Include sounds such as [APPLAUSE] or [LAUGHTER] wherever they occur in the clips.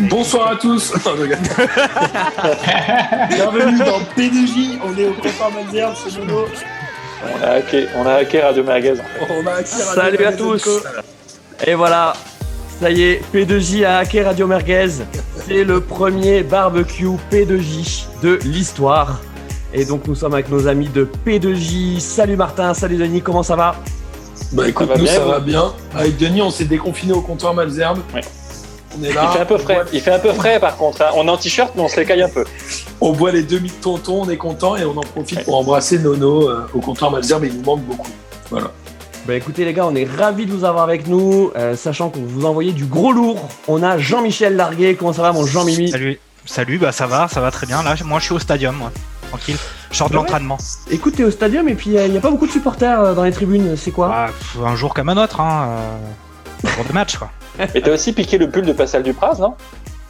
Bonsoir à tous. [LAUGHS] Bienvenue dans P2J. On est au comptoir Malzerbe, c'est Mono. On a hacké, on a hacké Radio Merguez. On a hacké Radio Salut à tous. Et voilà, ça y est, P2J a hacké Radio Merguez. C'est le premier barbecue P2J de l'histoire. Et donc nous sommes avec nos amis de P2J. Salut Martin, salut Denis, comment ça va Bah écoute, Ça va nous bien, ça va bien. Avec Denis, on s'est déconfiné au comptoir Malzerbe. Ouais. On est Il là. fait un peu frais. boit- Il fait un peu frais par contre. hein. On est en t-shirt, mais on se les caille un peu. On boit les demi de tonton, on est content et on en profite pour embrasser Nono euh, au comptoir Malzerbe. Il nous manque beaucoup. Voilà. Bah écoutez les gars, on est ravis de vous avoir avec nous, euh, sachant qu'on vous envoyait du gros lourd. On a Jean-Michel Larguet, comment ça va mon Jean-Mimi Salut, salut, bah ça va, ça va très bien. Là, moi je suis au stadium, moi. Tranquille. Je sors de ouais l'entraînement. Écoute, t'es au stadium et puis il n'y a pas beaucoup de supporters euh, dans les tribunes, c'est quoi Bah, un jour comme un autre, hein. Euh, jour de match, quoi. Et t'as aussi piqué le pull de Pascal Dupraz, non?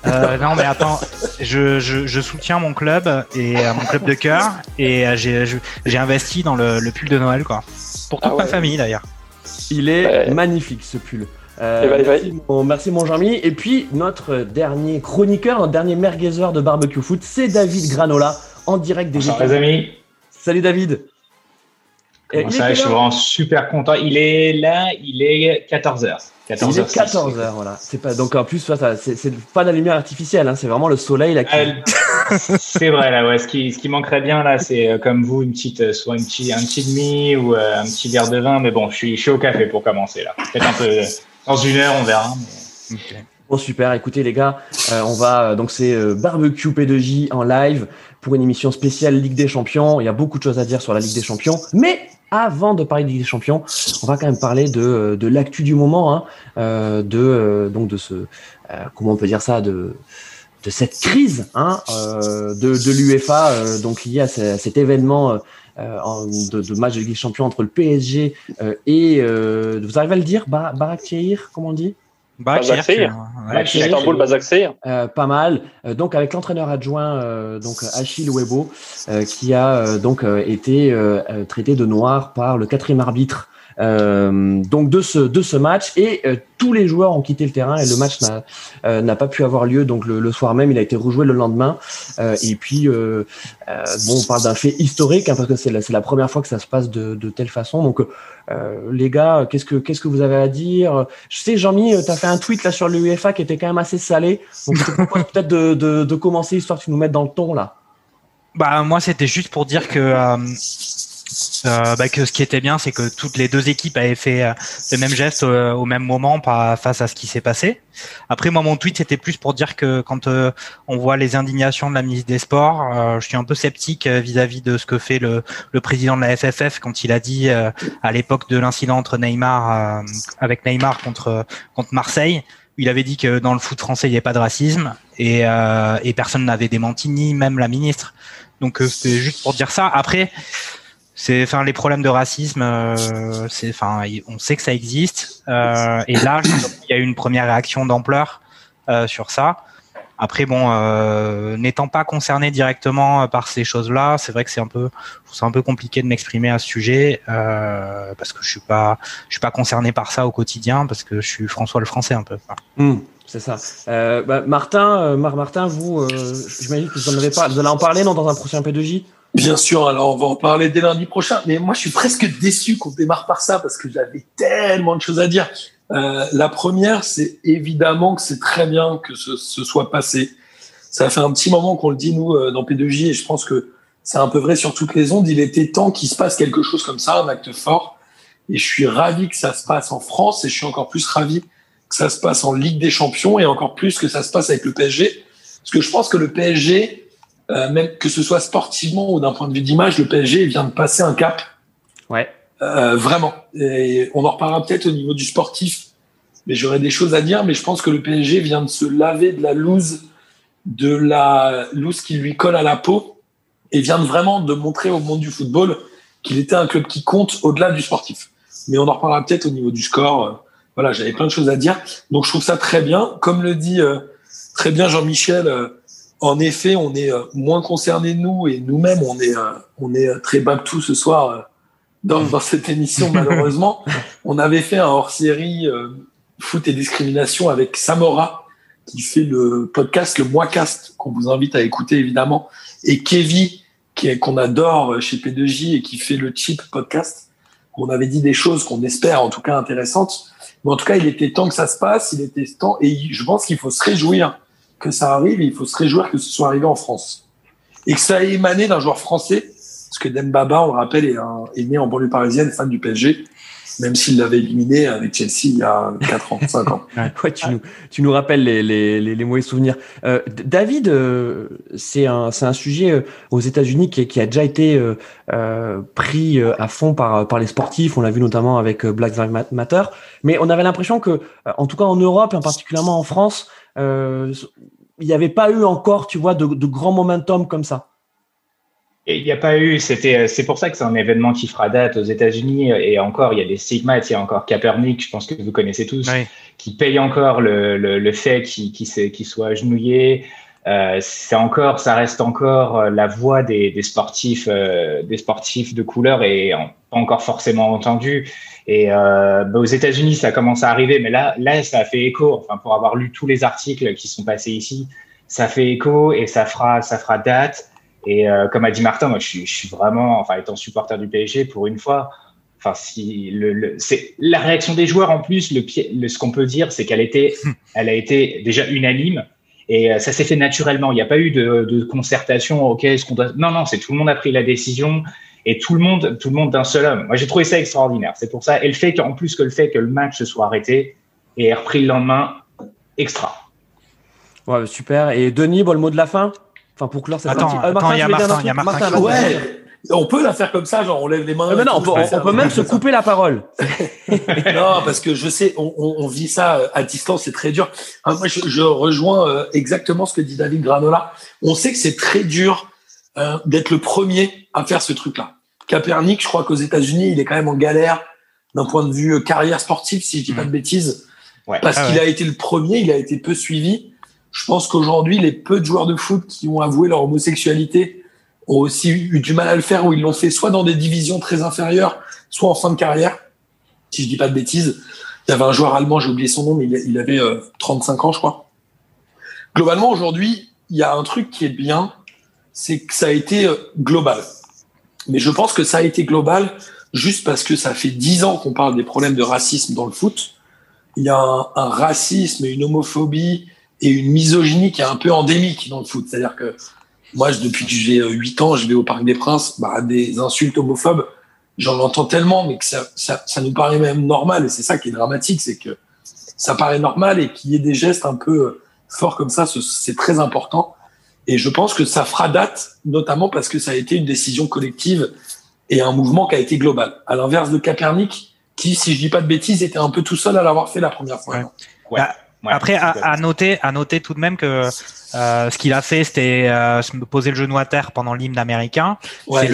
Euh, non, mais attends, je, je, je soutiens mon club et euh, mon club de cœur et euh, j'ai investi dans le, le pull de Noël, quoi. Pour toute Ah ma famille d'ailleurs. Il est Ouais. magnifique ce pull. Euh, Eh ben, il va- merci, mon, merci mon Jean-Mi. Et puis notre dernier chroniqueur, notre dernier merguezeur de barbecue foot, c'est David Granola en direct des États- les amis, Salut David. comment ça Je suis vraiment super content. Il est là, il est 14h. Il est 14h, voilà. C'est pas donc en plus c'est pas de la lumière artificielle, hein, c'est vraiment le soleil là. Qui... [LAUGHS] c'est vrai là, ouais. Ce qui, ce qui manquerait bien là, c'est euh, comme vous une petite, euh, soit une petite, un petit demi ou euh, un petit verre de vin. Mais bon, je suis, je suis au café pour commencer là. Peut-être un peu euh, dans une heure, on verra. mais- Bon super, écoutez les gars, on va donc c'est barbecue P2J en live pour une émission spéciale Ligue des Champions. Il y a beaucoup de choses à dire sur la Ligue des Champions, mais avant de parler de Ligue des Champions, on va quand même parler de, de l'actu du moment, hein, euh, de euh, donc de ce euh, comment on peut dire ça de de cette crise hein, de, de l'UEFA. Donc liée à, ce- à cet événement en- de, match de Ligue des Champions entre le PSG et vous arrivez à le dire Bar Barakir comment on dit? Euh. Istanbul, Basaksehir. Euh, pas mal. Euh, donc avec l'entraîneur adjoint, euh, donc Achille Webo, euh, qui a euh, donc euh, été traité de noir par le quatrième arbitre. Euh, donc de ce de ce match. Et euh, tous les joueurs ont quitté le terrain et le match n'a euh, pas pu avoir lieu. Donc le, le soir même il a été rejoué le lendemain. Et puis bon on parle d'un fait historique hein, parce que c'est la, la première fois que ça se passe de, de telle façon. Donc les gars qu'est-ce que qu'est-ce que vous avez à dire? Je sais Jean-Mi tu as fait un tweet là sur l'UEFA qui était quand même assez salé. Donc je te propose [LAUGHS] peut-être de, de, de commencer histoire que tu nous mettes dans le ton là. Bah moi c'était juste pour dire que euh, euh, bah, que ce qui était bien c'est que toutes les deux équipes avaient fait euh, le même geste euh, au même moment pas face à ce qui s'est passé. Après moi mon tweet c'était plus pour dire que quand euh, on voit les indignations de la ministre des Sports, euh, je suis un peu sceptique euh, vis-à-vis de ce que fait le, le président de la FFF quand il a dit à l'époque de l'incident entre Neymar avec Neymar contre contre Marseille. Il avait dit que dans le foot français, il n'y avait pas de racisme et, euh, et personne n'avait démenti, ni même la ministre. Donc euh, c'était juste pour dire ça. Après, c'est, enfin, les problèmes de racisme, euh, c'est, enfin, on sait que ça existe. Euh, et là, qu'il y a eu une première réaction d'ampleur euh, sur ça. Après, bon, euh, n'étant pas concerné directement euh, par ces choses-là, c'est vrai que c'est un peu, ça un peu compliqué de m'exprimer à ce sujet euh, parce que je suis pas, je suis pas concerné par ça au quotidien parce que je suis François le Français un peu. Enfin, c'est ça. Euh, bah, Martin, euh, Mar- Martin, vous, euh, j'imagine que vous en avez pas, vous allez en parler non dans un prochain P2J. Bien sûr, alors on va en parler dès lundi prochain. Mais moi, je suis presque déçu qu'on démarre par ça parce que j'avais tellement de choses à dire. Euh, la première, c'est évidemment que c'est très bien que ce, ce soit passé. Ça fait un petit moment qu'on le dit, nous, euh, dans P2J, et je pense que c'est un peu vrai sur toutes les ondes. Il était temps qu'il se passe quelque chose comme ça, un acte fort. Et je suis ravi que ça se passe en France et je suis encore plus ravi que ça se passe en Ligue des Champions et encore plus que ça se passe avec le PSG. Parce que je pense que le PSG, euh, même que ce soit sportivement ou d'un point de vue d'image, le PSG vient de passer un cap. Ouais. Euh, vraiment. Et on en reparlera peut-être au niveau du sportif, mais j'aurais des choses à dire. Mais je pense que le PSG vient de se laver de la loose, de la loose qui lui colle à la peau, et vient de vraiment de montrer au monde du football qu'il était un club qui compte au-delà du sportif. Mais on en reparlera peut-être au niveau du score. Voilà, j'avais plein de choses à dire. Donc je trouve ça très bien. Comme le dit euh, très bien Jean-Michel, euh, en effet, on est euh, moins concernés nous et nous-mêmes, on est, euh, on est très tout ce soir euh, dans, dans cette émission, malheureusement. [LAUGHS] on avait fait un hors-série foot et discrimination avec Samora, qui fait le podcast, le Moicast, qu'on vous invite à écouter évidemment, et Kevin, qu'on adore chez P2J et qui fait le Chip podcast. On avait dit des choses qu'on espère en tout cas intéressantes. Mais en tout cas, il était temps que ça se passe, il était temps, et je pense qu'il faut se réjouir que ça arrive il faut se réjouir que ce soit arrivé en France. Et que ça ait émané d'un joueur français, parce que Dembaba, on le rappelle, est, né en banlieue parisienne, fan du PSG, même s'il l'avait éliminé avec Chelsea il y a 4 ans, 5 ans. [LAUGHS] ouais, tu, nous, rappelles les, mauvais souvenirs. Euh, David, euh, c'est un, sujet euh, aux États-Unis qui, a déjà été pris à fond par, les sportifs. On l'a vu notamment avec Black Lives. Mais on avait l'impression que, en tout cas en Europe, et particulièrement en France, il n'y avait pas eu encore, tu vois, de, de grands momentum comme ça. Il n'y a pas eu, c'était, euh, c'est pour ça que c'est un événement qui fera date aux États-Unis. Et encore, il y a des stigmates. Il y a encore Capernic, je pense que vous connaissez tous, qui paye encore le, le, le fait qu'il, qu'il, soit agenouillé. Euh, c'est encore, ça reste encore euh, la voix des, des sportifs, euh, des sportifs de couleur et pas encore forcément entendu. Et euh, bah, aux États-Unis, ça commence à arriver, mais là, là, ça a fait écho. Enfin, pour avoir lu tous les articles qui sont passés ici, ça fait écho et ça fera, ça fera date. Et euh, comme a dit Martin, moi, je suis, je suis, vraiment, enfin, étant supporter du PSG, pour une fois, enfin, si le, le c'est la réaction des joueurs en plus, le, le ce qu'on peut dire, c'est qu'elle était, [LAUGHS] elle a été déjà unanime. Et euh, ça s'est fait naturellement. Il n'y a pas eu de, de concertation. Ok, ce qu'on doit. Non, non, c'est tout le monde a pris la décision et tout le monde, tout le monde d'un seul homme. Moi, j'ai trouvé ça extraordinaire. C'est pour ça. Et le fait qu'en plus que le fait que le match se soit arrêté et repris le lendemain, extra. Ouais, super. Et Denis, bon, le mot de la fin? Enfin, pour clore cette attends, euh, attends, il y a Martin, il y a Martin. ouais. On peut la faire comme ça, genre on lève les mains. Euh, mais non, on peut, on, peut même se couper la parole. [LAUGHS] non, parce que je sais, on, on, vit ça euh, à distance, c'est très dur. Ah, moi, je, je, rejoins exactement ce que dit David Granola. On sait que c'est très dur euh, d'être le premier à faire ce truc-là. Capernic, je crois qu'aux États-Unis, il est quand même en galère d'un point de vue carrière sportive, si je dis pas de mm. bêtises, ouais. parce ah qu'il a été le premier, il a été peu suivi. Je pense qu'aujourd'hui, les peu de joueurs de foot qui ont avoué leur homosexualité ont aussi eu du mal à le faire, ou ils l'ont fait soit dans des divisions très inférieures, soit en fin de carrière. Si je dis pas de bêtises, il y avait un joueur allemand, j'ai oublié son nom, mais il avait 35 euh, ans, je crois. Globalement, aujourd'hui, il y a un truc qui est bien, c'est que ça a été euh, global. Mais je pense que ça a été global juste parce que ça fait 10 ans qu'on parle des problèmes de racisme dans le foot. Il y a un, un racisme et une homophobie et une misogynie qui est un peu endémique dans le foot. C'est-à-dire que moi, depuis que j'ai 8 ans, je vais au Parc des Princes, bah, des insultes homophobes, j'en entends tellement, mais que ça, ça, ça, nous paraît même normal. Et c'est ça qui est dramatique, c'est que ça paraît normal et qu'il y ait des gestes un peu forts comme ça, c'est très important. Et je pense que ça fera date, notamment parce que ça a été une décision collective et un mouvement qui a été global. À l'inverse de Capernic, qui, si je dis pas de bêtises, était un peu tout seul à l'avoir fait la première fois. Ouais. Ouais. Bah, après, à, noter, à noter tout de même que euh, ce qu'il a fait, c'était euh, poser le genou à terre pendant l'hymne américain. Ouais,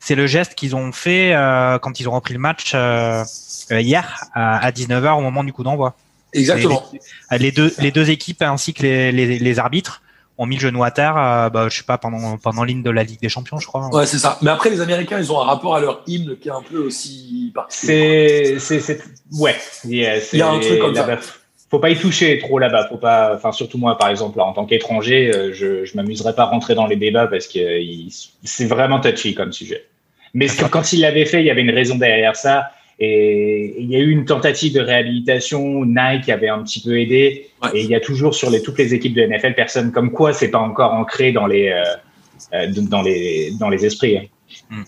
c'est le, geste qu'ils ont fait euh, quand ils ont repris le match euh, hier à, 19h au moment du coup d'envoi. Exactement. Les, deux, les deux équipes ainsi que les, les, les arbitres ont mis le genou à terre, bah, je sais pas, pendant, pendant l'hymne de la Ligue des Champions, je crois. Ouais, c'est ça. Mais après, les Américains, ils ont un rapport à leur hymne qui est un peu aussi particulier. C'est, c'est, ouais. Il y a un truc comme ça faut pas y toucher trop là-bas. Faut pas, enfin surtout moi par exemple, en tant qu'étranger, euh, je, je m'amuserais pas à rentrer dans les débats parce que c'est vraiment touchy comme sujet. Mais quand il l'avait fait, il y avait une raison derrière ça. Et il y a eu une tentative de réhabilitation. Nike avait un petit peu aidé. Et il y a toujours sur les, toutes les équipes de NFL personne comme quoi c'est pas encore ancré dans les euh, euh dans les dans les esprits. Hein. Hmm.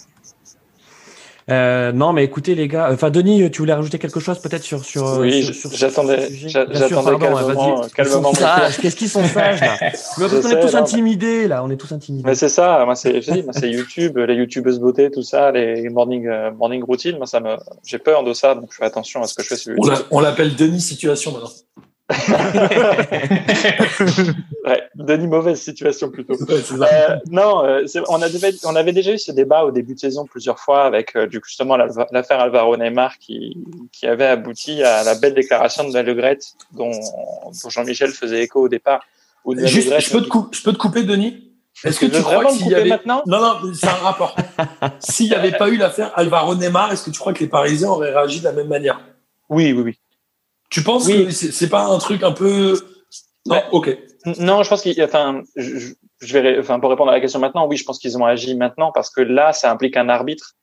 Euh, non, mais écoutez les gars, enfin Denis, tu voulais rajouter quelque chose peut-être sur sur Oui, j'attendais, j'attendais calmement, calmement. [LAUGHS] Qu'est-ce qu'ils sont sages là [LAUGHS] On est tous intimidés là, on est tous intimidés. Mais c'est ça, moi c'est, YouTube, les YouTubeuses beauté, tout ça, les morning euh, morning routine, moi ça me, j'ai peur de ça, donc je fais attention à ce que je fais sur YouTube. On l'appelle Denis situation maintenant. Ouais, Denis, mauvaise situation plutôt. Euh, non, euh, on, a on avait déjà eu ce débat au début de saison plusieurs fois avec euh, justement l'affaire Alvaro Neymar qui, qui avait abouti à la belle déclaration de Vallegret dont, dont Jean-Michel faisait écho au départ Juste, je, peux te je peux te couper, Denis? Est-ce que, tu crois y avait maintenant? Non, non, c'est un rapport. S'il n'y avait pas eu l'affaire Alvaro Neymar, est-ce que tu crois que les Parisiens auraient réagi de la même manière? Oui, oui, oui. Tu penses que c'est pas un truc un peu Non, ok. Non, je pense qu'il, enfin, je, je vais, enfin, pour répondre à la question maintenant, oui, je pense qu'ils ont agi maintenant parce que là, ça implique un arbitre.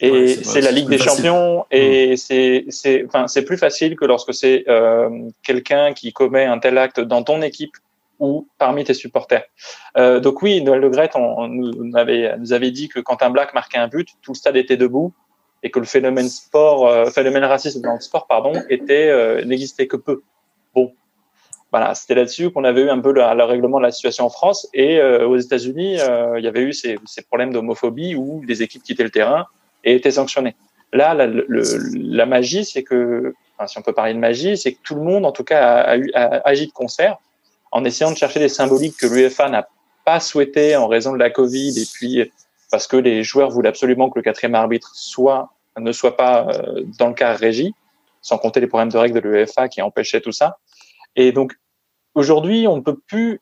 Et c'est la Ligue des Champions et c'est c'est enfin c'est plus facile que lorsque c'est euh, quelqu'un qui commet un tel acte dans ton équipe ou parmi tes supporters. Euh, donc oui, Noël Le Gret on, avait, nous avait dit que quand un black marquait un but, tout le stade était debout et que le phénomène sport, euh, phénomène raciste dans le sport, pardon, euh, n'existait que peu. Bon, voilà, c'était là-dessus qu'on avait eu un peu le, le, règlement de la situation en France et euh, aux États-Unis, il y avait eu ces, problèmes d'homophobie où des équipes quittaient le terrain et étaient sanctionnés. Là, la, magie, c'est que, si on peut parler de magie, c'est que tout le monde, en tout cas, a, agi de concert en essayant de chercher des symboliques que l'UEFA n'a pas souhaité en raison de la Covid et puis parce que les joueurs voulaient absolument que le quatrième arbitre soit ne soit pas euh, dans le cas régi, sans compter les problèmes de règles de l'UEFA qui empêchaient tout ça. Et donc aujourd'hui, on ne peut plus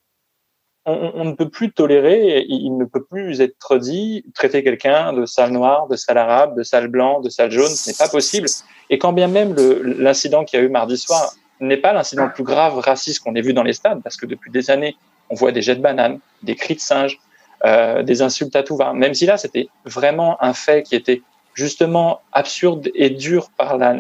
ne peut plus tolérer, il ne peut plus être dit, traiter quelqu'un de sale noir, de sale arabe, de sale blanc, de sale jaune, ce n'est pas possible. Et quand bien même l'incident qu'il y a eu mardi soir n'est pas l'incident le plus grave raciste qu'on ait vu dans les stades, parce que depuis des années, on voit des jets de bananes, des cris de singes, euh, des insultes à tout va. Même si là, c'était vraiment un fait qui était justement absurde et dur par, la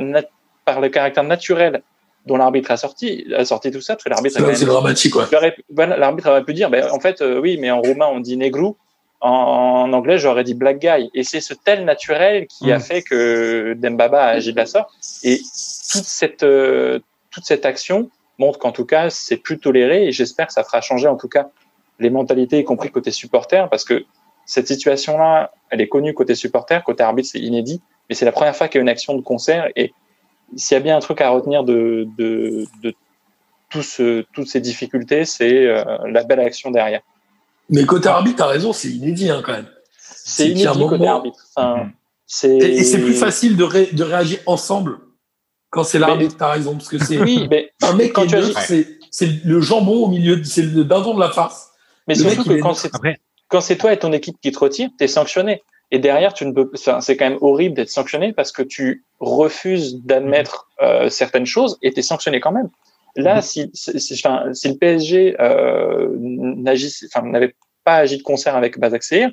par le caractère naturel dont l'arbitre a sorti, a sorti tout ça, parce que l'arbitre. C'est dramatique, quoi. L'arbitre aurait pu dire, ben, en fait, euh, oui, mais en roumain on dit négrou, en, en anglais j'aurais dit black guy, et c'est ce tel naturel qui a mm. fait que Dembaba a agi de la sorte, et toute cette euh, toute cette action montre qu'en tout cas c'est plus toléré, et j'espère que ça fera changer en tout cas les mentalités, y compris côté supporter, parce que cette situation-là, elle est connue côté supporter, côté arbitre c'est inédit, mais c'est la première fois qu'il y a une action de concert, et s'il y a bien un truc à retenir de, de, de tout ce, toutes ces difficultés, c'est euh, la belle action derrière. Mais côté arbitre, t'as raison, c'est inédit hein, quand même. C'est inédit côté arbitre. Enfin, mhm. et, et c'est plus facile de, ré, de réagir ensemble quand c'est l'arbitre, t'as raison, parce que c'est [LAUGHS] oui, mais un mec quand tu c'est c'est le jambon au milieu, c'est le dindon de la farce. Mais surtout que quand c'est quand c'est toi et ton équipe qui te retire, t'es sanctionné. Et derrière, tu ne peux, c'est quand même horrible d'être sanctionné parce que tu refuses d'admettre euh, certaines choses et tu es sanctionné quand même. Là, si, si, si, si le PSG euh, n'avait pas agi de concert avec Bazak Sehir,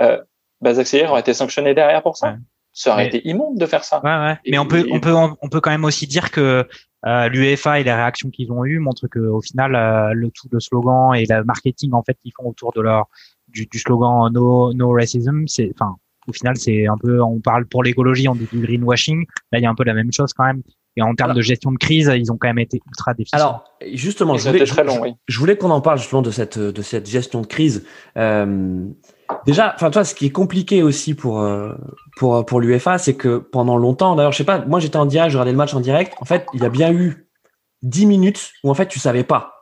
euh, Bazak aurait été sanctionné derrière pour ça. Ça aurait été immonde de faire ça. Ouais, ouais. Mais on peut, on peut, on peut quand même aussi dire que euh, l'UEFA et les réactions qu'ils ont eues montrent que au final, euh, le tout, le slogan et le marketing en fait qu'ils font autour de leur du, du slogan no, no racism, c'est, enfin, au final, c'est un peu, on parle pour l'écologie, on dit du greenwashing. Là, il y a un peu la même chose quand même. Et en termes de gestion de crise, ils ont quand même été ultra déficients. Alors, justement, je voulais, très long, oui. je voulais qu'on en parle justement de cette de cette gestion de crise. Euh, déjà, enfin, toi, ce qui est compliqué aussi pour euh, pour pour l'UEFA, c'est que pendant longtemps, d'ailleurs, je sais pas, moi j'étais en direct, je regardais le match en direct. En fait, il y a bien eu 10 minutes où en fait tu savais pas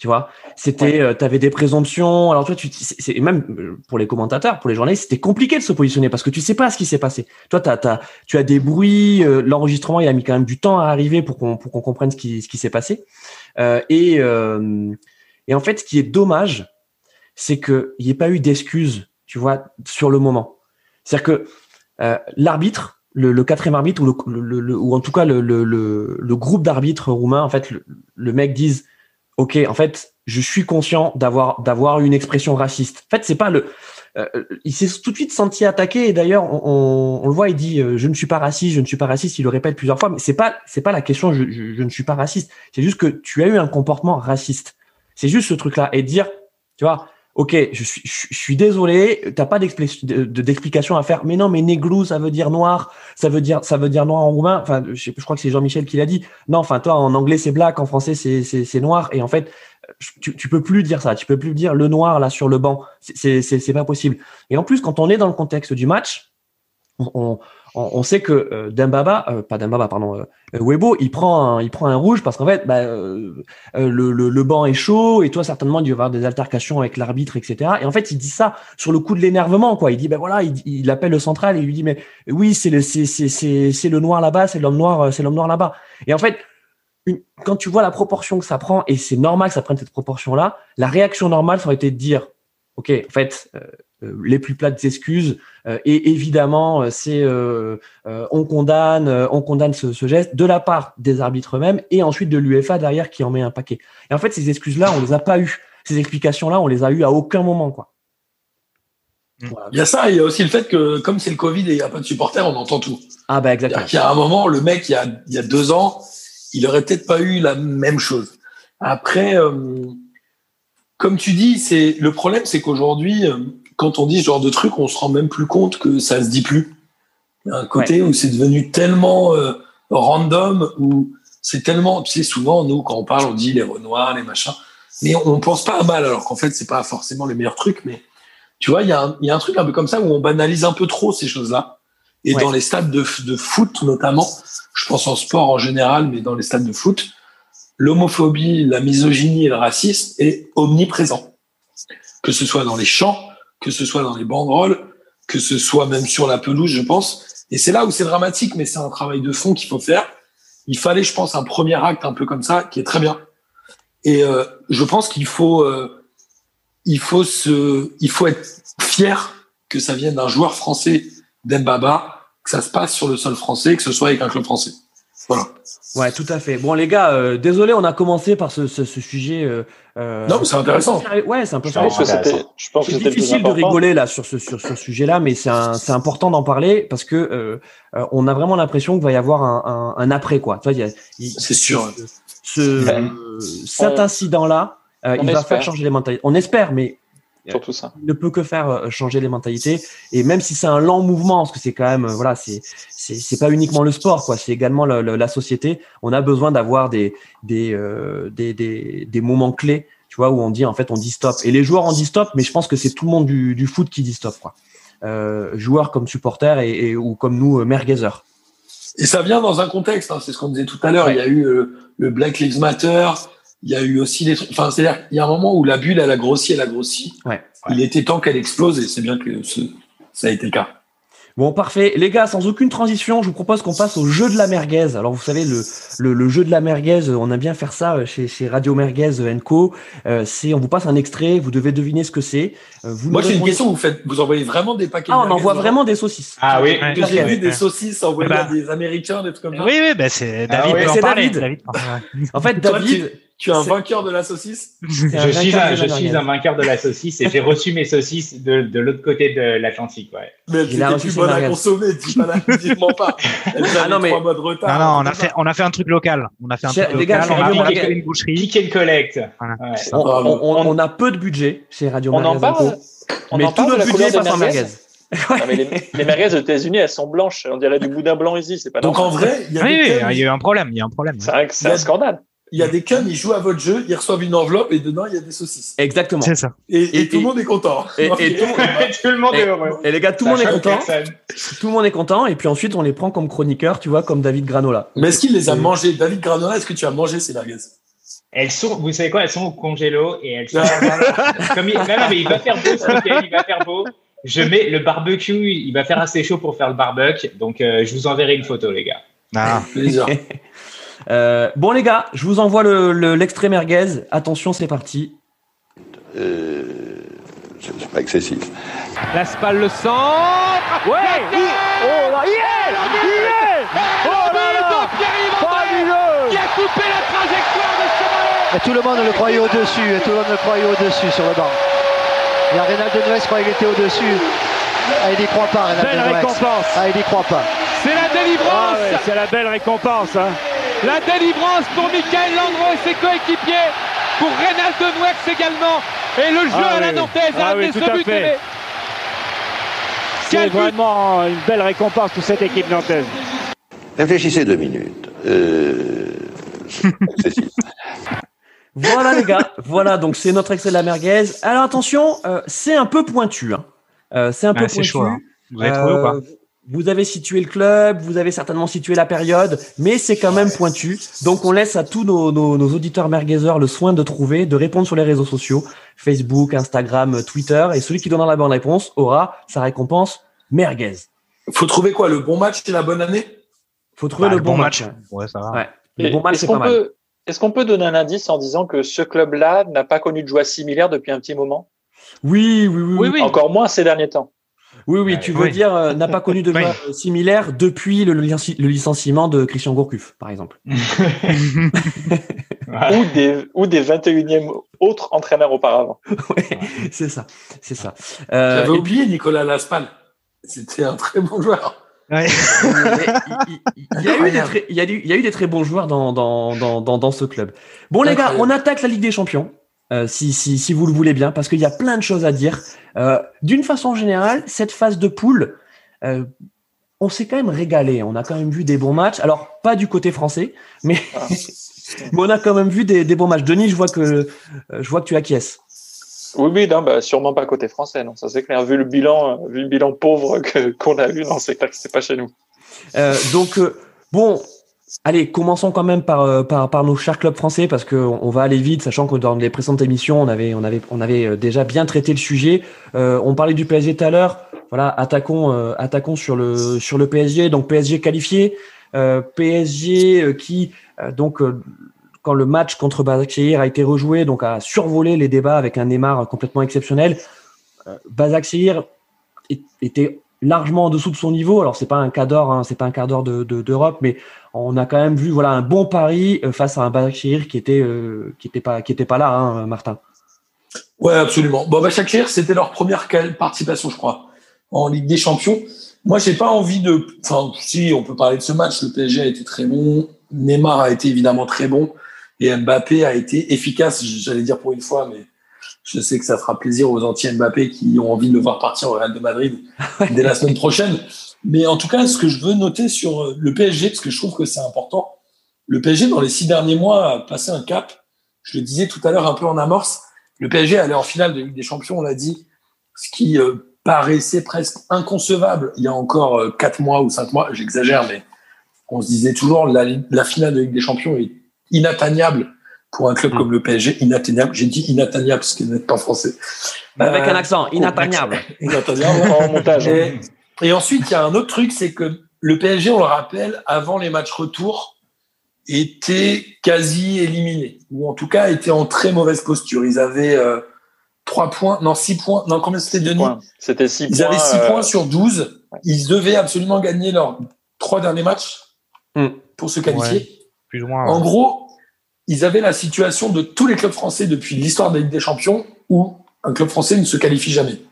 tu vois, c'était, euh, tu avais des présomptions. Alors toi, tu, c'est même euh, pour les commentateurs, pour les journalistes, c'était compliqué de se positionner parce que tu sais pas ce qui s'est passé. Toi, t'as, t'as, tu as des bruits. Euh, l'enregistrement, il a mis quand même du temps à arriver pour qu'on pour qu'on comprenne ce qui ce qui s'est passé. Euh, et et en fait, ce qui est dommage, c'est que il n'y ait pas eu d'excuses, tu vois, sur le moment. C'est-à-dire que l'arbitre, le, quatrième arbitre ou, en tout cas le, groupe d'arbitres roumains, en fait, le, mec disent ok, en fait, je suis conscient d'avoir d'avoir une expression raciste. En fait, c'est pas le. Euh, il s'est tout de suite senti attaqué et d'ailleurs on, le voit, il dit euh, je ne suis pas raciste, je ne suis pas raciste. Il le répète plusieurs fois, mais c'est pas c'est pas la question. Je, je, je ne suis pas raciste. C'est juste que tu as eu un comportement raciste. C'est juste ce truc-là et dire, tu vois, ok, je suis, je, suis désolé, t'as pas d'explication à faire. Mais non, mais néglou, ça veut dire noir, ça veut dire, ça veut dire noir en roumain. Enfin, je, crois que c'est Jean-Michel qui l'a dit. Non, enfin, toi, en anglais c'est black, en français c'est noir, et en fait, tu, tu peux plus dire ça. Tu peux plus dire le noir là sur le banc. C'est pas possible. Et en plus, quand on est dans le contexte du match, on, on, sait que euh, Dembaba, euh, pas Dembaba, pardon, euh, Webo, il prend un, il prend un rouge parce qu'en fait, bah, euh, le, le, le, banc est chaud et toi certainement il doit y avoir des altercations avec l'arbitre, etc. Et en fait, il dit ça sur le coup de l'énervement, quoi. Il dit ben voilà, il, il, appelle le central et il lui dit mais oui, c'est le c'est c'est le noir là-bas, c'est l'homme noir, c'est l'homme noir là-bas. Et en fait, quand tu vois la proportion que ça prend, et c'est normal que ça prenne cette proportion-là, la réaction normale, ça aurait été de dire, OK, en fait, euh, euh, les plus plates excuses, euh, et évidemment, c'est on condamne, on condamne ce, ce, geste de la part des arbitres eux-mêmes, et ensuite de l'UEFA derrière qui en met un paquet. Et en fait, ces excuses-là, on les a pas eues. Ces explications-là, on les a eues à aucun moment, quoi. Il y a ça, il y a aussi le fait que comme c'est le Covid et il n'y a pas de supporters, on entend tout. Ah bah exactement. Il y a un moment, le mec, il y a, il y a deux ans, il aurait peut-être pas eu la même chose. Après, euh, comme tu dis, c'est le problème, c'est qu'aujourd'hui, euh, quand on dit ce genre de truc, on se rend même plus compte que ça se dit plus. Il y a un côté où c'est devenu tellement euh, random, où c'est tellement, tu sais, souvent nous quand on parle, on dit les renoirs, les machins, mais on, on pense pas à mal, alors qu'en fait c'est pas forcément les meilleurs trucs, mais tu vois, il y, a un, y a un truc un peu comme ça où on banalise un peu trop ces choses-là. Et dans les stades de, de, foot notamment, je pense en sport en général, mais dans les stades de foot, l'homophobie, la misogynie et le racisme est omniprésent. Que ce soit dans les champs, que ce soit dans les banderoles, que ce soit même sur la pelouse, je pense. Et c'est là où c'est dramatique, mais c'est un travail de fond qu'il faut faire. Il fallait, je pense, un premier acte un peu comme ça, qui est très bien. Et euh, je pense qu'il faut euh, il faut se, il faut être fier que ça vienne d'un joueur français d'Embaba, que ça se passe sur le sol français, que ce soit avec un club français. Voilà. Ouais, tout à fait. Bon, les gars, euh, désolé, on a commencé par ce, ce, ce sujet. Euh, euh non, c'est intéressant. Ouais, c'est un peu. Je pense que c'est difficile de rigoler là sur ce sur ce sujet-là, mais c'est c'est important d'en parler parce que euh, euh, on a vraiment l'impression qu'il va y avoir un, un, un après quoi. C'est sûr. Ce, ben, cet incident-là, euh, il va faire changer les mentalités. On espère, mais Surtout ça. Il ne peut que faire euh, changer les mentalités. Et même si c'est un lent mouvement, parce que c'est quand même, euh, voilà, c'est c'est pas uniquement le sport, quoi. C'est également la, la, société. On a besoin d'avoir des des, euh, des, des des moments clés, tu vois, où on dit en fait on dit stop. Et les joueurs en disent stop, mais je pense que c'est tout le monde du, du foot qui dit stop, quoi. Euh, joueurs comme supporters et, et, ou comme nous, merguezers. Et ça vient dans un contexte. Hein, c'est ce qu'on disait tout à l'heure. Il y a eu le Black Lives Matter il y a eu aussi des trucs. Enfin, c'est-à-dire, il y a un moment où la bulle, elle a grossi, elle a grossi. Ouais. Il était temps qu'elle explose et c'est bien que ce, ça a été le cas. Bon, parfait. Les gars, sans aucune transition, je vous propose qu'on passe au jeu de la merguez. Alors, vous savez, le, le, le jeu de la merguez, on a bien faire ça euh, chez, chez Radio Merguez Co. Euh, c'est, on vous passe un extrait, vous devez deviner ce que c'est. Euh, vous Moi, j'ai une question. Vous faites, vous envoyez vraiment des paquets Ah, on envoie vraiment des saucisses. Ah oui. J'ai vu des saucisses envoyées bah. à des Américains, des trucs comme ça. Oui, oui, bah, c'est ah David. Ah, ouais. David. David. en fait, David. Tu es un vainqueur de la saucisse? Je suis, un, je suis un vainqueur de la saucisse et j'ai reçu mes saucisses de, de l'autre côté de l'Atlantique. Ouais. Mais elles étaient plus bonnes à consommer, [LAUGHS] dis-moi pas. Elles ah non, mais... mois de retard. Non, non, on a, fait, on a fait un truc local. On a fait un truc les local. Gars, on, a, on a fait une boucherie. Pick and collect. Voilà. Ouais. On, on, on, a peu de budget chez Radio On en parle. mais tout notre budget passe en merguez. non, mais les, les merguez aux États-Unis, elles sont blanches. On dirait du boudin blanc ici. C'est pas Donc en vrai, il y a oui, il y a eu un problème. Il y a un problème. C'est un scandale il y a des cums, ils jouent à votre jeu, ils reçoivent une enveloppe et dedans il y a des saucisses. Exactement. C'est ça. Et, et, et, tout le monde est content. Et, [LAUGHS] tout, le monde est heureux. Et les gars, tout le monde est content. Tout le monde est content. Et puis ensuite, on les prend comme chroniqueurs, tu vois, comme David Granola. Mais est-ce qu'il les a mangés? David Granola, est-ce que tu as mangé ces merguez? Elles sont, vous savez quoi, elles sont au congélo et elles sont. [LAUGHS] comme il, non, non, mais il va faire beau ce week-end, il va faire beau. Je mets le barbecue, il va faire assez chaud pour faire le barbecue. Donc, euh, je vous enverrai une photo, les gars. Ah, plaisir. [LAUGHS] Euh, bon les gars, je vous envoie l'extrait le, merguez. Attention, c'est parti. Euh, c'est pas excessif. La spalle le centre. Ouais. Il... Oh là, il est, il est. Oh là là. Fabuleux. Qui a coupé la trajectoire de ce ballon. Et tout le monde le croyait au-dessus. Et tout le monde le croyait au-dessus sur le banc. Il y a Reynald Noël croyait qu'il était au-dessus. Ah, il n'y croit pas, Reynald Belle récompense. Ah, il n'y croit pas. C'est la délivrance. Ah ouais, c'est la belle récompense. Hein. La délivrance pour Michael Landreau et ses coéquipiers. Pour Reynald Denouex également. Et le jeu ah à la Nantaise a ah amené oui, ce but. C'est vraiment une belle récompense pour cette équipe nantaise. Réfléchissez deux minutes. Euh... [LAUGHS] voilà les gars, voilà donc c'est notre excès de la merguez. Alors attention, euh, c'est un peu pointu. Hein. Euh, c'est un peu pointu. Chaud, hein. Vous avez trouvé ou pas? Vous avez situé le club, vous avez certainement situé la période, mais c'est quand même pointu. Donc on laisse à tous nos, nos, nos auditeurs merguezers le soin de trouver, de répondre sur les réseaux sociaux, Facebook, Instagram, Twitter, et celui qui donnera la bonne réponse aura sa récompense merguez. Faut trouver quoi Le bon match et la bonne année? Faut trouver bah, le, le, bon, match. match. Ouais, ça va. Ouais. Le bon match, Est-ce c'est qu'on pas mal. peut, est-ce qu'on peut donner un indice en disant que ce club-là n'a pas connu de joie similaire depuis un petit moment? Oui, oui, oui. Oui, oui. Encore moins ces derniers temps. Oui, oui, Ouais, tu veux oui. dire euh, n'a pas connu de [LAUGHS] Oui. euh, similaire depuis le, licenci- le licenciement de Christian Gourcuff, par exemple. [LAUGHS] Voilà. Ou des, ou des 21e autres entraîneurs auparavant. [LAUGHS] Ouais, c'est ça, c'est ça. Euh, J'avais oublié Nicolas Laspal. C'était un très bon joueur. Ouais. il, y a eu des très, il y a eu, il y a eu des très bons joueurs dans, dans, dans, dans, dans ce club. Bon les gars, on attaque la Ligue des Champions. Euh, si, si, si vous le voulez bien, parce qu'il y a plein de choses à dire. Euh, D'une façon générale, cette phase de poule, euh, on s'est quand même régalé. On a quand même vu des bons matchs. Alors, pas du côté français, mais, Ah. mais [LAUGHS] on a quand même vu des, des bons matchs. Denis, je vois que, je vois que tu acquiesces. Oui, oui, non, bah, sûrement pas côté français, non, ça c'est clair. Vu le bilan, vu le bilan pauvre qu'on a vu, non, c'est clair que c'est pas chez nous. Donc, bon, allez, commençons quand même par, euh, par, par nos chers clubs français parce qu'on on va aller vite, sachant que dans les précédentes émissions, on avait, on avait, on avait euh, déjà bien traité le sujet. Euh, on parlait du PSG tout à l'heure. Voilà, attaquons, attaquons sur le, sur le PSG. Donc, PSG qualifié. PSG qui, donc, quand le match contre Basaksehir a été rejoué, donc a survolé les débats avec un Neymar complètement exceptionnel. Basaksehir était largement en dessous de son niveau. Alors c'est pas un hein, c'est pas un quart de- d'Europe, mais on a quand même vu voilà un bon pari euh, face à un Basaksehir qui était euh, qui était pas qui était pas là, hein, Martin. Ouais, absolument. Bon, Shakir, c'était leur première participation, je crois, en Ligue des Champions. Moi, j'ai pas envie de. Enfin, si, on peut parler de ce match. Le PSG a été très bon. Neymar a été évidemment très bon. Et Mbappé a été efficace, j'allais dire pour une fois, mais je sais que ça fera plaisir aux anti-Mbappé qui ont envie de le voir partir au Real de Madrid [LAUGHS] dès la semaine prochaine. Mais en tout cas, ce que je veux noter sur euh, le PSG, parce que je trouve que c'est important, le PSG, dans les six derniers mois, a passé un cap. Je le disais tout à l'heure un peu en amorce. Le PSG allait en finale de Ligue des Champions, on l'a dit, ce qui euh, paraissait presque inconcevable il y a encore euh, quatre mois ou cinq mois. J'exagère, mais on se disait toujours la, la finale de Ligue des Champions est inatteignable pour un club Mm. comme le PSG. Inatteignable. J'ai dit inatteignable parce qu'il n'est pas français. Avec Euh, un accent inatteignable. [LAUGHS] Inatteignable. En montage. Et, et ensuite, il y a un autre truc, c'est que le PSG, on le rappelle, avant les matchs retour, était quasi éliminé, ou en tout cas était en très mauvaise posture. Ils avaient euh, trois points, non six points, non combien c'était Denis? Points. C'était 6 Ils points. avaient six euh, points sur 12. Ils devaient absolument gagner leurs trois derniers matchs Mm. pour se qualifier. Plus ou moins. En gros, ils avaient la situation de tous les clubs français depuis l'histoire de la Ligue des Champions où un club français ne se qualifie jamais.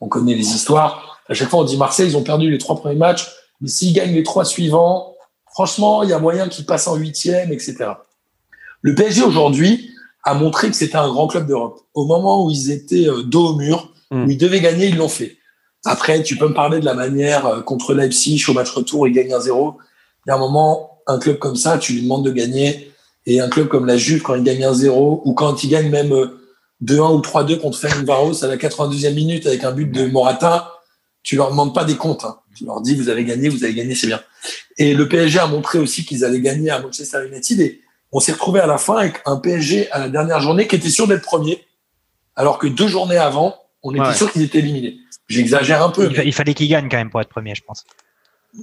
On connaît les histoires. À chaque fois, on dit Marseille, ils ont perdu les trois premiers matchs, mais s'ils gagnent les trois suivants, franchement, il y a moyen qu'ils passent en huitième, etc. Le PSG aujourd'hui a montré que c'était un grand club d'Europe. Au moment où ils étaient euh, dos au mur, Mm. où ils devaient gagner, ils l'ont fait. Après, tu peux me parler de la manière euh, contre Leipzig au match retour, ils gagnent 1-0. Il y a un moment, un club comme ça, tu lui demandes de gagner. Et un club comme la Juve, quand il gagne 1-0, ou quand il gagne même euh, 2-1 ou 3-2 contre Ferencvaros à la 92e minute avec un but de Morata, tu leur demandes pas des comptes. hein. Tu leur dis, vous avez gagné, vous avez gagné, c'est bien. Et le PSG a montré aussi qu'ils allaient gagner à Manchester United. Et on s'est retrouvé à la fin avec un PSG à la dernière journée qui était sûr d'être premier, alors que deux journées avant, on était Ouais. sûr qu'ils étaient éliminés. J'exagère un peu. Il, fa- mais- il fallait qu'il gagne quand même pour être premier, je pense.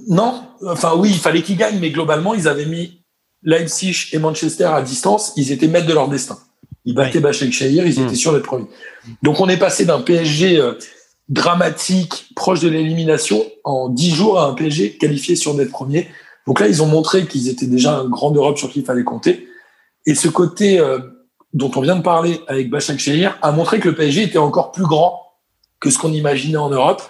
non, enfin oui, il fallait qu'ils gagnent, mais globalement, ils avaient mis Leipzig et Manchester à distance. Ils étaient maîtres de leur destin. Ils battaient Bachek Shahir, ils Mm. étaient sûrs d'être premiers. Donc on est passé d'un PSG euh, dramatique, proche de l'élimination, en dix jours à un PSG qualifié sûr d'être premier. Donc là, ils ont montré qu'ils étaient déjà un grand Europe sur qui il fallait compter. Et ce côté euh, dont on vient de parler avec Bachak Shahir a montré que le PSG était encore plus grand que ce qu'on imaginait en Europe.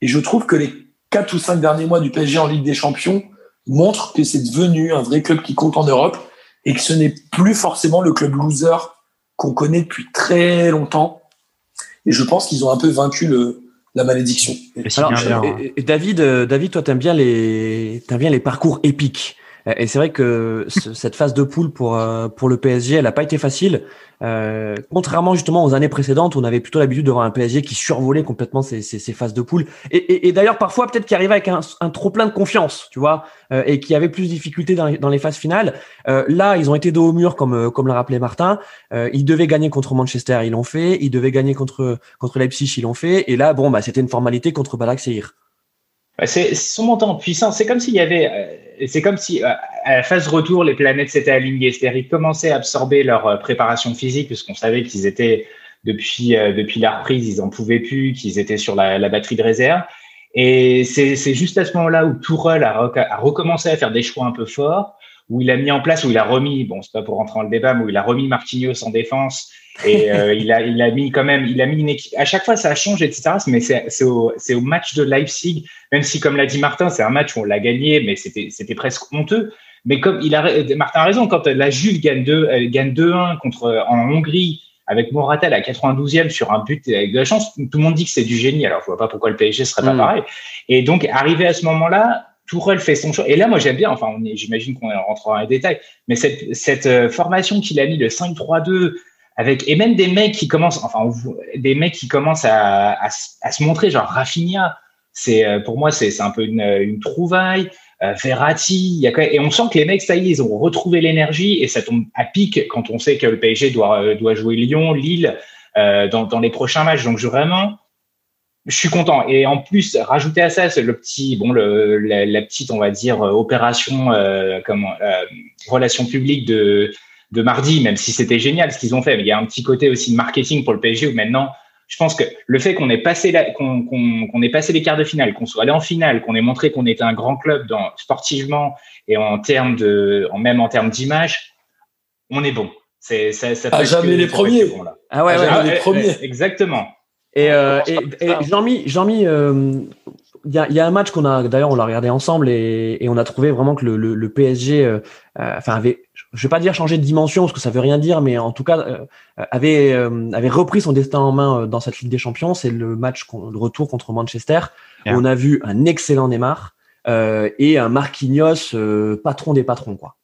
Et je trouve que les quatre ou cinq derniers mois du PSG en Ligue des Champions montrent que c'est devenu un vrai club qui compte en Europe et que ce n'est plus forcément le club loser qu'on connaît depuis très longtemps. Et je pense qu'ils ont un peu vaincu le, la malédiction. Alors, et- et- et David, euh, David, toi, t'aimes bien les, t'aimes bien les parcours épiques. Euh, Et c'est vrai que ce- cette phase de poule pour euh, pour le PSG, elle n'a pas été facile. Euh, contrairement justement aux années précédentes, on avait plutôt l'habitude de voir un PSG qui survolait complètement ces, ces, ces phases de poule. Et, et, et d'ailleurs, parfois peut-être qui arrivait avec un, un trop plein de confiance, tu vois, euh, et qui avait plus de difficultés dans les, dans les phases finales. Euh, là, ils ont été dos au mur, comme euh, comme l'a rappelé Martin. Ils devaient gagner contre Manchester, ils l'ont fait. Ils devaient gagner contre contre Leipzig, ils l'ont fait. Et là, bon, bah, c'était une formalité contre Ballaksehir. C'est son montant en puissance. C'est comme s'il y avait, euh, c'est comme si à la phase retour, les planètes s'étaient alignées. C'est-à-dire qu'ils commençaient à absorber leur préparation physique, puisqu'on savait qu'ils étaient depuis depuis la reprise, ils en pouvaient plus, qu'ils étaient sur la, la, batterie de réserve. Et c'est juste à ce moment-là où Tourelle a, a, recommencé à faire des choix un peu forts, où il a mis en place, où il a remis, bon, c'est pas pour rentrer dans le débat, mais où il a remis Marquinhos en défense et euh, il a il a mis quand même, il a mis une équipe. À chaque fois, ça change, etc. Mais c'est au c'est au match de Leipzig, même si comme l'a dit Martin, c'est un match où on l'a gagné, mais c'était c'était presque honteux. Mais comme il a Martin a raison, quand la Juve gagne 2 gagne 2-1 contre en Hongrie avec Morata à la 92e sur un but avec de la chance, tout le monde dit que c'est du génie. Alors, je vois pas pourquoi le PSG serait pas mm. pareil. Et donc, arrivé à ce moment-là, Tourelle fait son choix. Et là, moi, j'aime bien, enfin, j'imagine qu'on rentrera dans les détails, mais cette, cette euh, formation qu'il a mis, le 5-3-2, avec, et même des mecs qui commencent, enfin, des mecs qui commencent à, à, se montrer, genre Rafinha, c'est, euh, pour moi, c'est un peu une, trouvaille. Euh, Verratti, et on sent que les mecs, ça y est, ils ont retrouvé l'énergie et ça tombe à pic quand on sait que le PSG doit, euh, doit jouer Lyon, Lille dans, les prochains matchs. Donc, vraiment, je suis content. Et en plus, rajouter à ça, le petit, bon, la, petite, on va dire, opération, relation publique de, de mardi, même si c'était génial ce qu'ils ont fait. Mais il y a un petit côté aussi de marketing pour le PSG où maintenant, je pense que le fait qu'on ait passé qu'on ait passé les quarts de finale, qu'on soit allé en finale, qu'on ait montré qu'on était un grand club dans, sportivement et en termes de, en même en termes d'image, on est bon. C'est ça, ça ah, jamais les premiers. Ah ouais, ouais, les premiers. Exactement. Et, euh, et, Jean-Mi, Jean-Mi, euh, il y, a, y, a, un match qu'on a d'ailleurs on l'a regardé ensemble et, et, on a trouvé vraiment que le, le, le PSG euh, euh, enfin avait je vais pas dire changer de dimension parce que ça veut rien dire mais en tout cas euh, avait avait repris son destin en main dans cette Ligue des Champions. C'est le match de retour contre Manchester. On a vu un excellent Neymar et un Marquinhos patron des patrons quoi.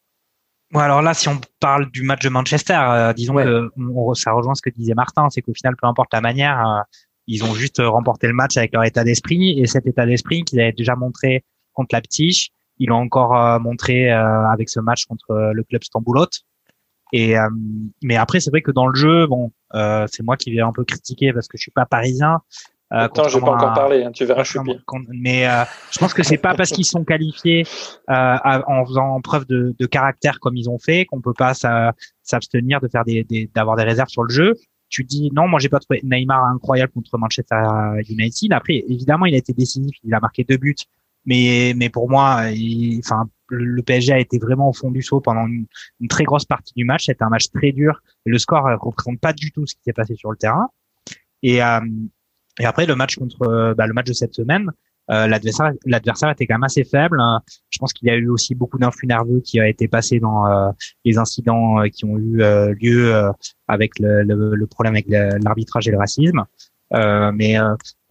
Bon, alors là, si on parle du match de Manchester, disons que ça rejoint ce que disait Martin, c'est qu'au final, peu importe la manière, ils ont juste remporté le match avec leur état d'esprit et cet état d'esprit qu'ils avaient déjà montré contre la Ptiche, ils l'ont encore euh, montré euh, avec ce match contre euh, le club Stamboulot. Et mais après, c'est vrai que dans le jeu, bon, c'est moi qui vais un peu critiquer parce que je suis pas parisien. Euh, Attends, je vais pas encore parler, hein, tu verras, je suis pire. Mais euh, je pense que c'est pas parce qu'ils sont qualifiés euh, en faisant preuve de, de, caractère comme ils ont fait qu'on peut pas s'abstenir de faire des d'avoir des réserves sur le jeu tu dis non, moi j'ai pas trouvé Neymar incroyable contre Manchester United. Après, évidemment, il a été décisif, il a marqué deux buts, mais mais pour moi, enfin le PSG a été vraiment au fond du saut pendant une, très grosse partie du match. C'était un match très dur. Le score ne représente pas du tout ce qui s'est passé sur le terrain. Et, euh, et après le match contre bah, le match de cette semaine, euh, l'adversaire l'adversaire était quand même assez faible. Hein. Je pense qu'il y a eu aussi beaucoup d'influx nerveux qui a été passé dans euh, les incidents euh, qui ont eu lieu avec le, le, le, problème avec l'arbitrage et le racisme. mais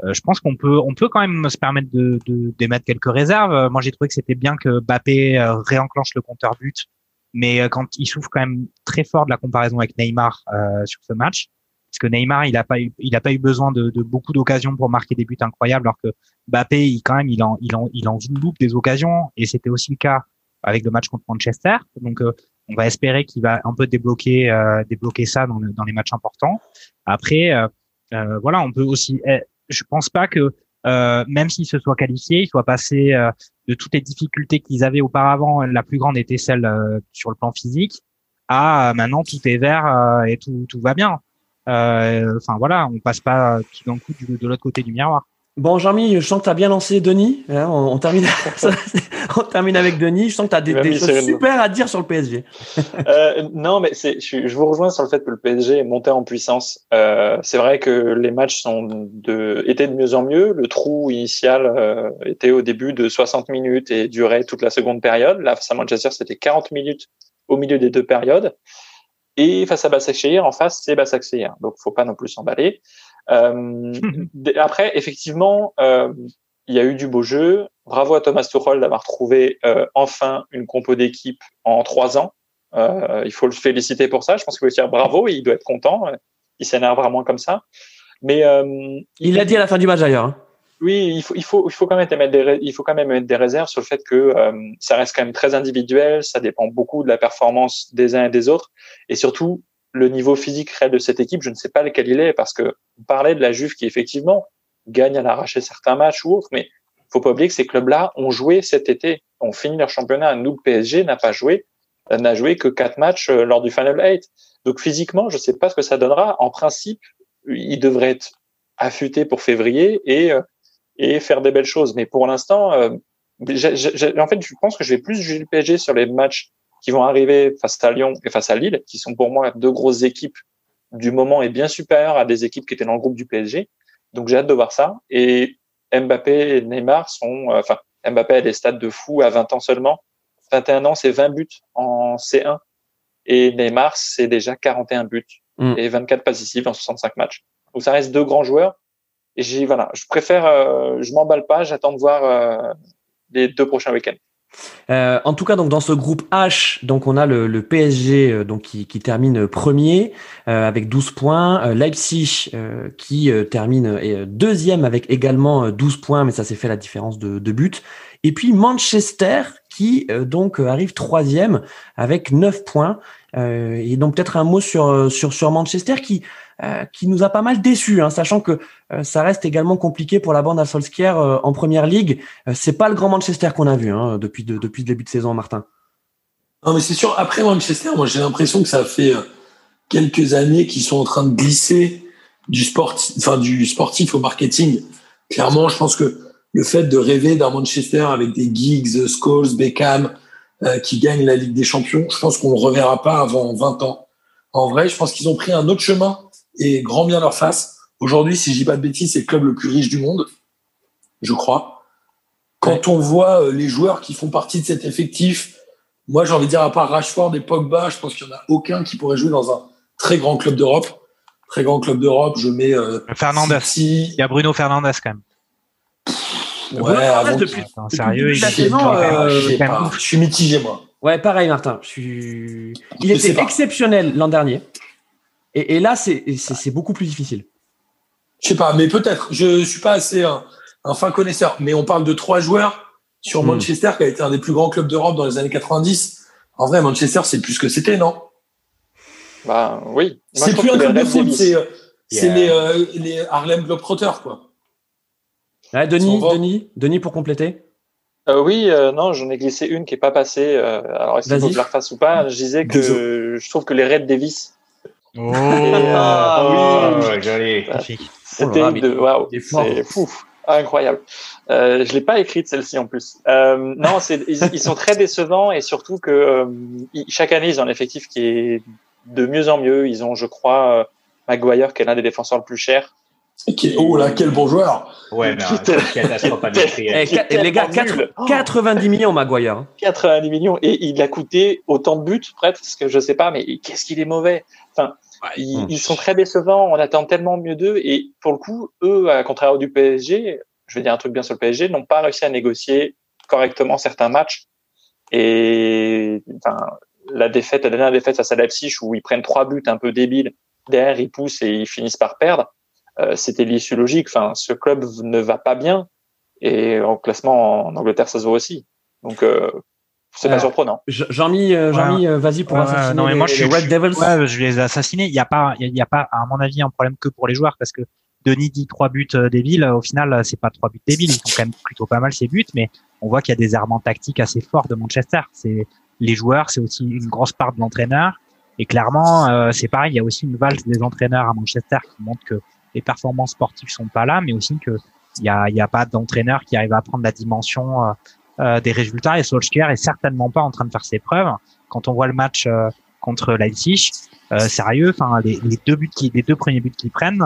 je pense qu'on peut on peut quand même se permettre de d'émettre quelques réserves. Moi j'ai trouvé que c'était bien que Mbappé réenclenche le compteur but, mais quand il souffre quand même très fort de la comparaison avec Neymar sur ce match, parce que Neymar, il n'a pas eu, il a pas eu besoin de, de beaucoup d'occasions pour marquer des buts incroyables, alors que Mbappé, il, quand même, il en, il en, il en loupe des occasions, et c'était aussi le cas avec le match contre Manchester. Donc, euh, on va espérer qu'il va un peu débloquer, euh, débloquer ça dans, dans, les matchs importants. Après, euh, euh voilà, on peut aussi. Eh, je pense pas que même s'il se soit qualifié, il soit passé de toutes les difficultés qu'ils avaient auparavant. La plus grande était celle sur le plan physique. À maintenant tout est vert et tout, tout va bien. Euh, enfin voilà, on passe pas tout d'un coup de l'autre côté du miroir. Bon, Jean-Mi, je sens que tu as bien lancé Denis. Hein, on, termine, [LAUGHS] [LAUGHS] on termine avec Denis. Je sens que tu as des, choses super à dire sur le PSG. [LAUGHS] euh, non, mais c'est, je, je, vous rejoins sur le fait que le PSG est monté en puissance. Euh, c'est vrai que les matchs sont de, étaient de mieux en mieux. Le trou initial euh, était au début de 60 minutes et durait toute la seconde période. Là, face à Manchester, c'était 40 minutes au milieu des deux périodes. Et face à Basaksehir, en face, c'est Basaksehir. Donc, faut pas non plus s'emballer. Euh, [LAUGHS] après, effectivement, euh, il y a eu du beau jeu. Bravo à Thomas Tuchel d'avoir trouvé euh, enfin une compo d'équipe en trois ans. Euh, il faut le féliciter pour ça. Je pense qu'il faut dire bravo il doit être content. Il s'énerve vraiment comme ça. Mais euh, il l'a dit à la fin du match d'ailleurs. Hein. Oui, il faut, il faut, il faut quand même mettre des, il faut quand même mettre des réserves sur le fait que euh, ça reste quand même très individuel, ça dépend beaucoup de la performance des uns et des autres, et surtout le niveau physique réel de cette équipe, je ne sais pas lequel il est, parce que on parlait de la Juve qui effectivement gagne à l'arracher certains matchs ou autres, mais faut pas oublier que ces clubs-là ont joué cet été, ont fini leur championnat. Nous, le PSG n'a pas joué, n'a joué que quatre matchs lors du Final 8. Donc physiquement, je sais pas ce que ça donnera. En principe, il devrait être affûté pour février et et faire des belles choses. Mais pour l'instant, en fait, je pense que je vais plus juger le PSG sur les matchs qui vont arriver face à Lyon et face à Lille, qui sont pour moi deux grosses équipes du moment et bien supérieures à des équipes qui étaient dans le groupe du PSG. Donc j'ai hâte de voir ça. Et Mbappé et Neymar sont, euh, enfin, Mbappé a des stats de fou à 20 ans seulement. 21 ans, c'est 20 buts en C1. Et Neymar, c'est déjà 41 buts mm. et 24 passes décisives en 65 matchs. Donc ça reste deux grands joueurs. Et j'ai, voilà, je préfère, euh, je m'emballe pas, j'attends de voir euh, les deux prochains week-ends. Euh, en tout cas, donc dans ce groupe H, donc on a le, le PSG euh, donc qui, qui, termine premier euh, avec 12 points, Leipzig qui termine deuxième avec également 12 points, mais ça s'est fait la différence de, de but. Et puis Manchester qui donc arrive troisième avec 9 points. et donc peut-être un mot sur sur sur Manchester qui euh, qui nous a pas mal déçus, hein, sachant que euh, ça reste également compliqué pour la bande à Solskjaer euh, en première ligue. c'est pas le grand Manchester qu'on a vu hein, depuis depuis le début de saison, Martin. Non, mais c'est sûr. Après Manchester, moi j'ai l'impression que ça fait quelques années qu'ils sont en train de glisser du sportif, enfin du sportif au marketing. Clairement, je pense que le fait de rêver d'un Manchester avec des Giggs, Scholes, Beckham, qui gagnent la Ligue des Champions, je pense qu'on le reverra pas avant 20 ans. En vrai, je pense qu'ils ont pris un autre chemin et grand bien leur face. Aujourd'hui, si je dis pas de bêtises, c'est le club le plus riche du monde, je crois. Quand on voit euh, les joueurs qui font partie de cet effectif, moi j'ai envie de dire à part Rashford et Pogba, je pense qu'il n'y en a aucun qui pourrait jouer dans un très grand club d'Europe. Très grand club d'Europe, je mets euh, Fernandez. Il y a Bruno Fernandez quand même. Ouais, avant depuis, sérieux, il euh, je suis mitigé moi. Ouais, pareil Martin. Je suis... Il était exceptionnel l'an dernier. Et, là, c'est beaucoup plus difficile. Je sais pas, mais peut-être. Je suis pas assez un, fin connaisseur. Mais on parle de trois joueurs sur hmm. Manchester, qui a été un des plus grands clubs d'Europe dans les années 90. En vrai, Manchester, c'est plus que c'était, non? Bah oui. C'est plus un club de foot, c'est les, euh, les, Harlem Globetrotters, quoi. Denis, Denis, Denis, pour compléter. Euh, oui, euh, non, j'en ai glissé une qui est pas passée. alors, est-ce qu'il faut que je la refasse ou pas? Je disais que je trouve que les Red Davis Oh, [LAUGHS] ah, oui, joli. C'était oh de, waouh, c'est fou, incroyable. Euh, je l'ai pas écrite celle-ci en plus. Euh, non, c'est, ils, sont très décevants et surtout que euh, chaque année ils ont un effectif qui est de mieux en mieux. Ils ont, je crois, euh, Maguire qui est l'un des défenseurs le plus cher. Qui, oh là, quel bon joueur Ouais, mais. [LAUGHS] Eh, les gars, 90 millions Maguire. 90 millions et il a coûté autant de buts presque, je sais pas, mais qu'est-ce qu'il est mauvais. Enfin, ils, ils, sont très décevants. On attend tellement mieux d'eux. Et pour le coup, eux, à contraire du PSG, je vais dire un truc bien sur le PSG, n'ont pas réussi à négocier correctement certains matchs. Et enfin, la défaite, la dernière défaite face à Leipzig, où ils prennent trois buts un peu débiles, derrière ils poussent et ils finissent par perdre. Euh, C'était l'issue logique. Enfin, ce club ne va pas bien. Et en classement en Angleterre, ça se voit aussi. Donc, euh, c'est pas surprenant. Jean-Mi, euh, Jean euh, vas-y pour assassiner non, mais moi, les, je, Red Devils. Ouais, je vais les assassiner. Il n'y a pas, il y, a pas, à mon avis, un problème que pour les joueurs parce que Denis dit trois buts euh, débiles. Au final, c'est pas trois buts débiles. Ils font quand même plutôt pas mal ces buts, mais on voit qu'il y a des errements tactiques assez forts de Manchester. C'est les joueurs, c'est aussi une grosse part de l'entraîneur. Et clairement, c'est pareil. Il y a aussi une valse des entraîneurs à Manchester qui montre que les performances sportives sont pas là, mais aussi que il y a, y a pas d'entraîneur qui arrive à prendre la dimension euh, des résultats et Solskjaer est certainement pas en train de faire ses preuves. Quand on voit le match euh, contre Leipzig, euh, sérieux, enfin les, les, deux buts qui, les deux premiers buts qu'ils prennent,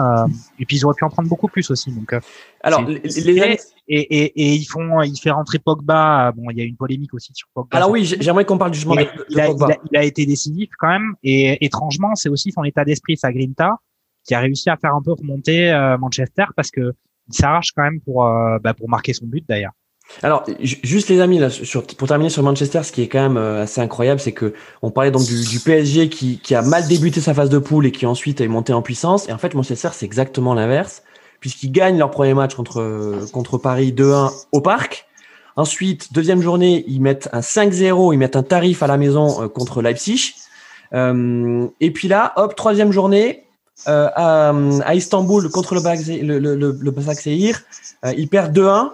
et puis ils auraient pu en prendre beaucoup plus aussi. Donc alors les, les... Et, et, et, ils font, il fait rentrer Pogba. Bon, il y a une polémique aussi sur Pogba. Alors oui, j'aimerais qu'on parle justement de, il, a, Pogba. Il a, il a, été décisif quand même, et étrangement, c'est aussi son état d'esprit, sa grinta, qui a réussi à faire un peu remonter Manchester parce que il s'arrache quand même pour, bah, pour marquer son but d'ailleurs. Alors, juste les amis, là, pour terminer sur Manchester, ce qui est quand même euh, assez incroyable, c'est que on parlait donc du, PSG qui, qui, a mal débuté sa phase de poule et qui ensuite est monté en puissance. Et en fait, Manchester, c'est exactement l'inverse, puisqu'ils gagnent leur premier match contre, contre Paris 2-1 au parc. Ensuite, deuxième journée, ils mettent un 5-0, ils mettent un tarif à la maison euh, contre Leipzig. Euh, et puis là, hop, troisième journée, euh, à, Istanbul contre le, le, le, le, le ils perdent 2-1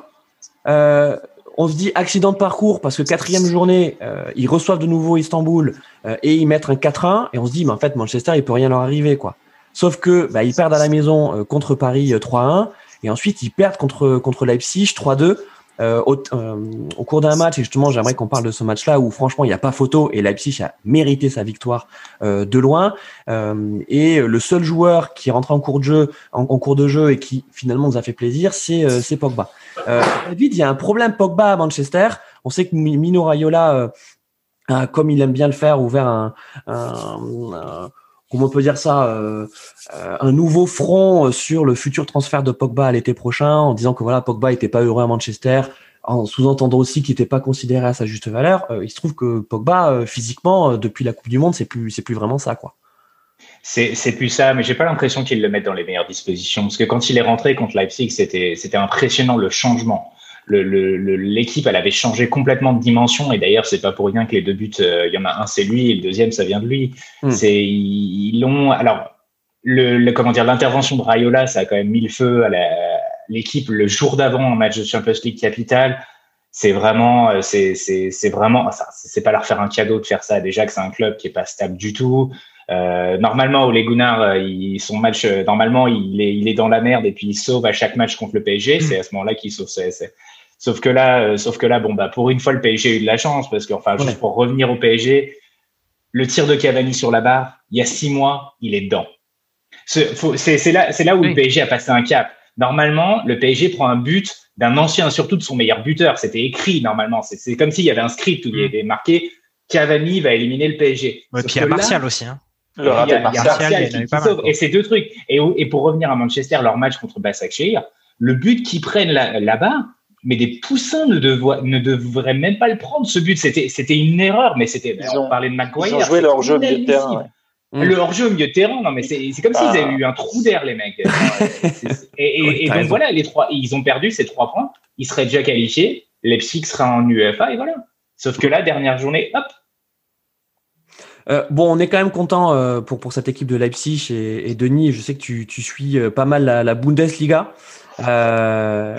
Euh, on se dit accident de parcours parce que quatrième journée, euh, ils reçoivent de nouveau Istanbul euh, et ils mettent un 4-1 et on se dit mais en fait Manchester il peut rien leur arriver quoi. Sauf que bah, ils perdent à la maison contre Paris 3-1 et ensuite ils perdent contre contre Leipzig 3-2. Euh, au, euh, au, cours d'un match, et justement, j'aimerais qu'on parle de ce match-là où franchement il n'y a pas photo et Leipzig a mérité sa victoire euh, de loin. Euh, et le seul joueur qui est rentré en cours de jeu, en, cours de jeu et qui finalement nous a fait plaisir, c'est euh, Pogba. David, il y a un problème Pogba à Manchester. On sait que Mino Raiola, comme il aime bien le faire, ouvert un, un, un comment on peut dire ça, euh, euh, un nouveau front sur le futur transfert de Pogba à l'été prochain, en disant que voilà, Pogba était pas heureux à Manchester, en sous-entendant aussi qu'il n'était pas considéré à sa juste valeur. Euh, il se trouve que Pogba, physiquement, depuis la Coupe du Monde, c'est plus, c'est plus vraiment ça, quoi. C'est plus ça, mais j'ai pas l'impression qu'il le mette dans les meilleures dispositions. Parce que quand il est rentré contre Leipzig, c'était impressionnant le changement l'équipe, le, elle avait changé complètement de dimension. Et d'ailleurs, c'est pas pour rien que les deux buts, euh, il y en a un, c'est lui, et le deuxième, ça vient de lui. Hmm. C'est ils l'ont. Alors, le, comment dire, l'intervention de Rayola, ça a quand même mis le feu à l'équipe le jour d'avant en match de Champions League Capital. C'est vraiment, euh, c'est c'est vraiment, c'est pas leur faire un cadeau de faire ça. Déjà que c'est un club qui est pas stable du tout. Euh, normalement, Ole Gunnar, il, son match, normalement, il est, il est dans la merde et puis il sauve à chaque match contre le PSG. Hmm. C'est à ce moment-là qu'il sauve. C'est Sauf que là, euh, sauf que là, bon bah pour une fois le PSG a eu de la chance parce qu'enfin juste pour revenir au PSG, le tir de Cavani sur la barre, il y a six mois, il est dedans. C'est là, c'est là où le PSG a passé un cap. Normalement, le PSG prend un but d'un ancien, surtout de son meilleur buteur. C'était écrit normalement. C'est comme s'il y avait un script où il y mm. avait marqué Cavani va éliminer le PSG. Ouais, puis il y a Martial aussi. Hein. Le il y a, Martial, qui, sauve. Et ces deux trucs. Et, et, pour revenir à Manchester, leur match contre Basaksehir, le but qu'ils prennent là-bas, mais des poussins ne, ne devraient même pas le prendre. Ce but, c'était, c'était une erreur, mais c'était. On parlait de McGuire. Ils ont joué leur jeu au milieu de terrain. Le hors-jeu au milieu de terrain, non, mais c'est, c'est comme s'ils ah. avaient eu un trou d'air, les mecs. [LAUGHS] et, et, donc voilà, les trois, ils ont perdu ces trois points. Ils seraient déjà qualifiés. Leipzig sera en UEFA et voilà. Sauf que là, dernière journée, hop, euh, bon, on est quand même content euh, pour, pour cette équipe de Leipzig et, et, Denis, je sais que tu, tu suis euh, pas mal la, la Bundesliga. Euh,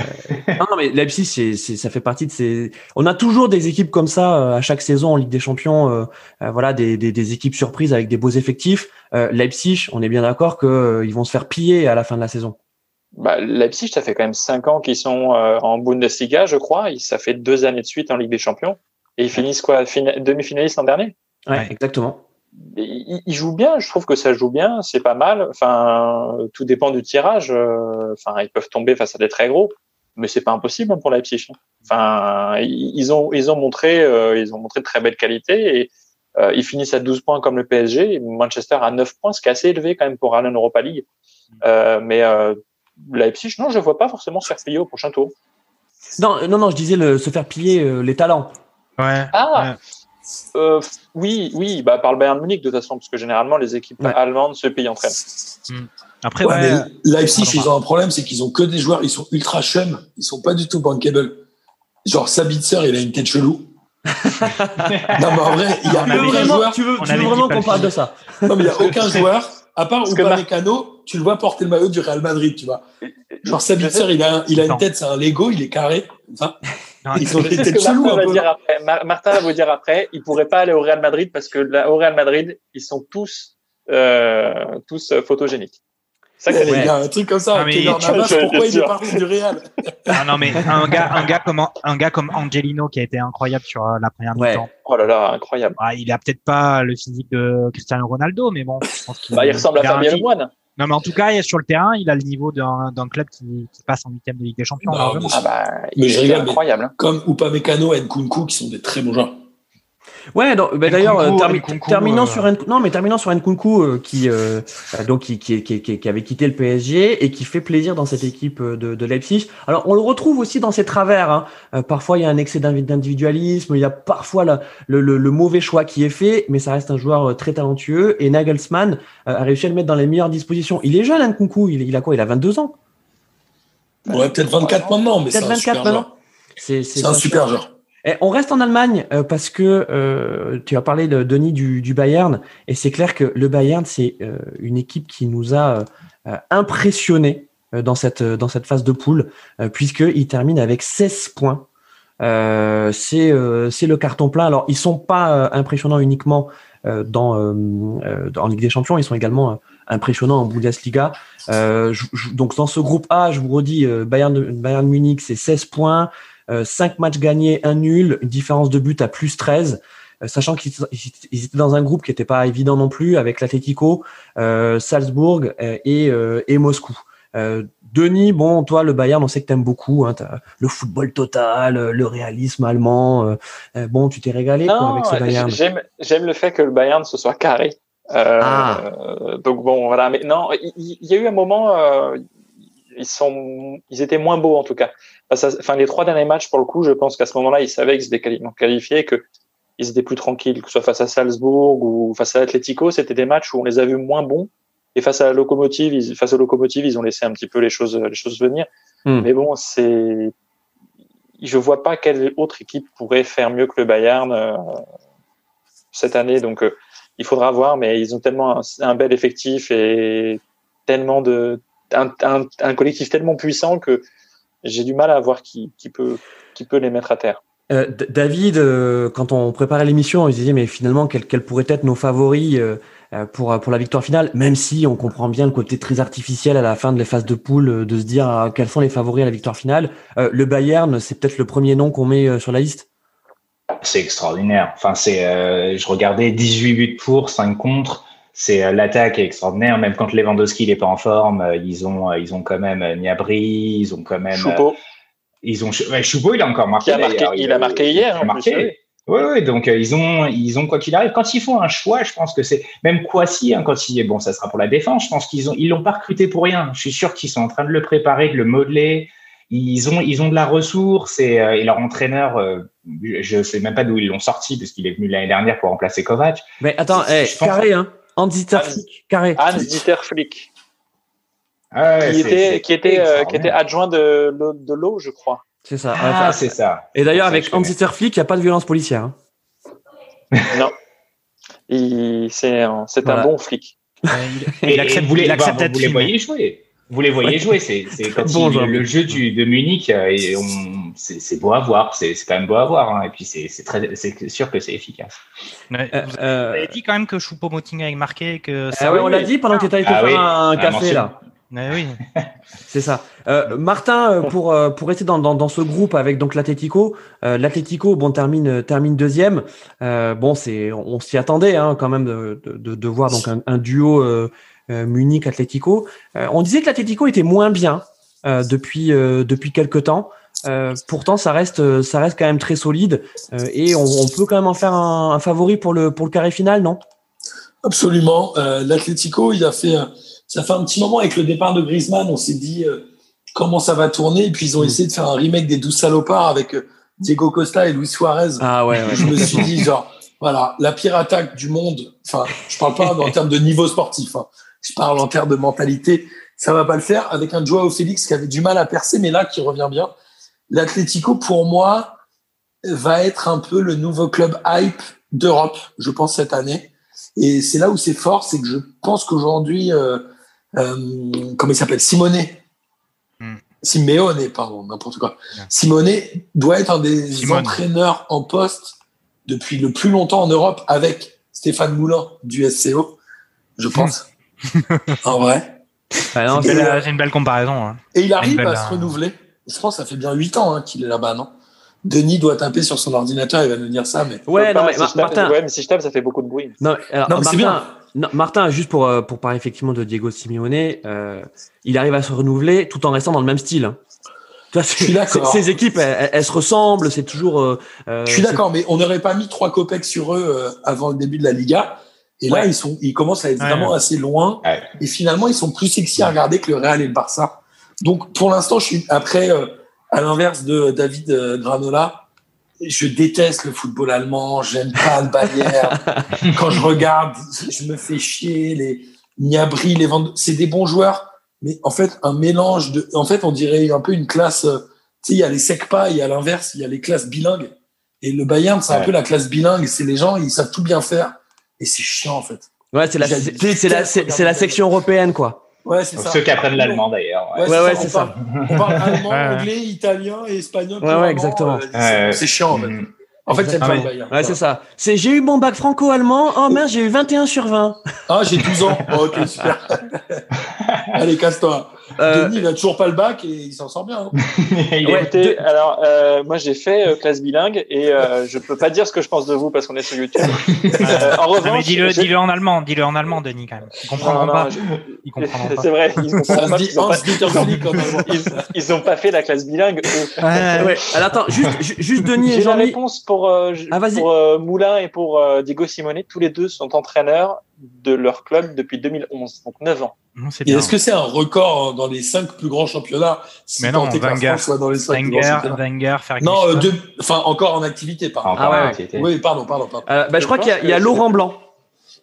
non, mais Leipzig, c'est, ça fait partie de ces. On a toujours des équipes comme ça euh, à chaque saison en Ligue des Champions. Euh, voilà, des, des, des, équipes surprises avec des beaux effectifs. Leipzig, on est bien d'accord qu'ils vont se faire piller à la fin de la saison. Bah, Leipzig, ça fait quand même cinq ans qu'ils sont en Bundesliga, je crois. Ça fait deux années de suite en Ligue des Champions. Et ils finissent quoi? Demi-finaliste l'an dernier? Ouais, exactement il joue bien. Je trouve que ça joue bien. C'est pas mal. Enfin, tout dépend du tirage. Euh, enfin, ils peuvent tomber face à des très gros, mais c'est pas impossible hein, pour Leipzig. Enfin, ils ont ils ont montré euh, ils ont montré de très belles qualités et euh, ils finissent à 12 points comme le PSG. Manchester à 9 points, ce qui est assez élevé quand même pour aller en Europa League. mais Leipzig, non, je vois pas forcément se faire plier au prochain tour. Non, non, non, je disais le, se faire plier les talents. Ouais. Ah. Euh, oui, oui, bah, par le Bayern Munich de toute façon, parce que généralement les équipes allemandes se payent entre elles. Hmm. Après, ouais, Leipzig, ils ont un problème, c'est qu'ils ont que des joueurs, ils sont ultra chum, ils sont pas du tout bankable. Genre Sabitzer, il a une tête chelou. [LAUGHS] non mais en vrai, il y a aucun joueur. Tu veux, vraiment qu'on parle de ça? Non mais il y a [LAUGHS] aucun joueur, à part Upamecano, tu le vois porter le maillot du Real Madrid, tu vois. Genre Sabitzer, il a, il a une tête, c'est un Lego, il est carré, ça. Ils ont été Martin, va dire après. Martin va vous dire après, il pourrait pas aller au Real Madrid parce que là, au Real Madrid, ils sont tous euh, tous euh, photogéniques. Ça, il y a un truc comme ça. Non, mais, [LAUGHS] pourquoi il est parti du Real [LAUGHS] ah Non mais un gars, un gars comme un gars comme Angelino qui a été incroyable sur euh, la première mi-temps. Oh là là, incroyable. Ah, il a peut-être pas le physique de Cristiano Ronaldo, mais bon. Je pense bah, il ressemble à Fabien Lemoine. Non, mais en tout cas, sur le terrain, il a le niveau d'un club qui, qui, passe en huitième de Ligue des Champions. Non, mais, ah bah, mais je rigole, incroyable. Hein. Comme Upamecano et Nkunku, qui sont des très bons joueurs. Ouais, bah, d'ailleurs, euh, terminant euh, sur non, mais terminant sur Nkunku euh, qui euh, donc qui, qui, qui, qui, avait quitté le PSG et qui fait plaisir dans cette équipe de, de Leipzig. Alors on le retrouve aussi dans ses travers. Hein. parfois il y a un excès d'individualisme, il y a parfois le, le, le, mauvais choix qui est fait, mais ça reste un joueur très talentueux et Nagelsmann a réussi à le mettre dans les meilleures dispositions. Il est jeune Nkunku, il, il a quoi? Il a 22 ans. Ouais, peut-être 24 maintenant, mais c'est un super joueur. C'est un super joueur. Eh, on reste en Allemagne euh, parce que euh, tu as parlé de Denis du, Bayern et c'est clair que le Bayern c'est euh, une équipe qui nous a impressionné dans cette phase de poule, puisqu'ils terminent avec 16 points. c'est c'est le carton plein. Alors ils sont pas impressionnants uniquement dans en Ligue des Champions, ils sont également impressionnants en Bundesliga. donc dans ce groupe A, je vous redis, Bayern Bayern Munich c'est 16 points. 5 matchs gagnés, un nul, une différence de but à plus 13. Euh, sachant qu'ils étaient dans un groupe qui n'était pas évident non plus, avec l'Atletico, euh, Salzbourg euh, et, et Moscou. Denis, bon, toi, le Bayern, on sait que t'aimes beaucoup, hein, le football total, le réalisme allemand. bon, tu t'es régalé quoi, avec ce Bayern. J'aime le fait que le Bayern se soit carré. Ah. Donc bon, voilà. Mais non, il y, a eu un moment, ils sont, ils étaient moins beaux en tout cas. Enfin, les trois derniers matchs, pour le coup, je pense qu'à ce moment-là, ils savaient qu'ils étaient qualifiés, que ils étaient plus tranquilles, que ce soit face à Salzbourg ou face à Atletico, c'était des matchs où on les a vus moins bons. Et face à la locomotive, ils, face aux locomotives, ils ont laissé un petit peu les choses, les choses venir. Hmm. Mais bon, c'est, je vois pas quelle autre équipe pourrait faire mieux que le Bayern euh, cette année. Donc, euh, il faudra voir. Mais ils ont tellement un, bel effectif et tellement de, un, un, collectif tellement puissant que j'ai du mal à voir qui, qui peut, qui peut les mettre à terre. Euh, David, euh, quand on préparait l'émission, on se disait mais finalement quels, pourraient être nos favoris euh, pour pour la victoire finale, même si on comprend bien le côté très artificiel à la fin de les phases de poule de se dire quels sont les favoris à la victoire finale. le Bayern, c'est peut-être le premier nom qu'on met sur la liste? C'est extraordinaire. Enfin, c'est je regardais 18 buts pour, 5 contre. C'est l'attaque est extraordinaire. Même quand Lewandowski n'est pas en forme, ils ont ils ont quand même Niabri, ils ont quand même. Ils ont, Choupo, il a encore marqué. Il a marqué, il, a marqué hier. marqué. Oui, oui, donc euh, ils ont, ils ont quoi qu'il arrive. Quand ils font un choix, je pense que c'est même Kwasi, hein, quand il est bon, ça sera pour la défense. Je pense qu'ils ont, ils l'ont pas recruté pour rien. Je suis sûr qu'ils sont en train de le préparer, de le modeler. Ils ont, ils ont de la ressource et, euh, et leur entraîneur, euh, je sais même pas d'où ils l'ont sorti parce qu'il est venu l'année dernière pour remplacer Kovac. Mais attends, hey, carré, hein, Hans Flick, carré. Hans Flick. Ah qui, était, qui, était, euh, qui était adjoint de, de l'eau, je crois. C'est ça. Ah, c'est ça. Et d'ailleurs, avec Hans Flick, il n'y a pas de violence policière. Hein. [LAUGHS] non. C'est un, un bon flic. il, accepte, vous, il accepte vous, les voyez jouer. Vous les voyez jouer. C'est [LAUGHS] bon, le, jeu du, de Munich, euh, c'est beau à voir. C'est quand même beau à voir. Hein. Et puis, c'est sûr que c'est efficace. Ouais, euh, vous avez dit quand même que Choupo-Moting avait marqué. Que ça ah ouais, on l'a dit pendant que tu étais ah, faire un café là oui. [LAUGHS] c'est ça. Euh, Martin, euh, pour euh, pour rester dans, dans, dans, ce groupe avec donc l'Atletico, euh, l'Atletico bon termine termine deuxième. Euh, bon c'est on, s'y attendait hein, quand même de, de, de, voir donc un, un duo Munich Atletico. on disait que l'Atletico était moins bien depuis depuis quelques temps. Pourtant ça reste ça reste quand même très solide et on, on, peut quand même en faire un, un, favori pour le pour le carré final non? Absolument. L'Atletico il a fait ça fait un petit moment avec le départ de Griezmann, on s'est dit euh, comment ça va tourner. Et puis ils ont mm. essayé de faire un remake des 12 salopards avec euh, Diego Costa et Luis Suarez. Ah ouais, Je me suis dit genre voilà la pire attaque du monde. Enfin, je parle pas en termes de niveau sportif. Hein. Je parle en termes de mentalité. Ça va pas le faire avec un Joao Félix qui avait du mal à percer, mais là qui revient bien. L'Atlético pour moi va être un peu le nouveau club hype d'Europe, je pense cette année. Et c'est là où c'est fort, c'est que je pense qu'aujourd'hui, euh, euh, comment il s'appelle Simonet. Hmm. Simeone, pardon, n'importe quoi. Simone doit être un des entraîneurs en poste depuis le plus longtemps en Europe avec Stéphane Moulin du SCO, je pense. [LAUGHS] en vrai. Ah c'est une belle comparaison. Hein. Et il arrive à se renouveler. Je pense que ça fait bien 8 ans hein, qu'il est là-bas, non? Denis doit taper sur son ordinateur, il va nous dire ça, mais. Ouais, non, mais, Martin. Ouais, mais si je tape, ça fait beaucoup de bruit. Non, alors, c'est bien. Martin, juste pour, euh, pour parler effectivement de Diego Simeone, euh, il arrive à se renouveler tout en restant dans le même style. je suis d'accord. Ces équipes, elles, se ressemblent, c'est toujours. Euh, je suis d'accord, mais on n'aurait pas mis trois copecs sur eux avant le début de la Liga. Et là, ils sont, ils commencent à être vraiment assez loin. Et finalement, ils sont plus sexy à regarder que le Real et le Barça. Donc, pour l'instant, je suis après, à l'inverse de David Granola, je déteste le football allemand, j'aime pas le Bayern. [LAUGHS] Quand je regarde, je me fais chier. Les Niabri, les Vend... c'est des bons joueurs, mais en fait, un mélange de. En fait, on dirait un peu une classe. Euh, tu sais, il y a les Secpa, il y a l'inverse, il y a les classes bilingues. Et le Bayern, c'est un peu la classe bilingue. C'est les gens, ils savent tout bien faire. Et c'est chiant, en fait. Ouais, c'est la, c'est la, c'est la section européenne, quoi. Ouais, c'est ça. Ceux qui apprennent l'allemand d'ailleurs. Ouais, Ouais, c'est on ça. parle- On parle [LAUGHS] allemand, anglais, italien et espagnol. Ouais, ouais, exactement. euh, c'est- chiant, en fait. Mm. En fait, c'est. Bayern. Ouais, c'est ça. C'est j'ai eu mon bac franco-allemand. Oh merde, j'ai eu 21 sur 20. Ah, j'ai 12 ans. [LAUGHS] Oh, ok, super. [LAUGHS] Allez, casse-toi. Euh, Denis, il a toujours pas le bac et il s'en sort bien. hein. [LAUGHS] Il Ouais. est- Écoutez, alors euh, moi j'ai fait euh, classe bilingue et euh, [LAUGHS] je peux pas dire ce que je pense de vous parce qu'on est sur YouTube. [LAUGHS] Euh, en revanche, dis-le, en allemand, dis-le en allemand, Denis, quand même. Ils comprendront non, pas. je- Ils comprendront pas. C'est vrai, ils se pas, ils ont pas, ils, ils ont fait la classe bilingue. eux. Ouais, ouais. Alors attends, juste, ju- juste Denis et J'ai la réponse pour, Ah, pour Moulin et pour Diego Simone. Tous les deux sont entraîneurs de leur club depuis 2011, donc 9 ans. Est-ce que c'est un record dans les cinq plus grands championnats si Mais non, Wenger. Soit dans les cinq plus grands Wenger, championnats Wenger, Ferguson. Non, euh, deux- enfin encore en activité, pardon. Encore Ah ouais, était- Oui, pardon, pardon, pardon. Euh, bah, je Je crois qu'il y y a Laurent Blanc.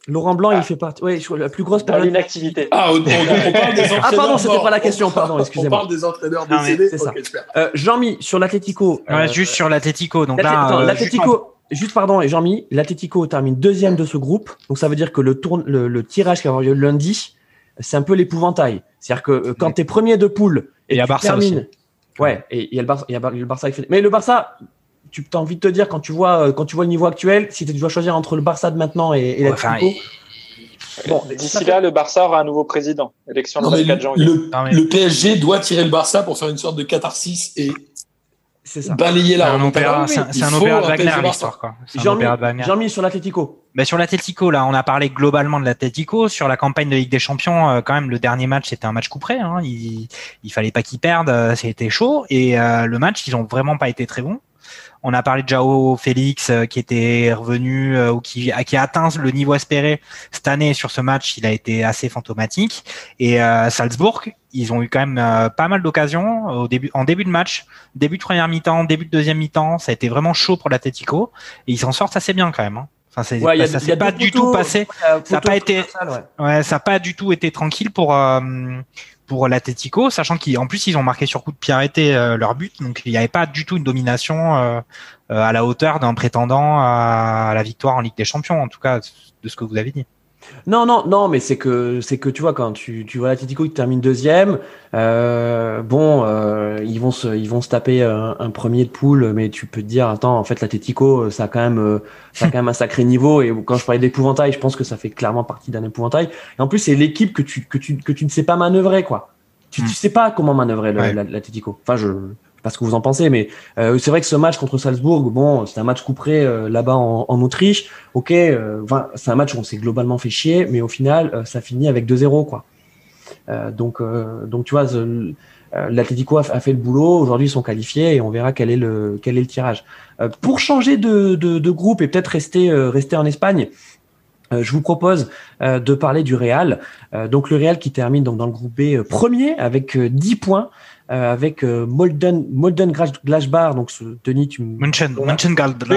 Laurent Blanc, Ah. il fait partie. Crois la plus grosse période. l'inactivité. Ah, on, on- on parle des entraîneurs. Ah, pardon, c'était pas la question, pardon, On excusez-moi. parle des entraîneurs décédés. c'est ça. Euh, Jean-Mi, sur l'Atlético. Ouais, euh, juste sur l'Atletico. Donc là, attends, euh, l'Atlético, juste pardon, et Jean-Mi, l'Atlético termine deuxième de ce groupe. Donc ça veut dire que le, tourne, le, le tirage qui va avoir lieu lundi, c'est un peu l'épouvantail. C'est-à-dire que euh, quand tu es premier de poule et Et il y a tu Barça termines- Ouais, et il y a le Barça, il y a le Barça qui fait- Mais le Barça, tu as envie de te dire quand tu vois euh, quand tu vois le niveau actuel, si tu dois choisir entre le Barça de maintenant et, et Ouais, l'Atlético. enfin, Bon, D'ici là, le Barça aura un nouveau président. Élection le Non, mais 24 janvier. le, le PSG doit tirer le Barça pour faire une sorte de catharsis et c'est ça. balayer c'est la un remontada. opéra, Oui, c'est un, c'est un opéra de un Wagner, l'histoire, quoi. C'est un Jean-Mi, sur l'Atlético. Bah, sur l'Atletico, là, on a parlé globalement de l'Atletico. Sur la campagne de Ligue des Champions, euh, quand même, le dernier match, c'était un match coup près. Hein. Il, il fallait pas qu'ils perdent, euh, c'était chaud. Et euh, le match, ils ont vraiment pas été très bons. On a parlé de Jao Félix euh, qui était revenu euh, ou qui, a- qui a atteint le niveau espéré cette année sur ce match. Il a été assez fantomatique. Et euh, Salzbourg, ils ont eu quand même euh, pas mal d'occasions au début, en début de match, début de première mi-temps, début de deuxième mi-temps. Ça a été vraiment chaud pour l'Atletico et ils s'en sortent assez bien quand même. Hein. Enfin, c'est, Ouais, a- ça a s'est pas du tout passé. a Ça a poteau pas été- ouais. Ouais, ça n'a pas du tout été tranquille pour euh, pour l'Atletico, sachant qu'en plus ils ont marqué sur coup de pied arrêté euh, leur but, donc il n'y avait pas du tout une domination euh, euh, à la hauteur d'un prétendant à la victoire en Ligue des Champions, en tout cas de ce que vous avez dit. Non, non, non, mais c'est que c'est que tu vois quand tu, tu vois l'Atlético qui termine deuxième, euh, bon, euh, ils vont se ils vont se taper un, un premier de poule, mais tu peux te dire attends, en fait l'Atlético ça a quand même euh, ça a quand même un sacré niveau et quand je parlais d'épouvantail, je pense que ça fait clairement partie d'un épouvantail. Et en plus c'est l'équipe que tu que tu que tu ne sais pas manœuvrer quoi. Tu, tu sais pas comment manœuvrer le- Ouais. Enfin je je sais pas ce que vous en pensez, mais euh, c'est vrai que ce match contre Salzbourg, bon, c'est un match couperé euh, là-bas en, Autriche. Ok, euh, c'est un match où on s'est globalement fait chier, mais au final, ça finit avec 2-0, quoi. Donc, donc, tu vois, l'Atlético a, a fait le boulot. Aujourd'hui, ils sont qualifiés et on verra quel est le quel est le tirage. Pour changer de, de, groupe et peut-être rester rester en Espagne. je vous propose de parler du Real. Donc le Real qui termine donc dans le groupe B premier avec euh, 10 points, euh, avec euh, Molden Molden Gladbach. Donc ce, Denis, tu me München. München, Gladbach.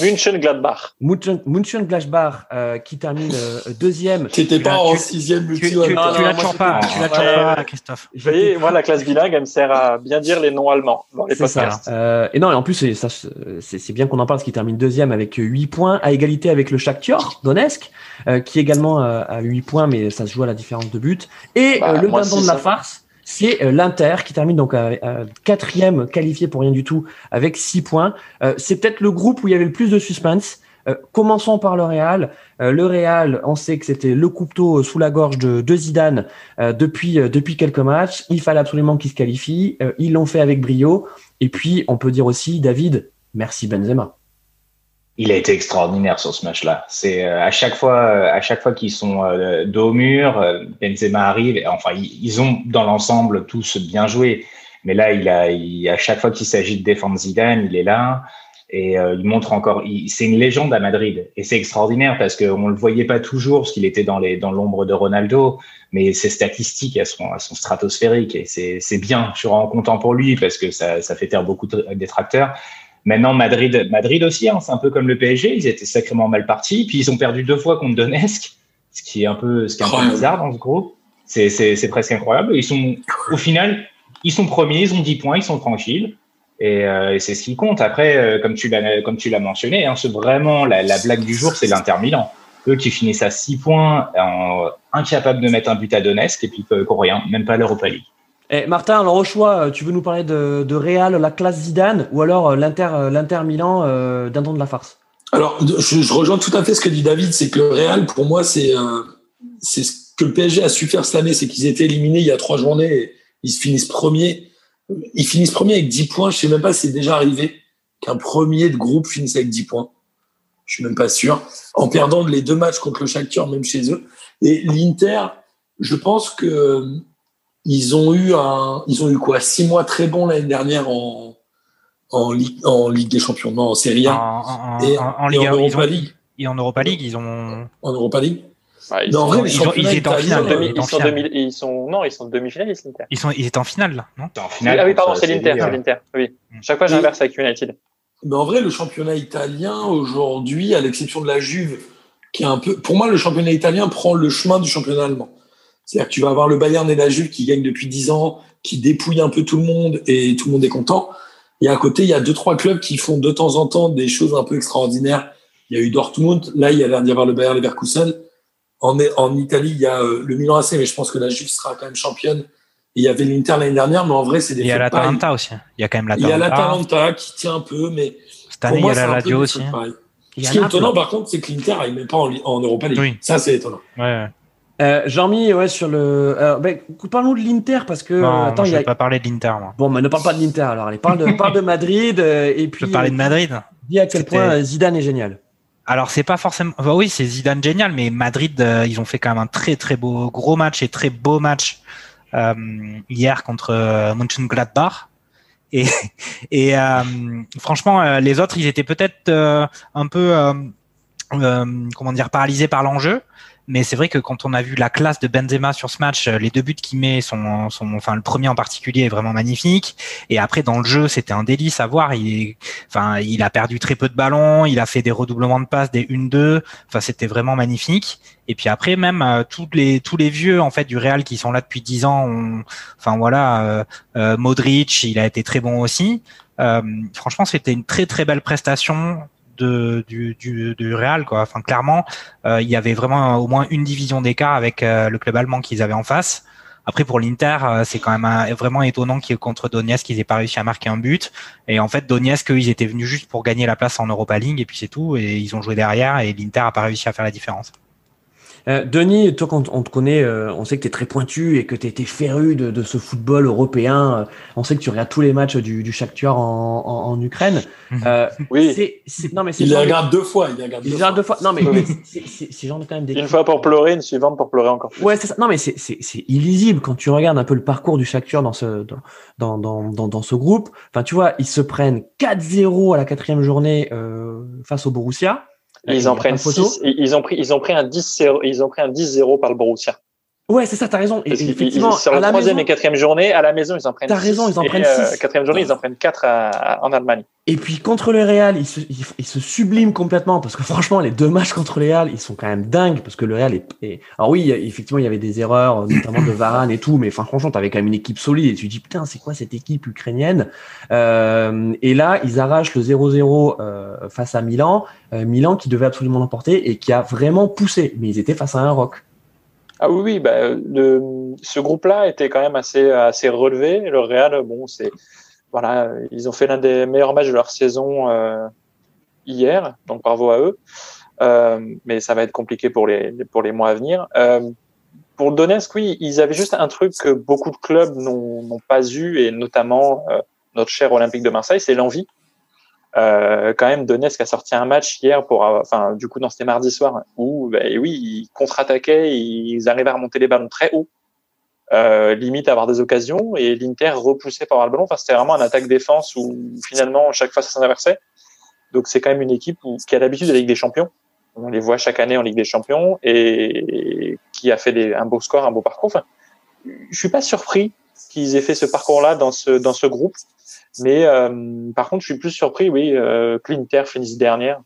München Gladbach. München, Gladbach euh, qui termine euh, deuxième. T'étais pas Tu- en tu- sixième Tu, tu, multi tu, tu non, l'as moi, toujours je- pas, tu l'as Ouais. pas, Christophe. Vous voyez, moi, la classe bilingue, elle me sert à bien dire les noms allemands dans les C'est ça. podcasts. Euh, et non, et en plus, c'est ça, c'est c'est bien qu'on en parle, parce qu'il termine deuxième avec 8 points, à égalité avec le Shakhtar Donetsk, euh, qui également euh, a 8 points, mais ça se joue à la différence de but. Et Bah, euh, le moi, dindon de la farce, c'est euh, l'Inter, qui termine donc quatrième qualifié pour rien du tout, avec 6 points. Euh, c'est peut-être le groupe où il y avait le plus de suspense. Euh, commençons par le Real. Euh, le Real, on sait que c'était le couteau sous la gorge de, de Zidane depuis depuis quelques matchs. Il fallait absolument qu'ils se qualifient. Euh, ils l'ont fait avec brio. Et puis, on peut dire aussi, David, merci Benzema. Il a été extraordinaire sur ce match-là. C'est euh, à chaque fois, euh, à chaque fois qu'ils sont euh, dos au mur, Benzema arrive. et- Enfin, ils, ont dans l'ensemble tous bien joué. Mais là, il a, à chaque fois qu'il s'agit de défendre Zidane, il est là et il montre encore. C'est une légende à Madrid et c'est extraordinaire parce qu'on le voyait pas toujours parce qu'il était dans l'ombre de Ronaldo. Mais ses statistiques, elles sont, stratosphériques et c'est bien. Je suis vraiment content pour lui parce que ça, ça fait taire beaucoup de détracteurs. Maintenant, Madrid, Madrid aussi, hein, c'est un peu comme le PSG. Ils étaient sacrément mal partis. Puis ils ont perdu deux fois contre Donetsk, ce qui est un peu, ce qui est un peu bizarre dans ce groupe. C'est, c'est, c'est presque incroyable. Ils sont, au final, ils sont premiers, ils ont 10 points, ils sont tranquilles. Et, euh, et c'est ce qui compte. Après, euh, comme tu l'as, comme tu l'as mentionné, hein, c'est vraiment la, la blague du jour, c'est l'Inter Milan. eux qui finissent à 6 points, incapables de mettre un but à Donetsk et puis qui rien, même pas l'Europa League. Eh, Martin, alors au choix, tu veux nous parler de, de Real, la classe Zidane, ou alors l'Inter, l'Inter Milan d'un don de la farce? Alors, je, rejoins tout à fait ce que dit David, c'est que le Real, pour moi, c'est ce que le PSG a su faire cette année, c'est qu'ils étaient éliminés il y a trois journées, et ils se finissent premiers. Ils finissent premiers avec 10 points. Je sais même pas si c'est déjà arrivé qu'un premier de groupe finisse avec 10 points. Je suis même pas sûr. En perdant les deux matchs contre le Shakhtar, même chez eux. Et l'Inter, je pense que ils ont eu un, ils ont eu quoi, six mois très bons l'année dernière en, en Ligue, en Ligue des Champions, non, en Serie A. En, et, en, Ligue, Europa League. Et en Europa League, ils ont. En Europa League. Bah, ils, sont, ils, étaient en finale. ils, sont demi, ils sont non, ils sont demi-finalistes l'Inter. Ils sont ils étaient en finale là, non en finale, Ah oui, pardon, c'est l'Inter, c'est l'Inter. Oui. Mm. Chaque fois j'inverse avec United. Mais en vrai, le championnat italien aujourd'hui, à l'exception de la Juve, qui est un peu, pour moi, le championnat italien prend le chemin du championnat allemand. C'est-à-dire que tu vas avoir le Bayern et la Juve qui gagnent depuis 10 ans, qui dépouillent un peu tout le monde et tout le monde est content. Et à côté, il y a deux trois clubs qui font de temps en temps des choses un peu extraordinaires. Il y a eu Dortmund, là il y a l'air d'y avoir le Bayern Leverkusen. En, en Italie, il y a euh, le Milan AC, mais je pense que la Juve sera quand même championne. il y avait l'Inter l'année dernière, mais en vrai, c'est des. Il y a l'Atalanta aussi. Il y a quand même l'Atalanta. Il y a l'Atalanta qui tient un peu, mais. Cette année, il y a la Lazio aussi. Ce qui est étonnant, par contre, c'est que l'Inter n'arrive même pas en, en Europa League. Oui. Ça, c'est étonnant. Ouais, Euh, Jean-Mi, ouais, sur le. Euh, ben, parlons de l'Inter parce que. Non, attends, je ne vais pas parler de l'Inter, moi. Bon, mais ne parle pas de l'Inter alors. Allez, parle de, parle de Madrid euh, et puis. Je peux parler de Madrid. Dis à quel point Zidane est génial. Alors c'est pas forcément. Bah oui, c'est Zidane génial, mais Madrid, euh, ils ont fait quand même un très très beau gros match et très beau match euh, hier contre euh, Mönchengladbach. Et, [LAUGHS] et euh, franchement, les autres, ils étaient peut-être un peu, comment dire, paralysés par l'enjeu. Mais c'est vrai que quand on a vu la classe de Benzema sur ce match, euh, les deux buts qu'il met sont, enfin le premier en particulier est vraiment magnifique. Et après dans le jeu, c'était un délice à voir. Il, enfin, il a perdu très peu de ballons, il a fait des redoublements de passes, des 1-2. Enfin, c'était vraiment magnifique. Et puis après, même euh, tous les tous les vieux en fait du Real qui sont là depuis 10 ans, ont, enfin voilà, euh, euh, Modric, il a été très bon aussi. franchement, c'était une très très belle prestation de, du, du, du Real. Quoi. Enfin, clairement, euh, il y avait vraiment au moins une division d'écart avec euh, le club allemand qu'ils avaient en face. Après, pour l'Inter, euh, c'est quand même vraiment étonnant qu'ils contre Donetsk, qu'ils aient pas réussi à marquer un but. Et en fait, Donetsk, ils étaient venus juste pour gagner la place en Europa League, et puis c'est tout. Et ils ont joué derrière, et l'Inter a pas réussi à faire la différence. Euh, Denis, toi, quand on te connaît, euh, on sait que tu es très pointu et que tu été féru de, ce football européen. on sait que tu regardes tous les matchs du, du Shakhtar en, en, Ukraine. Euh, [LAUGHS] oui. C'est, non, mais il les regarde deux fois. Il les regarde, deux, deux, fois. Non, mais [LAUGHS] c'est genre quand même Une fois pour pleurer, une suivante pour pleurer encore plus. Ouais, c'est ça. Non, mais c'est illisible quand tu regardes un peu le parcours du Shakhtar dans ce, dans, dans, dans, dans ce groupe. Enfin, tu vois, ils se prennent 4-0 à la quatrième journée face au Borussia. Ils en prennent six, ils ont pris, ils ont pris un 10-0, ils ont pris un 10-0 par le Borussia. Ouais, c'est ça, t'as raison. Et, effectivement, sur la troisième et quatrième journée, à la maison, ils en prennent. T'as raison, ils en prennent euh, six. quatrième journée, ils en prennent quatre en Allemagne. Et puis contre le Real, ils se, ils, se subliment complètement parce que franchement, les deux matchs contre le Real, ils sont quand même dingues parce que le Real est. Alors oui, effectivement, il y avait des erreurs, notamment de Varane et tout, mais enfin, franchement, t'avais quand même une équipe solide et tu te dis putain, c'est quoi cette équipe ukrainienne? Euh, Et là, ils arrachent le 0-0 euh, face à Milan, euh, Milan qui devait absolument l'emporter et qui a vraiment poussé, mais ils étaient face à un rock. Ah oui, oui, bah, le, ce groupe-là était quand même assez, assez relevé. Le Real, bon, c'est voilà, ils ont fait l'un des meilleurs matchs de leur saison euh, hier, donc bravo à eux. Euh, mais ça va être compliqué pour les pour les mois à venir. Euh, pour Donetsk, oui, ils avaient juste un truc que beaucoup de clubs n'ont pas eu, et notamment euh, notre cher Olympique de Marseille, c'est l'envie. Euh, quand même, Donetsk a sorti un match hier pour, enfin, du coup, non, c'était mardi soir, où, bah, oui, ils contre-attaquaient, ils arrivaient à remonter les ballons très haut, euh, limite à avoir des occasions, et l'Inter repoussait par le ballon. Enfin, c'était vraiment un attaque-défense où finalement, chaque fois, ça s'inversait. Donc, c'est quand même une équipe qui a l'habitude de la Ligue des Champions. On les voit chaque année en Ligue des Champions et qui a fait des, un beau score, un beau parcours. Enfin, je suis pas surpris qu'ils aient fait ce parcours-là dans ce, dans ce groupe. Mais euh, par contre, je suis plus surpris, oui, euh, que l'Inter finisse dernière.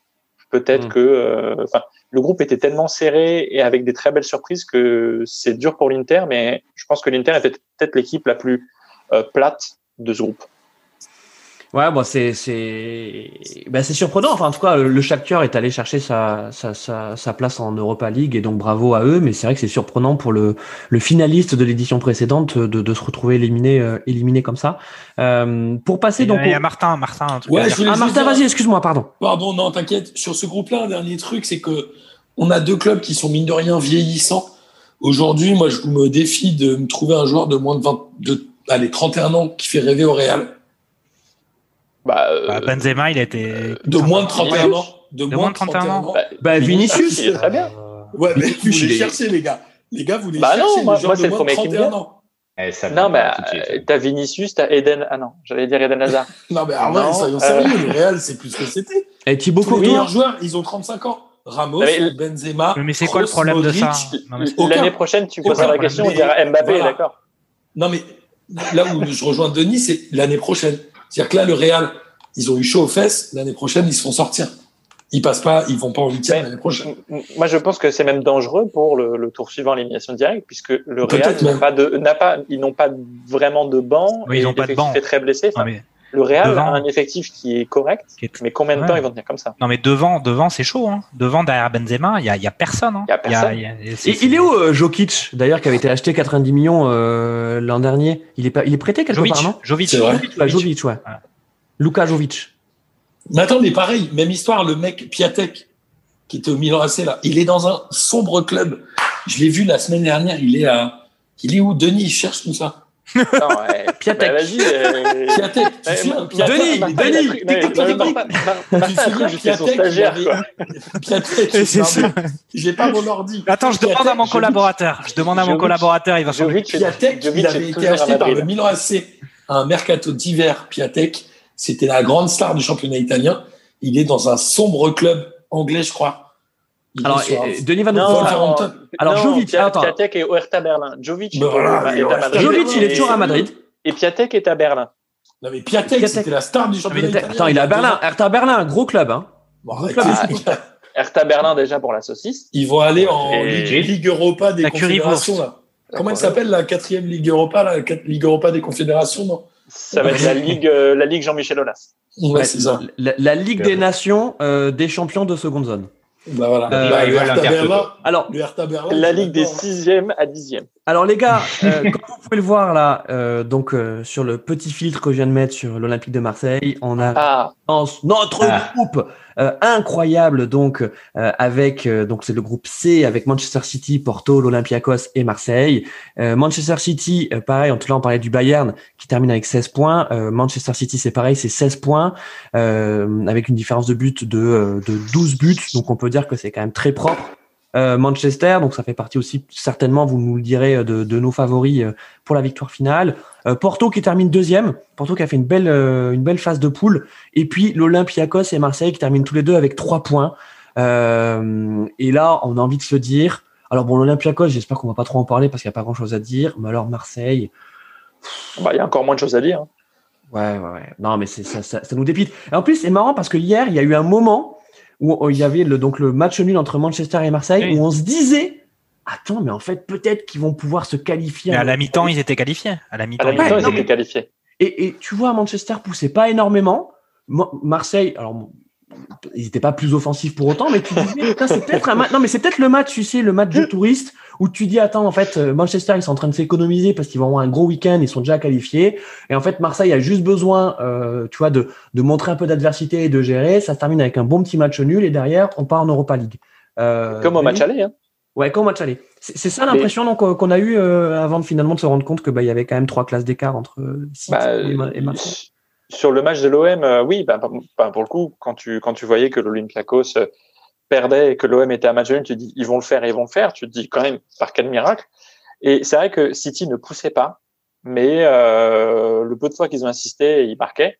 Peut-être hmm. que, euh, enfin, le groupe était tellement serré et avec des très belles surprises que c'est dur pour l'Inter, mais je pense que l'Inter était peut-être l'équipe la plus plate de ce groupe. Ouais, bon, c'est c'est ben, c'est surprenant. Enfin, en tout cas, le Shakhtar est allé chercher sa, sa, sa, sa, place en Europa League et donc bravo à eux. Mais c'est vrai que c'est surprenant pour le, le finaliste de l'édition précédente de, de se retrouver éliminé euh, éliminé comme ça. Euh, pour passer donc. Il y a Martin, Martin. Un ouais, ah, Martin, vas-y, excuse-moi, pardon. Pardon, non, t'inquiète. Sur ce groupe-là, un dernier truc, c'est que on a deux clubs qui sont mine de rien vieillissants. Aujourd'hui, moi, je me défie de me trouver un joueur de moins de 20, de allez, 31 ans qui fait rêver au Real. Bah, euh, bah, Benzema, il était. De moins de 31 ans. De, moins de 31 ans. Bah, bah Vinicius. Est très bien. Ouais, mais vous les cherchez, les gars. Les gars, vous les bah cherchez. Non, moi, moi c'est le premier qui me vient. Eh, non, mais euh, t'as Vinicius, t'as Eden. Ah non, j'allais dire Eden Hazard. [LAUGHS] non, mais ah ouais, soyons sérieux, euh... le Real, c'est plus ce que c'était. Et Thibaut Courtois. Les meilleurs joueurs, ils ont 35 ans. Ramos, mais, Benzema. Mais c'est quoi le problème Modric, de ça L'année prochaine, tu poseras la question, on dira Mbappé, voilà. d'accord. Non, mais là où je rejoins Denis, c'est l'année prochaine. C'est-à-dire que là, le Real, ils ont eu chaud aux fesses. L'année prochaine, ils se font sortir. Ils passent pas, ils vont pas en huitième l'année prochaine. Moi, je pense que c'est même dangereux pour le, le tour suivant, l'élimination directe, puisque le Real n'a pas de, n'a pas, ils n'ont pas vraiment de banc. Oui, ils n'ont pas de banc. très blessé. Enfin, mais le Real devant, a un effectif qui est correct, qui est... mais combien de ouais. temps ils vont tenir comme ça? Non, mais devant, devant, c'est chaud. Hein. Devant, derrière Benzema, il y a, y a personne. Hein. Y a personne. Y a, y a, Et il est où euh, Jokic D'ailleurs, qui avait été acheté 90 millions euh, l'an dernier? Il est pas, il est prêté quelque Jovic, part, non? Jovic. Jovic, ouais. Jovic, ouais. ouais. Luka Jovic. Mais attendez, pareil, même histoire, le mec Piatek, qui était au Milan AC, là, il est dans un sombre club. Je l'ai vu la semaine dernière, il est à. Il est où? Denis, il cherche tout ça. Non. [LAUGHS] Piatek. Bah, vas-y. Euh... Piatek, tu souviens, Denis, Denis, Piatek, C'est ça. J'ai pas mon ordi. Attends, je demande à mon collaborateur. Je demande à mon collaborateur, il va Piatek, il avait été acheté par le Milan AC à un mercato d'hiver. Piatek, c'était la grande star du championnat italien. Il est dans un sombre club anglais, je crois. Il Alors, euh, Denis va nous Non, faire- Wolverhampton. Alors, non, Jovic, Pia- attends. Piatek et Huerta Berlin. Jovic voilà, est et à Huerta Madrid. Jovic, il est toujours à Madrid. Et Piatek est à Berlin. Non, mais Piatek, c'était la star du championnat Attends, il est à Berlin. Hertha Berlin, un gros club. Hein. Bon, Gros club. [LAUGHS] Hertha Berlin déjà pour la saucisse. Ils vont aller en Et- Ligue, Ligue Europa des La Confédérations. Là. Comment elle s'appelle la quatrième Ligue Europa, la Ligue Europa des Confédérations, non? Ça va être la Ligue, euh, la Ligue Jean-Michel Aulas. Ouais, c'est ça. La, la Ligue des Nations euh, des champions de seconde zone. Bah voilà. Euh, Bah, le. Berlin, Alors, le Hertha Berlin, La Ligue des d'accord. sixièmes à dixièmes. alors les gars, euh, [LAUGHS] comme vous pouvez le voir là, euh, donc euh, sur le petit filtre que je viens de mettre sur l'Olympique de Marseille, on a Ah, dans notre Ah. groupe euh, incroyable donc euh, avec euh, donc c'est le groupe C avec Manchester City, Porto, l'Olympiakos et Marseille. Euh, Manchester City, euh, pareil, en tout cas on parlait du Bayern qui termine avec 16 points. Euh, Manchester City c'est pareil, c'est 16 points avec une différence de but de, de 12 buts. Donc on peut dire que c'est quand même très propre. Euh, Manchester, donc ça fait partie aussi certainement, vous nous le direz, euh, de, de nos favoris euh, pour la victoire finale. Euh, Porto qui termine deuxième, Porto qui a fait une belle, euh, une belle phase de poule. Et puis l'Olympiakos et Marseille qui terminent tous les deux avec trois points. Et là, on a envie de se dire. Alors bon, l'Olympiakos, j'espère qu'on va pas trop en parler parce qu'il n'y a pas grand-chose à dire. Mais alors Marseille, bah, il y a encore moins de choses à dire. ouais, ouais, ouais. Non, mais ça, ça, ça nous dépite. Et en plus, c'est marrant parce que hier, il y a eu un moment où il y avait le, donc le match nul entre Manchester et Marseille Oui. où on se disait, attends, mais en fait, peut-être qu'ils vont pouvoir se qualifier. Mais à la mi-temps, ils étaient qualifiés. À la mi-temps, ils mi-temps, Ouais, ils non, étaient mais- qualifiés. Et, et tu vois, Manchester poussait pas énormément. Mo- Marseille, alors ils n'étaient pas plus offensifs pour autant, mais tu disais, putain, c'est peut-être un match. Non, mais c'est peut-être le match, tu sais, le match du touriste où tu dis, attends, en fait, euh, Manchester, ils sont en train de s'économiser parce qu'ils vont avoir un gros week-end, ils sont déjà qualifiés. Et en fait, Marseille a juste besoin, euh, tu vois, de, de montrer un peu d'adversité et de gérer. Ça se termine avec un bon petit match nul et derrière, on part en Europa League. Euh, Comme au match aller. Hein. Ouais, comme au match aller. C'est ça l'impression donc qu'on a eu euh, avant de finalement de se rendre compte que bah il y avait quand même trois classes d'écart entre City Bah, et, Ma- et Marseille. Sur le match de l'OM, oui, bah, bah, pour le coup, quand tu, quand tu voyais que l'Olympiakos perdait et que l'OM était à match nul, tu te dis ils vont le faire, ils vont le faire. Tu te dis quand même par quel miracle. Et c'est vrai que City ne poussait pas, mais euh, le peu de fois qu'ils ont insisté, ils marquaient.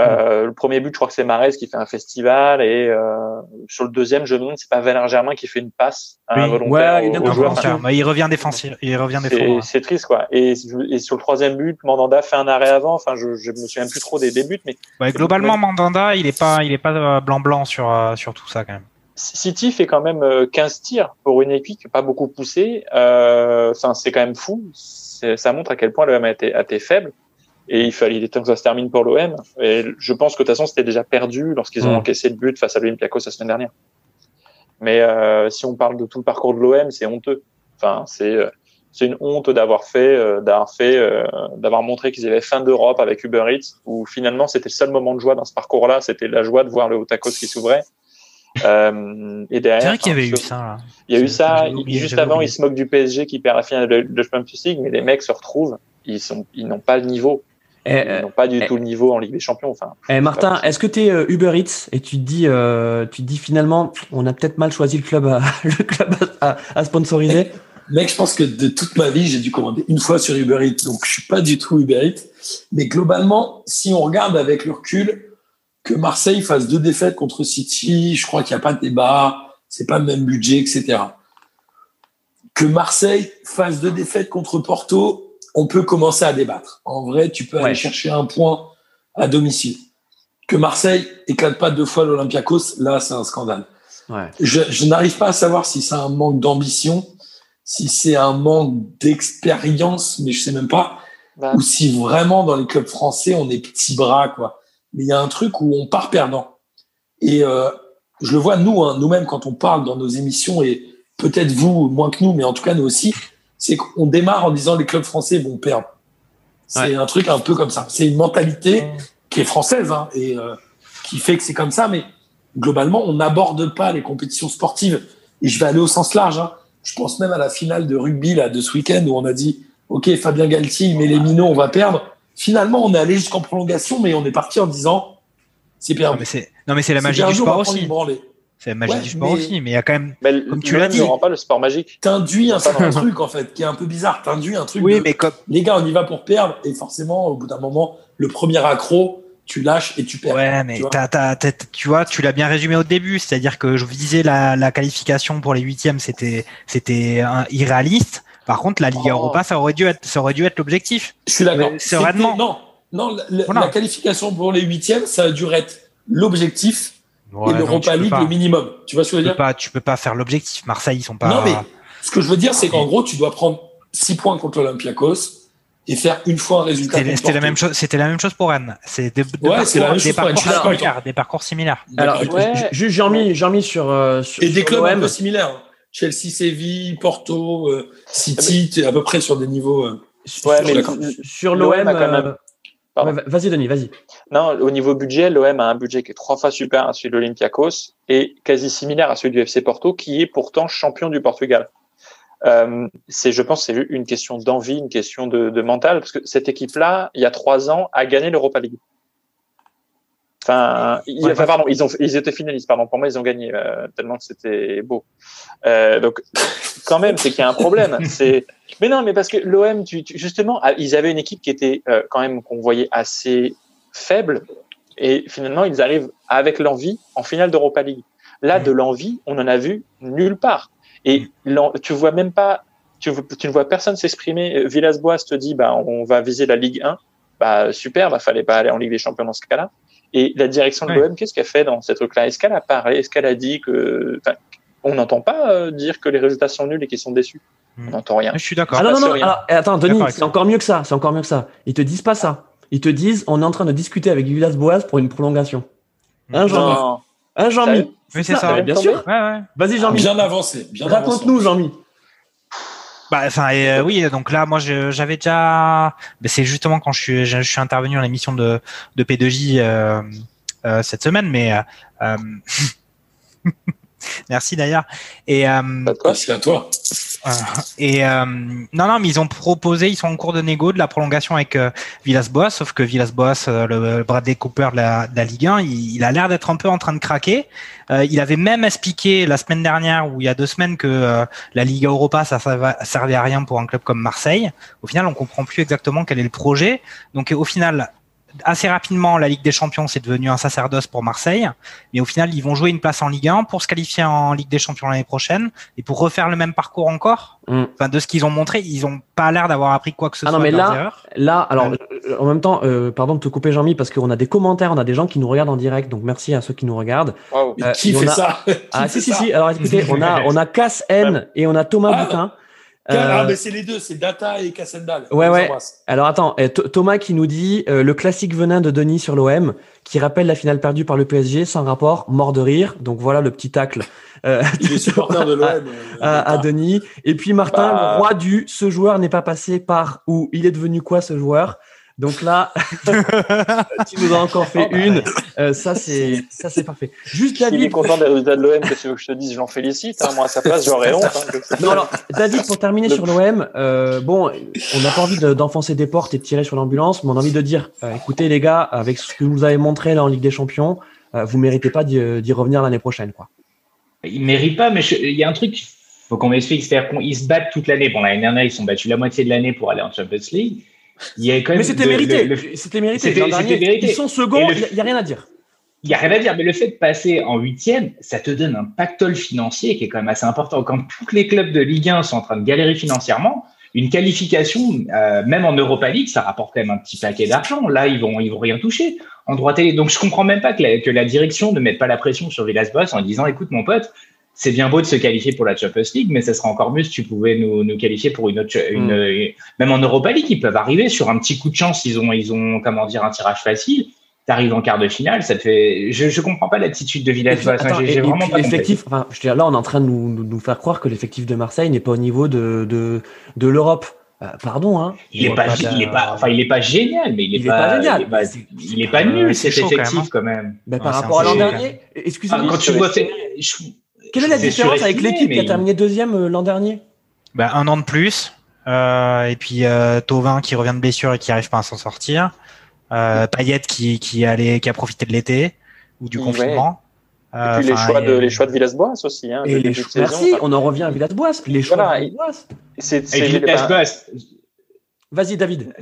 Euh, Le premier but, je crois que c'est Marès qui fait un festival, et euh, sur le deuxième, je me demande, c'est pas Valère Germain qui fait une passe Oui. involontaire Ouais, au- il est au joueur. Enfin, il revient défensif. Il revient C'est défensif. c'est triste, quoi. Et, et sur le troisième but, Mandanda fait un arrêt avant. Enfin, je, je me souviens plus trop des, des buts, mais Ouais, globalement, Mandanda, il est pas, il est pas blanc blanc sur sur tout ça quand même. City fait quand même euh, 15 tirs pour une équipe qui n'a pas beaucoup poussé. Euh, Enfin, c'est quand même fou. Ça montre à quel point le M a été, a été faible. Et il fallait, il était temps que ça se termine pour l'OM. Et je pense que de toute façon, c'était déjà perdu lorsqu'ils ont Mm. encaissé le but face à l'Olympiakos la semaine dernière. Mais euh, si on parle de tout le parcours de l'OM, c'est honteux. Enfin, c'est euh, c'est une honte d'avoir fait, euh, d'avoir fait, euh, d'avoir montré qu'ils avaient fin d'Europe avec Uber Eats, où finalement c'était le seul moment de joie dans ce parcours-là, c'était la joie de voir le Otakos qui s'ouvrait. Euh, et derrière, C'est vrai qu'il y avait eu ça. Là. il y a eu ça. oublié, juste avant, oublié. ils se moquent du PSG qui perd la finale de de Champions League, mais les mecs se retrouvent. Ils sont, ils n'ont pas le niveau. Eh, Ils n'ont pas du eh. tout le niveau en Ligue des Champions. Enfin, eh, Martin, est-ce que tu es Uber Eats et tu te dis, euh, tu te dis finalement, on a peut-être mal choisi le club à, [LAUGHS] le club à, à sponsoriser? Mec, je pense que de toute ma vie, j'ai dû commander une fois sur Uber Eats, donc je suis pas du tout Uber Eats. Mais globalement, si on regarde avec le recul, que Marseille fasse deux défaites contre City, je crois qu'il n'y a pas de débat, c'est pas le même budget, etc. Que Marseille fasse deux défaites contre Porto, on peut commencer à débattre. En vrai, tu peux Ouais. aller chercher un point à domicile. Que Marseille éclate pas deux fois l'Olympiakos, là, c'est un scandale. Ouais. Je, je n'arrive pas à savoir si c'est un manque d'ambition, si c'est un manque d'expérience, mais je sais même pas, bah, ou si vraiment dans les clubs français on est petits bras quoi. Mais il y a un truc où on part perdant. Et euh, je le vois nous, hein, nous-mêmes quand on parle dans nos émissions et peut-être vous moins que nous, mais en tout cas nous aussi, c'est qu'on démarre en disant les clubs français vont perdre. C'est un truc un peu comme ça. C'est une mentalité qui est française hein, et euh, qui fait que c'est comme ça. Mais globalement, on n'aborde pas les compétitions sportives. Et je vais aller au sens large. Hein. Je pense même à la finale de rugby là, de ce week-end où on a dit OK, Fabien Galtier, met les minots, on va perdre. Finalement, on est allé jusqu'en prolongation, mais on est parti en disant c'est Non, perdu. mais c'est non, mais c'est la C'est magie perdu, du sport aussi. C'est la magie Ouais, du sport mais- aussi. Mais il y a quand même. mais Comme tu l'as dit. ne rend pas le sport magique. T'induis un certain truc en fait qui est un peu bizarre. T'induis un truc. Oui, de- mais comme. Les gars, on y va pour perdre et forcément, au bout d'un moment, le premier accro, tu lâches et tu perds. Ouais, mais tu vois. t'as- t'as- t'as- tu vois, tu l'as bien résumé au début, c'est-à-dire que je disais la, la qualification pour les huitièmes, c'était c'était un- irréaliste. Par contre, la Ligue Oh. Europa, ça aurait dû être ça aurait dû être l'objectif. Je suis d'accord. C'était- sereinement. Non, non, la, la- Voilà. la qualification pour les huitièmes, ça a dû être l'objectif Ouais, et l'Europa League le minimum. Tu vois ce que je Tu veux peux dire? pas, tu peux pas faire l'objectif. Marseille, ils sont pas. Non, mais ce que je veux dire, c'est qu'en gros, tu dois prendre 6 points contre l'Olympiakos et faire une fois un résultat. C'était la même chose. C'était la même chose pour Rennes. C'est des, des Ouais, c'est la même parcours, des similaires. Des parcours similaires. Alors. Ouais. ju- juste Jean-Mi, Jean-Mi sur, euh, sur Et des sur clubs un peu similaires. Chelsea, Séville, Porto, euh, City, tu es à peu près sur des niveaux. euh, Sur- Ouais, mais l'OM même- euh, ouais, vas-y, Denis, vas-y. Non, au niveau budget, l'OM a un budget qui est trois fois supérieur à celui de l'Olympiakos et quasi similaire à celui du FC Porto, qui est pourtant champion du Portugal. Euh, c'est, je pense, c'est une question d'envie, une question de, de mental, parce que cette équipe-là, il y a trois ans, a gagné l'Europa League. Enfin, il- Ouais, enfin, pardon, ils ont, ils étaient finalistes, pardon. Pour moi, ils ont gagné euh, tellement que c'était beau. Euh, donc, quand même, c'est qu'il y a un problème. [LAUGHS] C'est, mais non, mais parce que l'OM, justement, ah, ils avaient une équipe qui était euh, quand même qu'on voyait assez faible, et finalement, ils arrivent avec l'envie en finale d'Europa League. Là, de l'envie, on en a vu nulle part. Et tu vois même pas, tu, tu ne vois personne s'exprimer. Villas-Boas te dit, bah, on va viser la Ligue 1. Bah, super, bah, fallait pas aller en Ligue des Champions dans ce cas-là. Et la direction de l'OM, qu'est-ce qu'elle fait dans cette truc-là Est-ce qu'elle a parlé Est-ce qu'elle a dit que, enfin, on n'entend pas euh, dire que les résultats sont nuls et qu'ils sont déçus? Hmm. On n'entend rien. Je suis d'accord. Ah non, non, non, alors, attends, Denis, c'est encore mieux que ça, c'est encore mieux que ça. Ils te disent pas ça. Ils te disent, on est en train de discuter avec Villas-Boas pour une prolongation. Hein, Jean-Mi Non. Hein, Jean-Mi Oui, c'est ça. Bien sûr. Ouais, ouais. Vas-y, Jean-Mi. Bien avancé. Bien Raconte-nous, Jean-Mi. Bah, enfin, euh, oui, donc là, moi, j'avais déjà. c'est justement quand je suis, je, suis intervenu à l'émission de, de P2J euh, euh, cette semaine, mais euh, euh, [LAUGHS] merci d'ailleurs. Et euh. C'est à toi. Et euh, non, non, mais ils ont proposé, ils sont en cours de négo de la prolongation avec euh, Villas-Boas, sauf que Villas-Boas, euh, le, le Bradley Cooper de la, de Ligue 1, il, a l'air d'être un peu en train de craquer. Euh, il avait même expliqué la semaine dernière ou il y a deux semaines que la Liga Europa, ça, ça va- servait à rien pour un club comme Marseille. Au final, on comprend plus exactement quel est le projet. Donc, au final, assez rapidement, la Ligue des Champions, c'est devenu un sacerdoce pour Marseille. Mais au final, ils vont jouer une place en Ligue 1 pour se qualifier en Ligue des Champions l'année prochaine et pour refaire le même parcours encore. Mm. Enfin, de ce qu'ils ont montré, ils ont pas l'air d'avoir appris quoi que ce Ah non, soit mais de leurs là-. Là, alors, Ouais. euh, en même temps, euh, pardon de te couper, Jean-Mi, parce qu'on a des commentaires, on a des gens qui nous regardent en direct, donc merci à ceux qui nous regardent. Mais Euh, qui fait a- ça Ah, [LAUGHS] si, si, si. Alors, écoutez, on a, on a Cass N et on a Thomas Ah. Boutin. Ah, mais c'est les deux, c'est Data et Cassendal. Ouais, ouais. Alors attends, Thomas qui nous dit le classique venin de Denis sur l'OM, qui rappelle la finale perdue par le PSG sans rapport, mort de rire. Donc voilà le petit tacle. Euh, [LAUGHS] Il est supporter de l'OM. À, Denis. Et puis Martin, le bah. roi du ce joueur n'est pas passé par où? Il est devenu quoi ce joueur? Donc là, [LAUGHS] tu nous as encore fait oh, bah, une. Euh, ça, c'est ça, c'est parfait. Juste David. Il est content des résultats de l'OM. que tu veux que je te dise Je l'en félicite. Hein. Moi, à sa place, j'aurais [LAUGHS] honte. Hein, non, alors, David, pour terminer sur l'OM, euh, bon, on n'a pas envie d'enfoncer des portes et de tirer sur l'ambulance, mais on a envie de dire euh, écoutez, les gars, avec ce que vous avez montré là en Ligue des Champions, euh, vous méritez pas d'y revenir l'année prochaine, quoi. Ils méritent pas, mais il y a un truc faut qu'on m'explique, c'est-à-dire qu'ils se battent toute l'année. Bon, l'année dernière, ils sont battus la moitié de l'année pour aller en Champions League. Il y a quand même mais c'était mérité. C'était mérité. Ils sont seconds, il n'y a rien à dire. Il n'y a rien à dire, mais le fait de passer en huitième, ça te donne un pactole financier qui est quand même assez important. Quand tous les clubs de Ligue 1 sont en train de galérer financièrement, une qualification, euh, même en Europa League, ça rapporte quand même un petit paquet d'argent. Là, ils vont, ils vont rien toucher en droit télé. Donc, je comprends même pas que la, que la direction ne mette pas la pression sur Villas-Boas en disant, écoute, mon pote, c'est bien beau de se qualifier pour la Champions League, mais ça serait encore mieux si tu pouvais nous, nous qualifier pour une autre, une, mm. même en Europa League, ils peuvent arriver sur un petit coup de chance. Ils ont, ils ont, comment dire, un tirage facile. T'arrives en quart de finale, ça te fait. Je, je comprends pas l'attitude de Villas-Boas. J'ai vraiment pas l'effectif. Enfin, je veux dire, là, on est en train de nous, nous faire croire que l'effectif de Marseille n'est pas au niveau de de, de l'Europe. Euh, pardon, hein. Il est pas, il est pas, enfin, il est pas génial, mais il est, il pas, est pas, génial. Il est pas, il est pas nul cet effectif quand même. Ben, par rapport à l'an dernier, excusez-moi. quand tu vois, quelle est la différence avec l'équipe qui a terminé deuxième euh, l'an dernier? Bah, Un an de plus. Euh, et puis euh, Tovin qui revient de blessure et qui arrive pas à s'en sortir. Euh, Payet qui, qui, allait, qui a profité de l'été ou du confinement. Et puis les choix, de, les choix de Villas-Boas aussi. Hein, et les choix, merci, on en revient à Villas-Boas. Les choix voilà, de Villas-Boas. C'est Villas-Boas. Vas-y, David.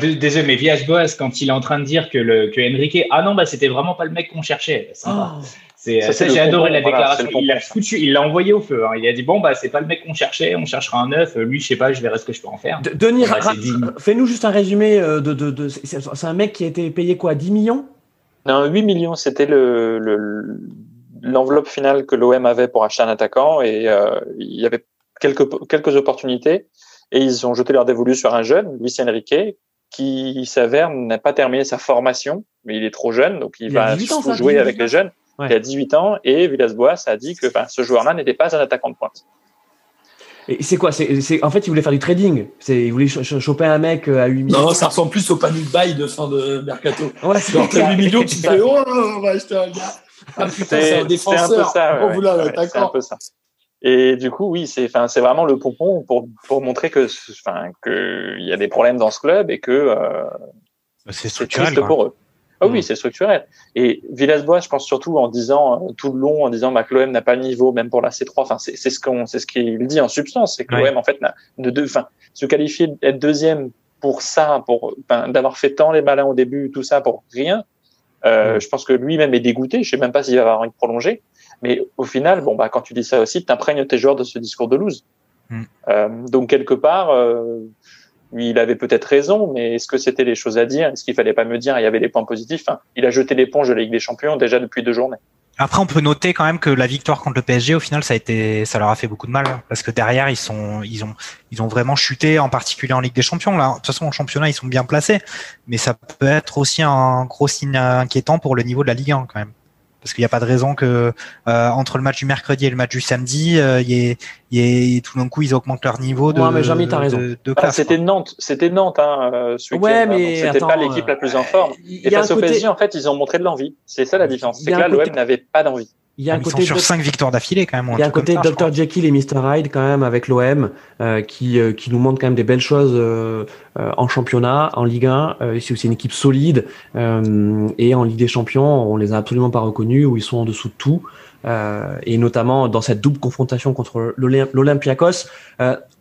désolé, mais Villas-Boas, quand il est en train de dire que, le, que Enrique, ah non, bah, c'était vraiment pas le mec qu'on cherchait. Oh. J'ai adoré la déclaration. il l'a il l'a envoyé au feu. Hein. Il a dit bon bah c'est pas le mec qu'on cherchait, on cherchera un neuf. Lui je sais pas, je verrai ce que je peux en faire. Denis, fais-nous juste un résumé euh, de. de, de c'est un mec qui a été payé quoi, 10 millions? Non, 8 millions. C'était le, l'enveloppe finale que l'OM avait pour acheter un attaquant et euh, il y avait quelques quelques opportunités et ils ont jeté leur dévolu sur un jeune, Luis Enrique, qui s'avère n'a pas terminé sa formation, mais il est trop jeune, donc il, va jouer avec les jeunes qui a 18 ans, et Villas-Boas a dit que ce joueur-là n'était pas un attaquant de pointe. Et c'est quoi? C'est, En fait, il voulait faire du trading. C'est, il voulait choper un mec euh, à 8 millions. Non, ça ressemble plus au de bail de fin de mercato. Ouais, c'est Genre, 8 millions, tu fais [LAUGHS] Oh, on va acheter un gars. Ah putain, c'est, un défenseur. C'est un peu ça. Ouais, ouais, c'est un peu ça. Et du coup, oui, c'est, enfin, c'est vraiment le pompon pour, pour montrer que, enfin, que il y a des problèmes dans ce club et que euh, c'est, c'est triste pour eux. Ah oui, mm. c'est structurel. Et Villas-Boas, je pense surtout en disant euh, tout le long, en disant bah, que l'OM n'a pas le niveau, même pour la C3. Enfin, c'est ce qu'on, c'est ce qu'il dit en substance, c'est que l'OM en fait n'a de deux. Enfin, se qualifier d'être deuxième pour ça, pour d'avoir fait tant les malins au début, tout ça pour rien. Euh, mm. Je pense que lui-même est dégoûté. Je sais même pas s'il va avoir envie de prolonger. Mais au final, bon bah quand tu dis ça aussi, tu imprègnes tes joueurs de ce discours de loose. Mm. Euh, donc quelque part, euh, il avait peut-être raison, mais est-ce que c'était les choses à dire? Est-ce qu'il fallait pas me dire? Il y avait des points positifs. Il a jeté l'éponge de la Ligue des Champions déjà depuis deux journées. Après, on peut noter quand même que la victoire contre le PSG, au final, ça a été, ça leur a fait beaucoup de mal parce que derrière, ils sont, ils ont, ils ont vraiment chuté, en particulier en Ligue des Champions. De toute façon, en championnat, ils sont bien placés, mais ça peut être aussi un gros signe inquiétant pour le niveau de la Ligue 1 quand même parce qu'il n'y a pas de raison que euh, entre le match du mercredi et le match du samedi, euh, y ait, tout d'un coup ils augmentent leur niveau de. Ouais, mais jamais t'as raison. Ah, c'était Nantes, c'était Nantes, hein, euh, ce ouais, hein, mais c'était pas l'équipe la plus en forme. Et face au PSG, en fait, ils ont montré de l'envie. C'est ça la différence. C'est que là, l'OM n'avait pas d'envie. Il y a un côté sur cinq victoires d'affilée quand même. Il y a un côté Dr Jekyll et Mr Hyde quand même avec l'OM euh, qui euh, qui nous montre quand même des belles choses euh, en championnat, en Ligue 1. c'est aussi une équipe solide et en Ligue des Champions, on les a absolument pas reconnus où ils sont en dessous de tout. et notamment dans cette double confrontation contre l'Olympiakos,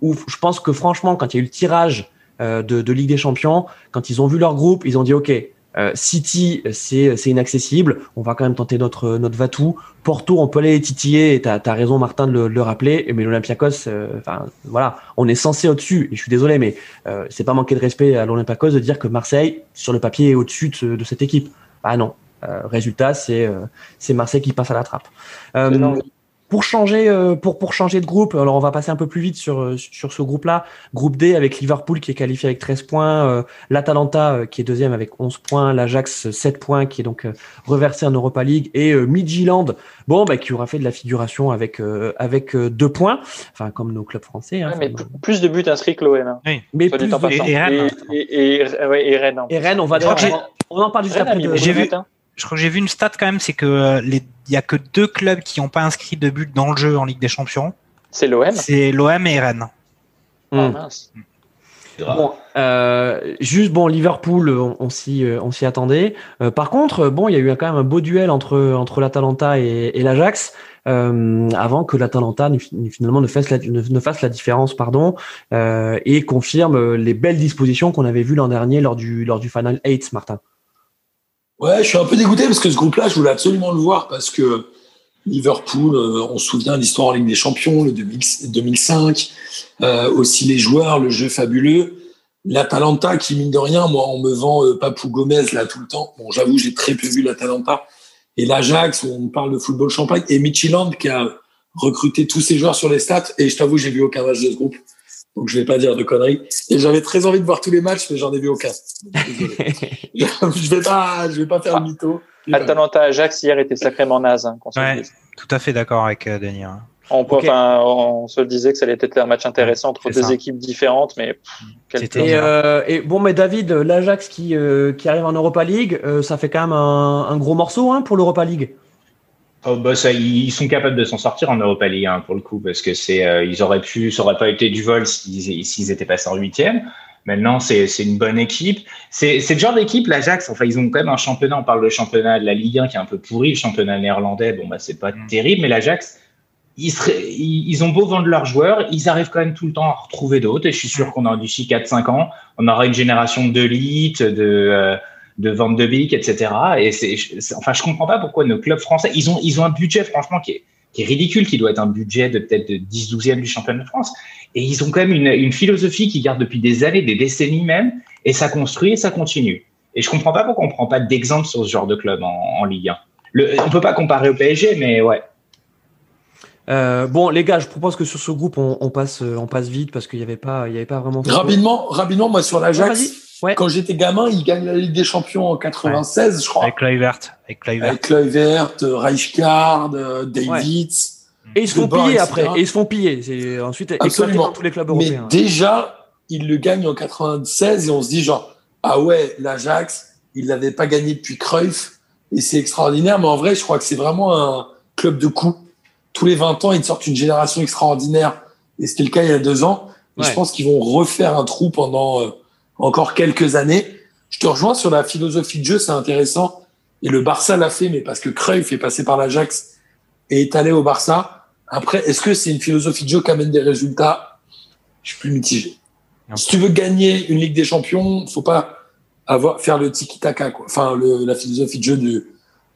où je pense que franchement, quand il y a eu le tirage de, de Ligue des Champions, quand ils ont vu leur groupe, ils ont dit OK, euh, City, c'est inaccessible. On va quand même tenter notre notre Vatou. Porto, on peut aller titiller. T'as as raison, Martin, de le, rappeler. Mais l'Olympiakos, euh, enfin voilà, on est censé au-dessus. Et je suis désolé, mais euh, c'est pas manquer de respect à l'Olympiakos de dire que Marseille, sur le papier, est au-dessus de, de, cette équipe. Ah non. résultat, c'est c'est Marseille qui passe à la trappe. Pour changer, euh, pour, pour changer de groupe, alors on va passer un peu plus vite sur, euh, sur ce groupe-là. Groupe D avec Liverpool qui est qualifié avec 13 points, euh, l'Atalanta qui est deuxième avec 11 points, l'Ajax 7 points qui est donc reversé en Europa League et Midtjylland, bon, bah, qui aura fait de la figuration avec, avec 2 points, enfin comme nos clubs français. Hein, mais plus de buts inscrits que l'OM. Hein. Oui. Mais plus de... et, Rennes. Et, et, Rennes. Et Rennes, on va on, en parle juste après. J'ai vu, je crois que j'ai vu une stat quand même, c'est que euh, les, il y a que deux clubs qui n'ont pas inscrit de but dans le jeu en Ligue des Champions. C'est l'OM. C'est l'OM et Rennes. Ah, hmm. mince. Bon, euh, juste bon, Liverpool, on, on s'y, euh, on s'y attendait. Euh, par contre, bon, il y a eu quand même un beau duel entre entre l'Atalanta et, et l'Ajax. Euh, avant que l'Atalanta finalement ne fasse la, ne, fasse la différence pardon euh, et confirme les belles dispositions qu'on avait vues l'an dernier lors du lors du Final 8 Martin. Ouais, je suis un peu dégoûté parce que ce groupe-là, je voulais absolument le voir parce que Liverpool, euh, on se souvient l'histoire en Ligue des Champions, le 2005, euh, aussi les joueurs, le jeu fabuleux. L'Atalanta, qui mine de rien, moi, on me vend euh, Papou Gomez là tout le temps. Bon, j'avoue, j'ai très peu vu l'Atalanta. Et l'Ajax, on parle de football champagne. Et Midtjylland, qui a recruté tous ses joueurs sur les stats. Et je t'avoue, j'ai vu aucun match de ce groupe. Donc je vais pas dire de conneries. Et j'avais très envie de voir tous les matchs, mais j'en ai vu aucun. je vais pas, je vais pas faire le mytho. Atalanta Ajax hier était sacrément naze. Hein, ouais, tout à fait d'accord avec euh, Denis. Hein. On, on se disait que ça allait être un match intéressant entre deux équipes différentes, mais et, euh, et, bon, mais David, l'Ajax qui euh, qui arrive en Europa League, euh, ça fait quand même un, un gros morceau hein, pour l'Europa League. Oh, bah ça, ils sont capables de s'en sortir en Europa League hein, pour le coup parce que c'est euh, ils auraient pu ça aurait pas été du vol s'ils s'ils étaient passés en huitième. Maintenant c'est c'est une bonne équipe. C'est c'est le genre d'équipe l'Ajax. Enfin ils ont quand même un championnat. On parle de championnat de la Ligue 1 qui est un peu pourri. Le championnat néerlandais bon bah c'est pas mm. terrible mais l'Ajax ils, ils, ont beau vendre leurs joueurs, ils arrivent quand même tout le temps à retrouver d'autres. Et je suis sûr qu'on aura d'ici 4-5 ans, on aura une génération de de euh, de vente de bic, etc. Et c'est, enfin, je comprends pas pourquoi nos clubs français, ils ont, ils ont un budget, franchement, qui est, qui est ridicule, qui doit être un budget de peut-être de 10 12e du championnat de France. Et ils ont quand même une, une philosophie qui garde depuis des années, des décennies même, et ça construit et ça continue. Et je comprends pas pourquoi on prend pas d'exemple sur ce genre de club en, en Ligue 1. Le, on peut pas comparer au PSG, mais ouais. Euh, bon, les gars, je propose que sur ce groupe, on, on passe, on passe vite parce qu'il n'y avait pas, il y avait pas vraiment. Rapidement, rapidement, moi sur l'Ajax. Quand j'étais gamin, il gagne la Ligue des Champions en 96, je crois. Avec Kluivert. Avec Kluivert. Avec Kluivert, euh, Rijkaard, euh, Davids. Et ils se font piller après. Et ils se font piller. C'est ensuite Absolument. dans tous les clubs européens. Mais déjà, il le gagne en 96 et on se dit genre, ah ouais, l'Ajax, il l'avait pas gagné depuis Cruyff et c'est extraordinaire. Mais en vrai, je crois que c'est vraiment un club de coups. Tous les 20 ans, ils sortent une génération extraordinaire. Et c'était le cas il y a deux ans. Et je pense qu'ils vont refaire un trou pendant euh, encore quelques années. Je te rejoins sur la philosophie de jeu, c'est intéressant. Et le Barça l'a fait, mais parce que Cruyff est passé par l'Ajax et est allé au Barça. Après, est-ce que c'est une philosophie de jeu qui amène des résultats? Je suis plus mitigé. Si tu veux gagner une Ligue des Champions, faut pas avoir faire le tiki-taka, quoi. Enfin, le, la philosophie de jeu de,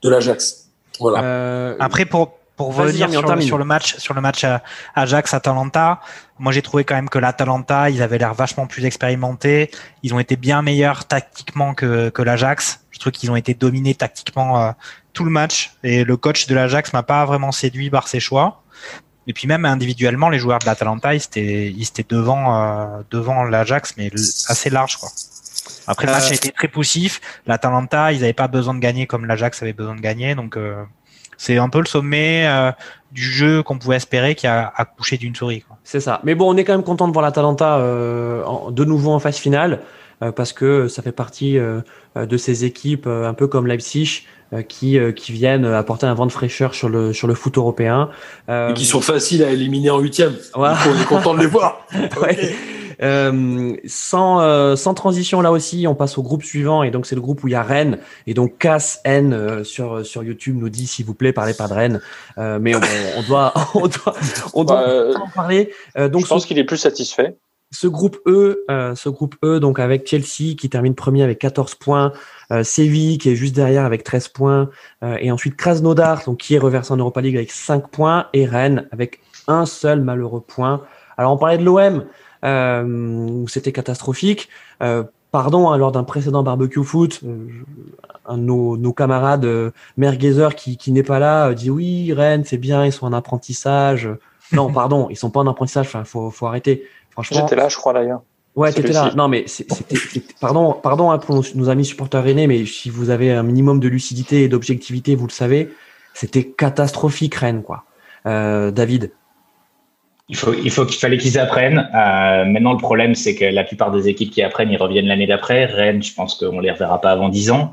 de l'Ajax. Voilà. Euh, Après, pour pour revenir sur, sur, le match, sur le match euh, Ajax-Atalanta, moi j'ai trouvé quand même que l'Atalanta, ils avaient l'air vachement plus expérimentés. Ils ont été bien meilleurs tactiquement que, que l'Ajax. Je trouve qu'ils ont été dominés tactiquement euh, tout le match. Et le coach de l'Ajax m'a pas vraiment séduit par ses choix. Et puis même individuellement, les joueurs de l'Atalanta, ils étaient, ils étaient devant, euh, devant l'Ajax, mais assez large quoi. Après le match a été très poussif. L'Atalanta, ils n'avaient pas besoin de gagner comme l'Ajax avait besoin de gagner, donc c'est un peu le sommet euh, du jeu qu'on pouvait espérer qui a accouché d'une souris. C'est ça. Mais bon, on est quand même content de voir l'Atalanta euh, de nouveau en phase finale euh, parce que ça fait partie euh, de ces équipes un peu comme Leipzig qui, qui viennent apporter un vent de fraîcheur sur le, sur le foot européen. Et qui sont faciles à éliminer en huitième. Ouais. on est content de les voir. [LAUGHS] ouais. Euh, sans, euh, sans transition là aussi, on passe au groupe suivant et donc c'est le groupe où il y a Rennes et donc Cass N euh, sur sur YouTube nous dit s'il vous plaît parlez pas de Rennes, mais on, on, doit [LAUGHS] on doit on doit bah, en parler. donc je pense qu'il est plus satisfait. Ce groupe E, ce groupe E donc avec Chelsea qui termine premier avec 14 points, Séville qui est juste derrière avec 13 points et ensuite Krasnodar donc qui est reversé en Europa League avec 5 points et Rennes avec un seul malheureux point. Alors on parlait de l'OM euh, où c'était catastrophique. Euh, pardon, hein, lors d'un précédent barbecue foot, un de nos, camarades euh, qui, qui n'est pas là dit oui, Rennes, c'est bien, ils sont en apprentissage. Non, [LAUGHS] pardon, ils sont pas en apprentissage. Enfin, faut, faut arrêter. Franchement. J'étais là, je crois d'ailleurs. Ouais, t'étais là. Non, mais c'était, pardon, pardon hein, pour nos, amis supporters rennais, mais si vous avez un minimum de lucidité et d'objectivité, vous le savez, c'était catastrophique Rennes, quoi. Euh, David. Il faut, il faut qu'il fallait qu'ils apprennent. Euh, maintenant, le problème, c'est que la plupart des équipes qui apprennent, ils reviennent l'année d'après. Rennes, je pense qu'on les reverra pas avant 10 ans.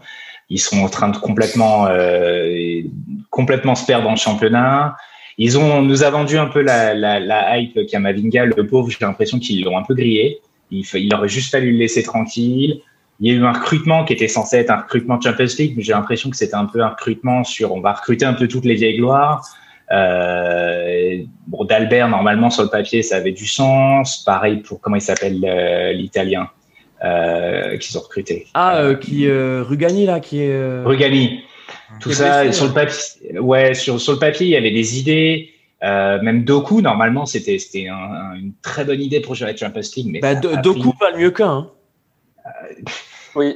Ils sont en train de complètement, euh, complètement se perdre le championnat. Ils ont, nous a vendu un peu la, la, la hype Kamavinga, le pauvre. J'ai l'impression qu'ils l'ont un peu grillé. Il, il, aurait juste fallu le laisser tranquille. Il y a eu un recrutement qui était censé être un recrutement Champions League, mais j'ai l'impression que c'était un peu un recrutement sur on va recruter un peu toutes les vieilles gloires. Euh, bon, d'Albert, normalement, sur le papier, ça avait du sens. Pareil pour, comment il s'appelle, l'italien euh, qu'ils ont recruté. Ah, euh, qui, euh, Rugani, là, qui est. Rugani. Tout ça, sur le papier, ouais, sur, sur le papier, il y avait des idées. même Doku, normalement, c'était c'était une très bonne idée pour jouer la Champions League. Mais bah, Doku va le mieux qu'un. Hein. oui,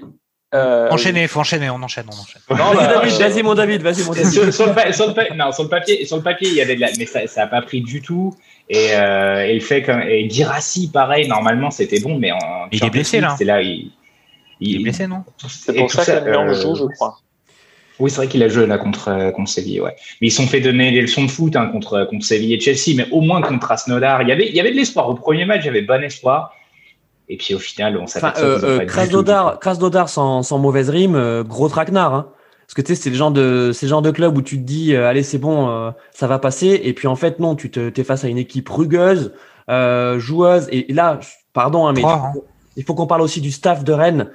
euh, enchaîner, faut enchaîner, on enchaîne, on enchaîne. Non, bah, vas-y mon David, vas-y mon David. [LAUGHS] Sur, le, non, sur le papier, sur le papier, il y avait de la, mais ça, ça a pas pris du tout. Et, euh, et il fait comme, et Girassi, pareil, normalement c'était bon, mais en, il est blessé là. C'est là, il, il, est blessé, non? C'est pour ça, qu'il en joue, je crois. Oui, c'est vrai qu'il a joué là contre, contre Séville, ouais. Mais ils sont fait donner des leçons de foot hein, contre, contre Séville et Chelsea, mais au moins contre Asnodar. Il y avait, il y avait de l'espoir. Au premier match, il y avait bon espoir. Et puis au final, on s'aperçoit enfin, euh, euh, Krasnodar, sans, sans mauvaise rime, euh, gros traquenard. Hein. Parce que tu sais, c'est le genre de, c'est genre de club où tu te dis, euh, allez, c'est bon, ça va passer. Et puis en fait, non, tu te, es face à une équipe rugueuse, joueuse. Et, là, pardon, hein, mais hein. il faut qu'on parle aussi du staff de Rennes.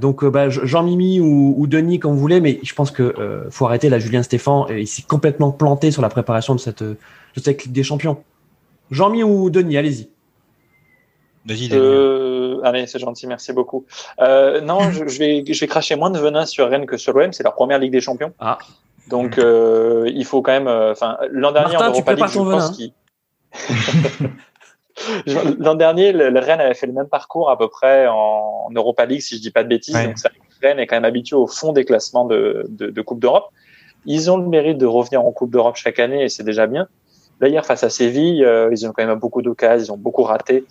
donc bah, Jean-Mimi ou, ou, Denis, comme vous voulez, mais je pense que faut arrêter là, Julien Stéphan. il s'est complètement planté sur la préparation de cette, de cette Ligue des Champions. Jean-Mi ou Denis, allez-y. Allez, c'est gentil, merci beaucoup. Euh, non, je, vais, je vais cracher moins de venin sur Rennes que sur l'OM. C'est leur première Ligue des Champions. Ah. Donc, euh, il faut quand même. Euh, enfin, l'an dernier en Europa League, je pense qu'il. [LAUGHS] L'an dernier, le, Rennes avait fait le même parcours à peu près en, Europa League, si je dis pas de bêtises. Donc, ça, Rennes est quand même habitué au fond des classements de, de, de Coupe d'Europe. Ils ont le mérite de revenir en Coupe d'Europe chaque année et c'est déjà bien. D'ailleurs, face à Séville, euh, ils ont quand même beaucoup d'occasions, ils ont beaucoup raté.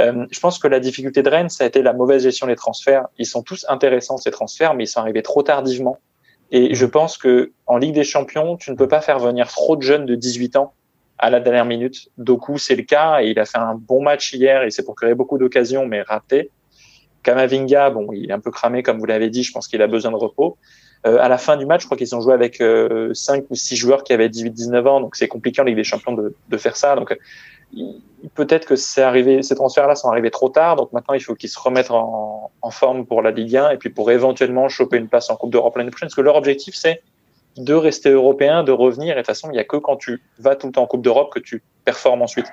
Euh, je pense que la difficulté de Rennes, ça a été la mauvaise gestion des transferts. Ils sont tous intéressants ces transferts, mais ils sont arrivés trop tardivement. Et je pense que en Ligue des Champions, tu ne peux pas faire venir trop de jeunes de 18 ans à la dernière minute. Doku, c'est le cas, et il a fait un bon match hier, et c'est pour créer beaucoup d'occasions, mais raté. Kamavinga, bon, il est un peu cramé, comme vous l'avez dit, je pense qu'il a besoin de repos. Euh, à la fin du match, je crois qu'ils ont joué avec euh, 5 ou 6 joueurs qui avaient 18-19 ans, donc c'est compliqué en Ligue des Champions de, de faire ça. Donc peut-être que c'est arrivé, ces transferts-là sont arrivés trop tard, donc maintenant il faut qu'ils se remettent en, en, forme pour la Ligue 1 et puis pour éventuellement choper une place en Coupe d'Europe l'année prochaine. Parce que leur objectif, c'est de rester européen, de revenir. Et de toute façon, il n'y a que quand tu vas tout le temps en Coupe d'Europe que tu performes ensuite.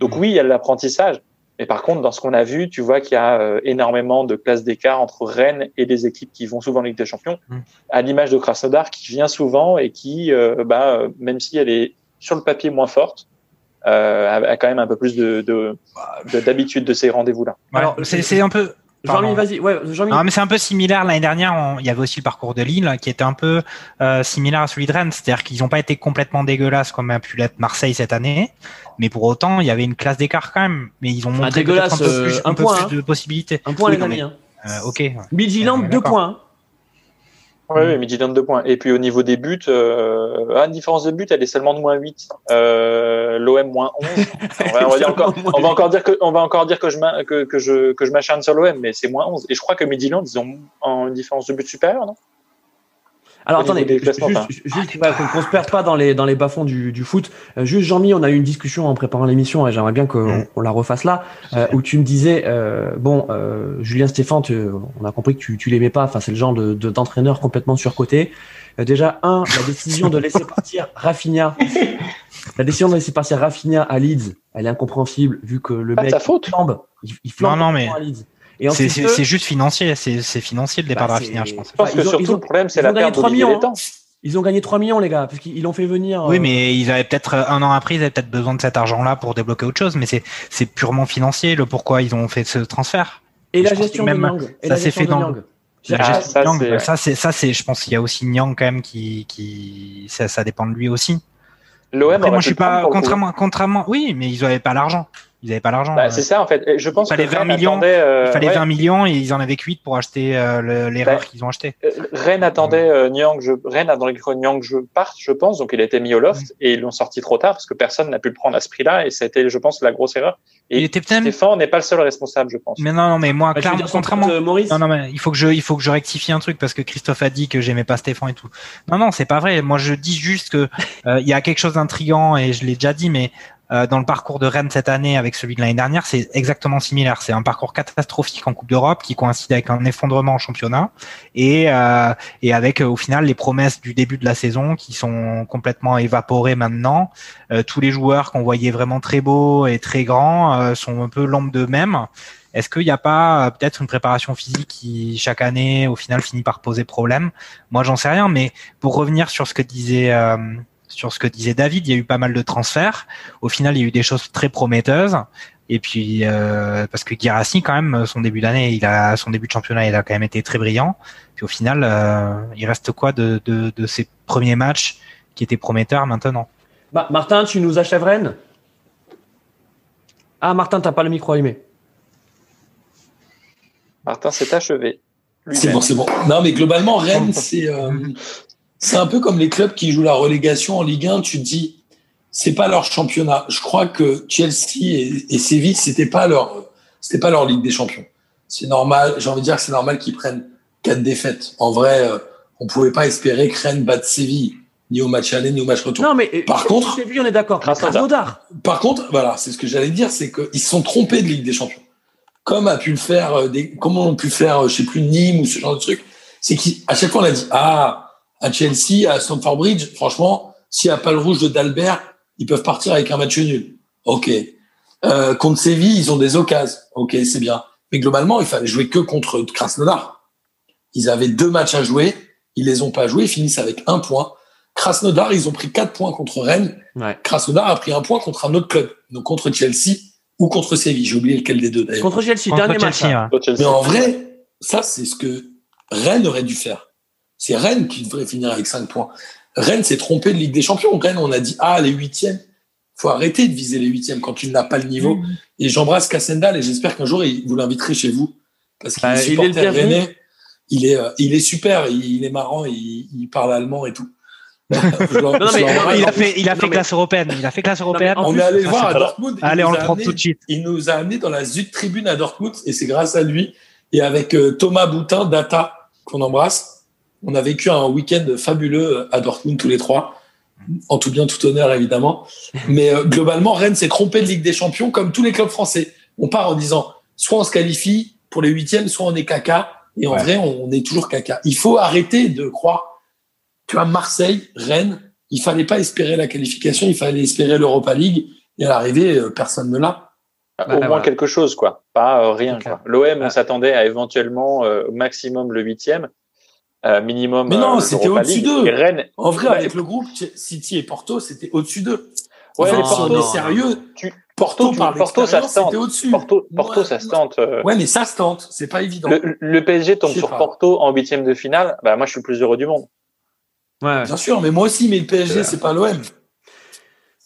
Donc oui, il y a l'apprentissage. Mais par contre, dans ce qu'on a vu, tu vois qu'il y a euh, énormément de classes d'écart entre Rennes et des équipes qui vont souvent en Ligue des Champions, mm. à l'image de Krasnodar qui vient souvent et qui, euh, bah, même si elle est sur le papier moins forte, euh, a quand même un peu plus de d'habitude de, de, ces rendez-vous-là. Alors, c'est un peu. Jean-Mi, vas-y. Ouais, Jean non, mais c'est un peu similaire. L'année dernière, il y avait aussi le parcours de Lille qui était un peu euh, similaire à celui de Rennes. C'est-à-dire qu'ils n'ont pas été complètement dégueulasses comme a pu l'être Marseille cette année. Mais pour autant, il y avait une classe d'écart quand même. Mais ils ont montré un peu plus, un, peu point, plus de possibilités. Un point, les amis. Hein. Euh, ok. Vigilant, deux points. Oui, oui, donne deux points. Et puis au niveau des buts, euh, ah, différence de but, elle est seulement de moins 8. Euh, L'OM moins 11. on, va, on, va [LAUGHS] encore, on, va, encore, dire que, on va encore dire que je, que, que je, que je m'acharne sur l'OM, mais c'est moins 11. Et je crois que Midland, ils ont une différence de but supérieure, non? Alors attendez, juste, juste qu'on se perde pas dans les dans les bas-fonds du, du foot. Euh, juste Jean-Mi, on a eu une discussion en préparant l'émission et j'aimerais bien qu'on mm. on la refasse là, euh, où tu me disais euh, bon euh, Julien Stéphane, on a compris que tu tu l'aimais pas. Enfin c'est le genre de d'entraîneur complètement surcoté. Euh, déjà un, la décision de laisser partir Rafinha. La décision de laisser partir Rafinha à Leeds, elle est incompréhensible vu que le mec flambe, il, il flambe non, non, mais... à Leeds. C'est juste financier, c'est financier le départ bah, de Rafinha, je pense. Que surtout le problème, c'est la perte 3 millions. Temps. Ils ont gagné 3 millions, les gars, parce qu'ils l'ont fait venir. Oui, euh, mais ils avaient peut-être un an après, ils avaient peut-être besoin de cet argent-là pour débloquer autre chose, mais c'est purement financier le pourquoi ils ont fait ce transfert. Et la Je pense gestion de même Nyang. Et ça s'est fait dans-. La Ah, gestion ça, de Nyang, c'est- ça, c'est, ça, c'est, je pense qu'il y a aussi Nyang quand même qui, qui, ça, ça dépend de lui aussi. L'OM Après, moi, je suis pas, contrairement, contrairement, oui, mais ils n'avaient pas l'argent. Ils n'avaient pas l'argent. Bah, Euh, c'est ça en fait. Je pense Il fallait que 20 Rennes millions. attendait, euh, il fallait ouais, 20 millions et ils en avaient que 8 pour acheter euh, le- l'erreur Bah, qu'ils ont acheté. euh, Rennes attendait euh, Nyang, je, Rennes attendait que Nyang je parte, je pense, donc il a été mis au loft et ils l'ont sorti trop tard parce que personne n'a pu le prendre à ce prix-là et c'était, je pense, la grosse erreur. Et Il était peut-être. Stéphane n'est pas le seul responsable, je pense. Mais non, non, mais moi, Bah, clairement, contrairement. Maurice Non, non, mais il faut que je, il faut que je rectifie un truc parce que Christophe a dit que j'aimais pas Stéphane et tout. Non, non, c'est pas vrai. Moi, je dis juste que euh, il y a quelque chose d'intrigant et je l'ai déjà dit, mais euh, dans le parcours de Rennes cette année avec celui de l'année dernière, c'est exactement similaire. C'est un parcours catastrophique en Coupe d'Europe qui coïncide avec un effondrement en championnat et euh, et avec euh, au final les promesses du début de la saison qui sont complètement évaporées maintenant. Euh, tous les joueurs qu'on voyait vraiment très beaux et très grands euh, sont un peu l'ombre d'eux-mêmes. Est-ce qu'il n'y a pas peut-être une préparation physique qui chaque année au final finit par poser problème? Moi j'en sais rien, mais pour revenir sur ce que disait sur ce que disait David, il y a eu pas mal de transferts. Au final, il y a eu des choses très prometteuses. Et puis euh, parce que Girassi quand même son début d'année, il a son début de championnat, il a quand même été très brillant. Puis au final, euh, il reste quoi de, de, de ses premiers matchs qui étaient prometteurs maintenant? Bah, Martin, tu nous achèves Rennes? Ah, Martin, t'as pas le micro allumé. Martin s'est achevé. C'est bon, c'est bon. Non, mais globalement, Rennes, [LAUGHS] c'est euh, c'est un peu comme les clubs qui jouent la relégation en Ligue 1. Tu te dis, c'est pas leur championnat. Je crois que Chelsea et, et Séville, c'était pas leur, c'était pas leur Ligue des Champions. C'est normal. J'ai envie de dire que c'est normal qu'ils prennent quatre défaites. En vrai, euh, on pouvait pas espérer que Rennes batte Séville ni au match aller ni au match retour. Non, mais Par contre- c'est vu, on est d'accord. Krasnodar. Krasnodar. Par contre, voilà, c'est ce que j'allais dire, c'est qu'ils se sont trompés de Ligue des Champions. Comme a pu le faire, euh, des, comme ont pu faire, euh, je sais plus, Nîmes ou ce genre de truc. C'est qu'à chaque fois, on a dit, ah, à Chelsea, à Stamford Bridge, franchement, s'il n'y a pas le rouge de Dalbert, ils peuvent partir avec un match nul. OK. Euh, contre Séville, ils ont des occasions. OK, c'est bien. Mais globalement, il fallait jouer que contre Krasnodar. Ils avaient deux matchs à jouer. Ils les ont pas joués. Ils finissent avec un point. Krasnodar, ils ont pris quatre points contre Rennes. Ouais. Krasnodar a pris un point contre un autre club, donc contre Chelsea ou contre Séville. J'ai oublié lequel des deux d'ailleurs. Contre Chelsea, Contre dernier match. Chelsea. Mais en vrai, ça c'est ce que Rennes aurait dû faire. C'est Rennes qui devrait finir avec 5 points. Rennes s'est trompé de Ligue des Champions. Rennes, on a dit ah les huitièmes. Faut arrêter de viser les huitièmes quand tu n'as pas le niveau. Et j'embrasse Cassendal et j'espère qu'un jour vous l'inviterez chez vous parce qu'il Bah, est il est le supporter rennais. Il est, euh, il est super. Il, est marrant. Il, il parle allemand et tout. [LAUGHS] Non, mais-. Il a fait, il a Non, fait mais- classe européenne. Il a fait classe européenne. en On plus, est allé voir à Dortmund. il Allez, nous on a le prend amené- tout de suite. Il nous a amené dans la Zut Tribune à Dortmund et c'est grâce à lui et avec euh, Thomas Boutin, Data, qu'on embrasse. On a vécu un week-end fabuleux à Dortmund tous les trois. En tout bien, tout honneur, évidemment. Mais euh, globalement, Rennes s'est trompé de Ligue des Champions comme tous les clubs français. On part en disant soit on se qualifie pour les huitièmes, soit on est caca. Et en Ouais. vrai, on est toujours caca. Il faut arrêter de croire. Tu vois, Marseille, Rennes, il fallait pas espérer la qualification, il fallait espérer l'Europa League. Et à l'arrivée, euh, personne ne l'a. Au Bah, moins voilà. quelque chose, quoi. Pas euh, rien. L'OM, Ah. on s'attendait à éventuellement euh, au maximum le huitième, euh, minimum. Mais non, euh, c'était au-dessus d'eux. Rennes, En vrai, Bah, avec le groupe City et Porto, c'était au-dessus d'eux. Ouais, Enfin, mais si Porto, on est sérieux, Tu- Porto, Porto, par Porto, ça se tente. au-dessus. Porto, Porto, Ouais, ça se tente. euh, Ouais, mais ça se tente, c'est pas évident. Le, le PSG tombe sur pas. Porto en huitième de finale. Bah, moi, je suis le plus heureux du monde. Ouais. Bien sûr, mais moi aussi, mais le PSG, c'est pas l'OM.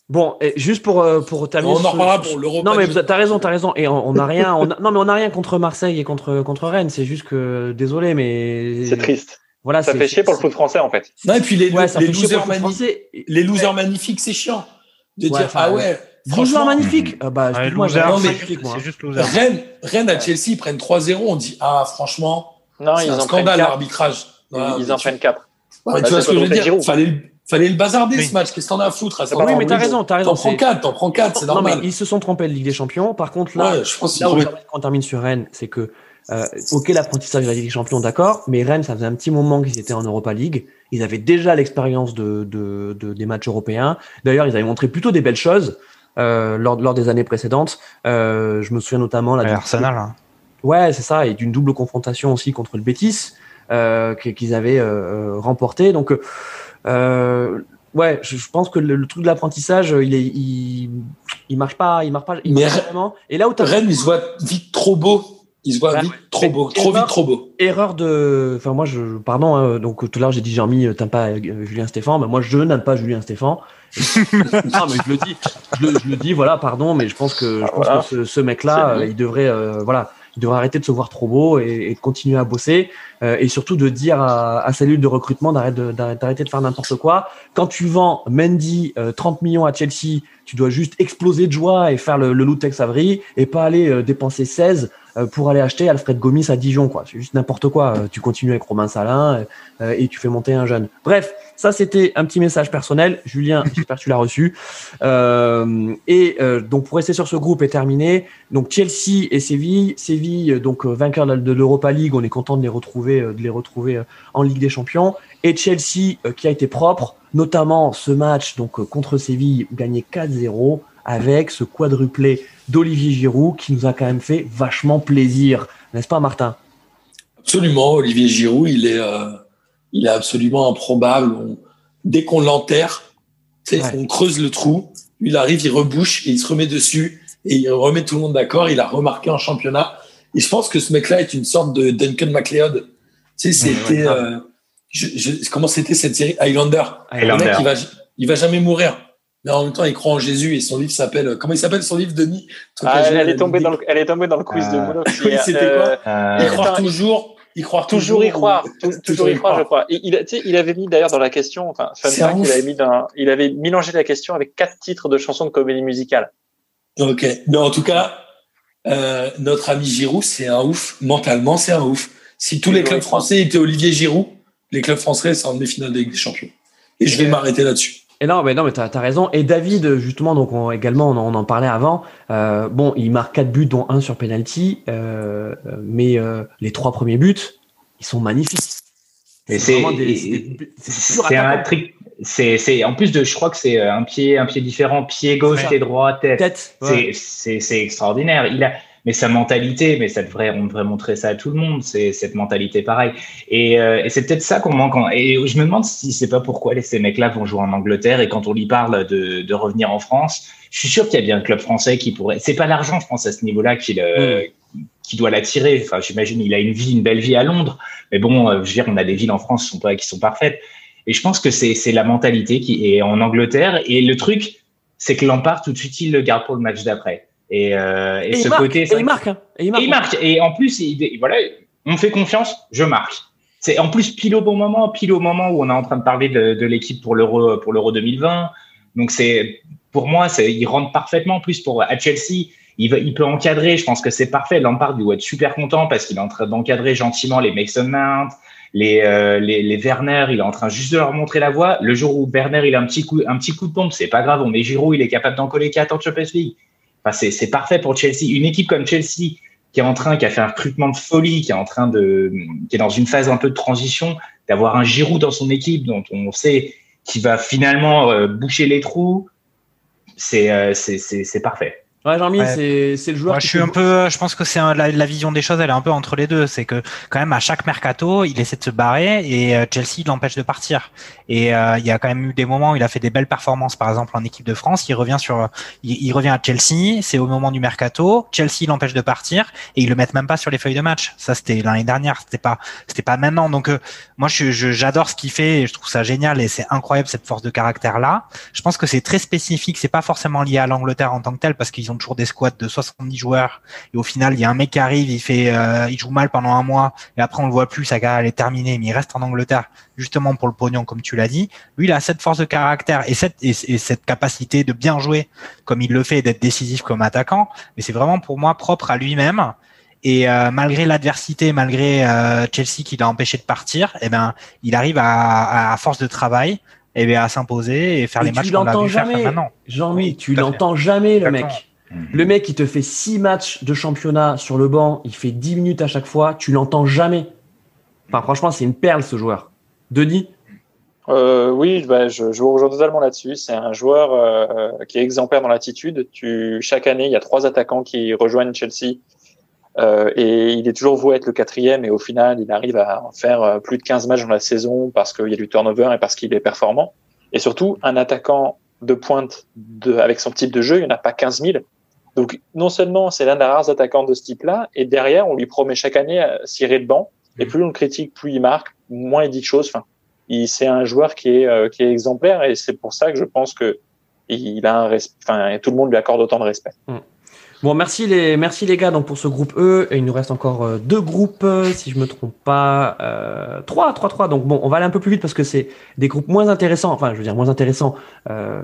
Bon, et juste pour, euh, pour terminer. On en reparlera pour l'Europa Non, mais t'as raison, t'as raison. Et on on n'a rien, on a- non, mais on n'a rien contre Marseille et contre, contre Rennes. C'est juste que, désolé, mais. C'est triste. Voilà, Ça fait chier pour le foot français, en fait. Non, et puis les, Ouais, ça losers, les magnifiques, c'est chiant. De Ouais, dire, enfin, ah ouais, Loser franchement, magnifique. Ah bah, Ouais, excuse-moi, loser, non, mais- magnifique, moi. c'est juste loser. Rennes, Rennes à Chelsea, ils prennent 3-0, on dit, ah, franchement, Non, c'est ils un scandale, l'arbitrage. Ils en tu- prennent quatre. Ouais, mais Bah, tu vois ce que je veux dire? Fallait, le- fallait le bazarder Oui. ce match. Qu'est-ce que t'en as à foutre à pas Oui, mais t'as raison, t'as raison. T'en prends c'est- 4, t'en prends 4, c'est Non, normal. mais ils se sont trompés de Ligue des Champions. Par contre, là, Ouais, je pense là où qu'on termine sur Rennes, c'est que, euh, ok, l'apprentissage de la Ligue des Champions, d'accord, mais Rennes, ça faisait un petit moment qu'ils étaient en Europa League. Ils avaient déjà l'expérience de, de, de- des matchs européens. D'ailleurs, ils avaient montré plutôt des belles choses euh, lors, lors des années précédentes. Euh, je me souviens notamment là, Arsenal. hein. Ouais, c'est ça, et d'une double confrontation aussi contre le Betis euh, qu'ils avaient euh, remporté. Donc, euh, ouais, je, je pense que le, le truc de l'apprentissage, il est, il, il marche pas, il marche pas, il marche vraiment. Et là où t'as Rennes, ils se voient vite trop beaux Il se voit vite, trop beau, trop vite, trop beau. Erreur de, enfin moi je, pardon, hein, donc tout à l'heure j'ai dit Jean-Mi, euh, t'aimes pas euh, Julien Stéphan, mais moi je n'aime pas Julien Stéphan. [LAUGHS] non mais je le dis, je le, je le, dis, voilà, pardon, mais je pense que, je pense que ce, ce mec-là, euh, il devrait, euh, voilà, il devrait arrêter de se voir trop beau et, et continuer à bosser euh, et surtout de dire à, à cellule de recrutement d'arrêter de, faire n'importe quoi. Quand tu vends Mendy 30 millions à Chelsea, tu dois juste exploser de joie et faire le, le Tex Avery et pas aller dépenser 16 euh, pour aller acheter Alfred Gomis à Dijon. quoi. C'est juste n'importe quoi. Euh, tu continues avec Romain Salin euh, et tu fais monter un jeune. Bref, ça c'était un petit message personnel. Julien, [LAUGHS] j'espère que tu l'as reçu. et donc pour rester sur ce groupe et terminer, donc Chelsea et Séville. Séville, donc vainqueur de l'Europa League, on est content de les retrouver, de les retrouver en Ligue des Champions. Et Chelsea qui a été propre, notamment ce match donc contre Séville gagné 4-0 avec ce quadruplé d'Olivier Giroud qui nous a quand même fait vachement plaisir, n'est-ce pas Martin? Absolument, Olivier Giroud, il est, euh, il est absolument improbable. dès qu'on l'enterre, on creuse le trou, il arrive, il rebouche, et il se remet dessus et il remet tout le monde d'accord. Il a remarqué en championnat. Et je pense que ce mec-là est une sorte de Duncan McLeod. Tu sais, c'était euh, comment c'était cette série? Highlander. Highlander. Le mec, il va, il va jamais mourir mais en même temps, il croit en Jésus et son livre s'appelle. Comment il s'appelle son livre, Denis? Ah, elle, est tombée dans le, elle est tombée dans le quiz de Moulox. [LAUGHS] oui, c'était quoi? Euh, Il croit toujours. Croit [LAUGHS] toujours, y croire. toujours, y croire, je crois. Il, il, il avait mis d'ailleurs dans la question, enfin, fact, il avait mis dans, il avait mélangé la question avec quatre titres de chansons de comédie musicale. Ok. Mais en tout cas, euh, notre ami Giroud, c'est un ouf. Mentalement, c'est un ouf. Si tous les clubs français étaient Olivier Giroud, les clubs français seraient en demi-finale des Champions. Et je vais m'arrêter là-dessus. Et non, mais non, mais t'as as raison. Et David, justement, donc on, également, on, en parlait avant. Euh, bon, il marque quatre buts, dont un sur penalty, euh, mais euh, les trois premiers buts, ils sont magnifiques. C'est c'est un trick. C'est en plus de, je crois que c'est un pied, un pied différent, pied gauche, pied droit, tête. tête C'est extraordinaire. Il a mais sa mentalité, mais ça devrait, on devrait montrer ça à tout le monde, c'est cette mentalité pareil. Et, euh, et c'est peut-être ça qu'on manque. et je me demande si c'est pas pourquoi ces mecs-là vont jouer en Angleterre et quand on lui parle de, de revenir en France, je suis sûr qu'il y a bien un club français qui pourrait. C'est pas l'argent, je pense, à ce niveau-là qui, mm. qui doit l'attirer. Enfin, j'imagine, il a une vie, une belle vie à Londres, mais bon, euh, je veux dire, on a des villes en France qui sont pas, qui sont parfaites. Et je pense que c'est la mentalité qui est en Angleterre. Et le truc, c'est que Lampard, tout de suite, il le garde pour le match d'après. Et, euh, et, ce côté, et il marque, hein. et il marque, et il marque. Et en plus, il, voilà, on fait confiance, je marque. C'est en plus pile au bon moment, pile au moment où on est en train de parler de, de l'équipe pour l'euro pour l'euro 2020. Donc c'est pour moi, c'est il rentre parfaitement. En plus pour à Chelsea, il, il peut encadrer. Je pense que c'est parfait. Lampard doit être super content parce qu'il est en train d'encadrer gentiment les Mason Mount, les, euh, les, les Werner. Il est en train juste de leur montrer la voie. Le jour où Werner il a un petit coup un petit coup de pompe, c'est pas grave. On met Giroud, il est capable d'en coller quatre en Champions League c'est parfait pour Chelsea. Une équipe comme Chelsea qui est en train, qui a fait un recrutement de folie, qui est en train de, qui est dans une phase un peu de transition, d'avoir un Giroud dans son équipe dont on sait qu'il va finalement euh, boucher les trous, c'est euh, c'est parfait. Ouais, Jean-Mi, c'est, c'est le joueur. je suis un peu, je pense que c'est la, la, vision des choses, elle est un peu entre les deux. C'est que quand même à chaque mercato, il essaie de se barrer et euh, Chelsea l'empêche de partir. Et euh, il y a quand même eu des moments où il a fait des belles performances, par exemple en équipe de France. Il revient sur, il, revient à Chelsea, c'est au moment du mercato. Chelsea l'empêche de partir et ils le mettent même pas sur les feuilles de match. Ça, c'était l'année dernière. C'était pas, c'était pas maintenant. Donc euh, moi, je, j'adore ce qu'il fait et je trouve ça génial et c'est incroyable cette force de caractère là. Je pense que c'est très spécifique. C'est pas forcément lié à l'Angleterre en tant que tel parce qu'ils ont toujours des squads de 70 joueurs et au final il y a un mec qui arrive, il fait, euh, il joue mal pendant un mois et après on le voit plus, sa carrière elle est terminée, mais il reste en Angleterre justement pour le pognon comme tu l'as dit. Lui il a cette force de caractère et cette et, cette capacité de bien jouer comme il le fait d'être décisif comme attaquant, mais c'est vraiment pour moi propre à lui-même. Et euh, malgré l'adversité, malgré euh, Chelsea qui l'a empêché de partir, eh ben, il arrive à, à force de travail, et eh bien, à s'imposer et faire les matchs qu'on a vu jamais. faire maintenant. Jean-Mi, tu l'entends jamais, le mec. Mhm. Le mec, il te fait six matchs de championnat sur le banc, il fait 10 minutes à chaque fois, tu l'entends jamais. Enfin, franchement, c'est une perle ce joueur. Denis euh, Oui, bah, je, je vous rejoins totalement là-dessus. C'est un joueur euh, qui est exemplaire dans l'attitude. chaque année, il y a trois attaquants qui rejoignent Chelsea. Euh, et il est toujours voué être le quatrième et au final il arrive à faire euh, plus de 15 matchs dans la saison parce qu'il y a du turnover et parce qu'il est performant. Et surtout, un attaquant de pointe de, avec son type de jeu, il n'y en a pas 15 000. Donc, non seulement c'est l'un des rares attaquants de ce type-là, et derrière, on lui promet chaque année à cirer de banc. Et plus on le critique, plus il marque, moins il dit de choses. Enfin, c'est un joueur qui est, euh, qui est exemplaire, et c'est pour ça que je pense que il a un enfin, tout le monde lui accorde autant de respect. Mm. Bon, merci les, merci les gars donc pour ce groupe E. il nous reste encore euh, deux groupes, euh, si je me trompe pas, euh, trois, trois, trois. Donc bon, on va aller un peu plus vite parce que c'est des groupes moins intéressants. Enfin, je veux dire moins intéressants euh,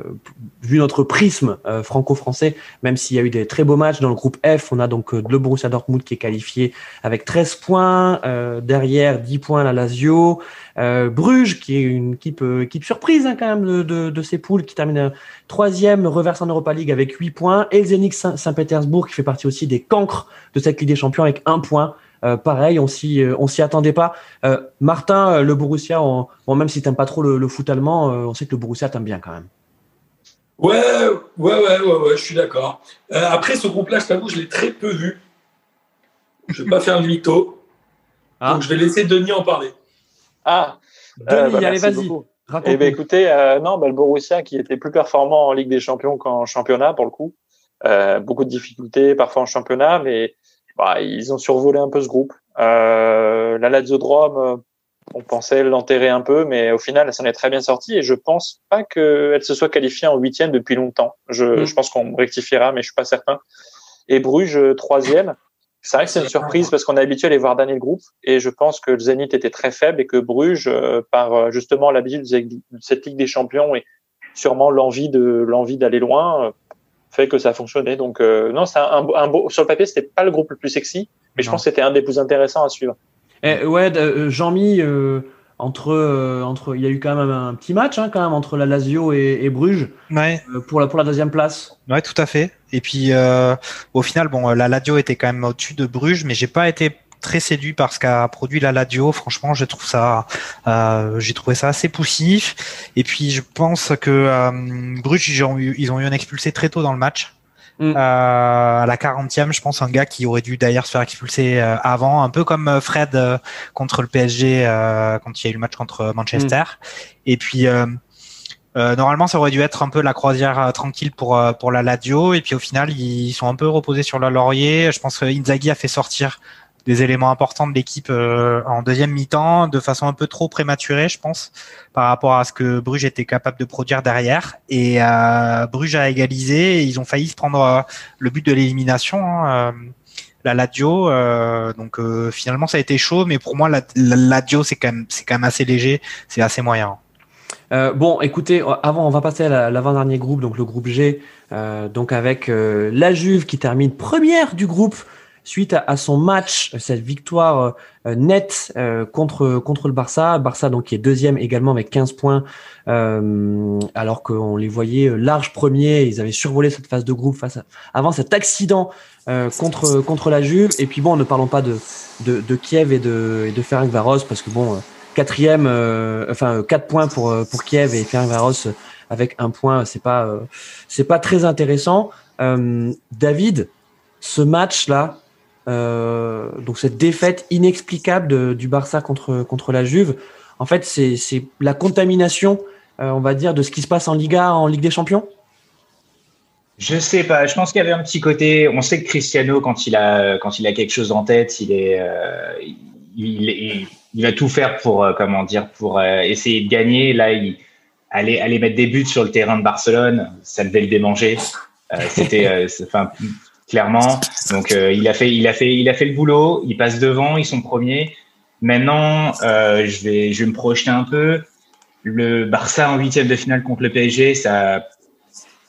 vu notre prisme euh, franco-français. Même s'il y a eu des très beaux matchs dans le groupe F, on a donc le Borussia Dortmund qui est qualifié avec 13 points. derrière, 10 points la Lazio. Euh, Bruges, qui est une équipe, euh, équipe surprise hein, quand même de, de, de, ces poules, qui termine euh, troisième, reverse en Europa League avec 8 points. Et Saint-Pétersbourg, qui fait partie aussi des cancres de cette Ligue des Champions avec un point. Euh, pareil, on s'y on s'y attendait pas. Euh, Martin, le Borussia, on, bon, même si t'aimes pas trop le, le foot allemand, on sait que le Borussia t'aime bien quand même. Ouais, ouais, ouais, ouais, ouais je suis d'accord. après, ce groupe-là, je t'avoue, je l'ai très peu vu. Je vais pas faire le mytho. Ah. Donc, je vais laisser Denis en parler. Ah, Denis, euh, bah, allez, vas-y. Eh ben, écoutez, euh, non, bah, le Borussia qui était plus performant en Ligue des Champions qu'en championnat pour le coup. Euh, beaucoup de difficultés parfois en championnat, mais bah, ils ont survolé un peu ce groupe. Euh, la Lazio Drome, on pensait l'enterrer un peu, mais au final, elle s'en est très bien sortie et je pense pas qu'elle se soit qualifiée en huitième depuis longtemps. Je, mm. je pense qu'on rectifiera, mais je suis pas certain. Et Bruges, troisième. C'est vrai que c'est une surprise parce qu'on est habitué à les voir dernier le groupe et je pense que le Zénith était très faible et que Bruges, euh, par euh, justement l'habitude de cette Ligue des Champions et sûrement l'envie de l'envie d'aller loin, euh, fait que ça a fonctionné. Donc non, c'est un, un, beau sur le papier, c'était pas le groupe le plus sexy, mais je pense que c'était un des plus intéressants à suivre. Eh, ouais, Jean-Mi entre euh, entre il y a eu quand même un, petit match hein, quand même entre la Lazio et, et Bruges ouais. euh, pour la pour la deuxième place. Ouais, tout à fait. Et puis euh, au final, bon, la Lazio était quand même au-dessus de Bruges, mais j'ai pas été très séduit par ce qu'a produit la Lazio. Franchement, je trouve ça, euh, j'ai trouvé ça assez poussif. Et puis je pense que euh, Bruges ils ont eu ils ont eu un expulsé très tôt dans le match. Mm. Euh, à la 40e, je pense, un gars qui aurait dû d'ailleurs se faire expulser euh, avant, un peu comme euh, Fred contre le PSG quand il y a eu le match contre Manchester. Mm. Et puis normalement, ça aurait dû être un peu la croisière tranquille pour pour la Lazio. Et puis au final, ils sont un peu reposés sur le laurier. Je pense que Inzaghi a fait sortir des éléments importants de l'équipe euh, en deuxième mi-temps de façon un peu trop prématurée, je pense, par rapport à ce que Bruges était capable de produire derrière. Et euh, Bruges a égalisé. Ils ont failli se prendre euh, le but de l'élimination. Hein, la Lazio, donc finalement ça a été chaud, mais pour moi la, la Lazio c'est quand même assez léger, c'est assez moyen. Bon, écoutez, avant, on va passer à l'avant-dernier groupe, donc le groupe G, donc avec la Juve qui termine première du groupe suite à, son match, cette victoire euh, nette euh, contre contre le Barça. Barça donc qui est deuxième également avec 15 points, euh, alors qu'on les voyait large premiers. Ils avaient survolé cette phase de groupe face avant cet accident contre contre la Juve. Et puis bon, ne parlons pas de de, de Kiev et de et de Ferencvaros parce que bon quatrième, enfin quatre points pour pour Kiev et Ferencvaros avec un point, c'est pas c'est pas très intéressant. David, ce match là, euh, donc cette défaite inexplicable du Barça contre contre la Juve, en fait, c'est la contamination, euh, on va dire, de ce qui se passe en Liga, en Ligue des Champions? Je sais pas. Je pense qu'il y avait un petit côté. On sait que Cristiano, quand il a quand il a quelque chose en tête, il est euh, il, va tout faire pour comment dire pour essayer de gagner. Là, il aller aller mettre des buts sur le terrain de Barcelone, ça devait le démanger. C'était enfin clairement. Donc euh, il a fait, il a fait, il a fait le boulot. Il passe devant, ils sont premiers. Maintenant, euh, je vais, je me projeter un peu. Le Barça en huitième de finale contre le PSG, ça,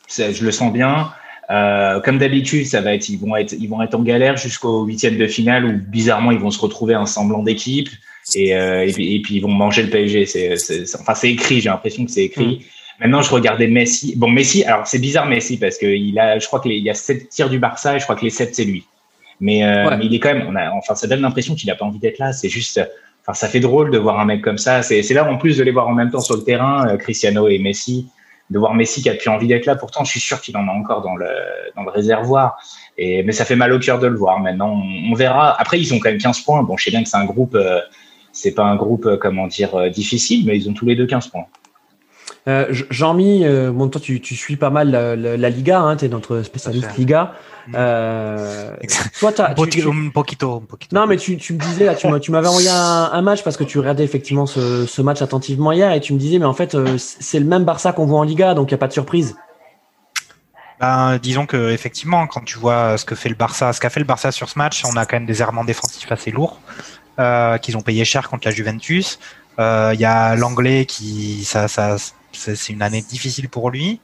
je le sens bien. Euh, comme d'habitude, ça va être, ils vont être, ils vont être en galère jusqu'au huitième de finale où bizarrement ils vont se retrouver un semblant d'équipe et, puis, ils vont manger le PSG. Enfin c'est écrit, j'ai l'impression que c'est écrit. Mm. Maintenant, je regardais Messi. Bon, Messi, alors c'est bizarre Messi parce que il a, je crois qu'il y a sept tirs du Barça et je crois que les sept c'est lui. Mais, euh, mais, il est quand même, on a, enfin, ça donne l'impression qu'il n'a pas envie d'être là. C'est juste, enfin, ça fait drôle de voir un mec comme ça. C'est là en plus de les voir en même temps sur le terrain, euh, Cristiano et Messi, de voir Messi qui a plus envie d'être là. Pourtant, je suis sûr qu'il en a encore dans le, dans le réservoir. Et, mais ça fait mal au cœur de le voir. Maintenant, on, on, verra. Après, ils ont quand même 15 points. Bon, je sais bien que c'est un groupe, euh, c'est pas un groupe, euh, comment dire, difficile, mais ils ont tous les deux 15 points. Euh, Jean-Mi, euh, bon, toi, tu, tu, suis pas mal la, la, Liga, hein, tu es notre spécialiste Liga. Mm. Euh, toi, as, tu, tu... Un poquito, un poquito. Non, mais tu, tu me disais, là, tu m'avais envoyé un, un, match parce que tu regardais effectivement ce, ce, match attentivement hier et tu me disais, mais en fait, euh, c'est le même Barça qu'on voit en Liga, donc il n'y a pas de surprise. Ben, disons que effectivement, quand tu vois ce que fait le Barça, ce qu'a fait le Barça sur ce match, on a quand même des errements défensifs assez lourds euh, qu'ils ont payé cher contre la Juventus. Il y a l'anglais qui, ça, ça, c'est une année difficile pour lui.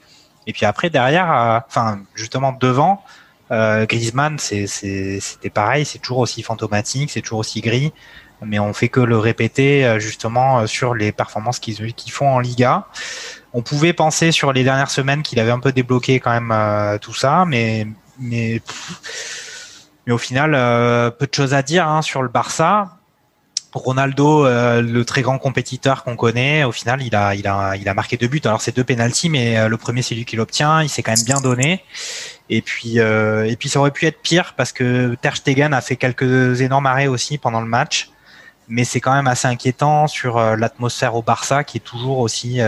Et puis après, derrière, euh, enfin, justement, devant, euh, Griezmann, c'était pareil, c'est toujours aussi fantomatique, c'est toujours aussi gris, mais on fait que le répéter euh, justement sur les performances qu'ils font en Liga. On pouvait penser sur les dernières semaines qu'il avait un peu débloqué quand même tout ça, mais au final, peu de choses à dire hein, sur le Barça. Ronaldo, euh, le très grand compétiteur qu'on connaît, au final, il a, il a, il a marqué deux buts. Alors c'est deux pénalties, mais euh, le premier c'est lui qui l'obtient. Il s'est quand même bien donné. Et puis, euh, et puis ça aurait pu être pire parce que Ter Stegen a fait quelques énormes arrêts aussi pendant le match. Mais c'est quand même assez inquiétant sur l'atmosphère au Barça qui est toujours aussi,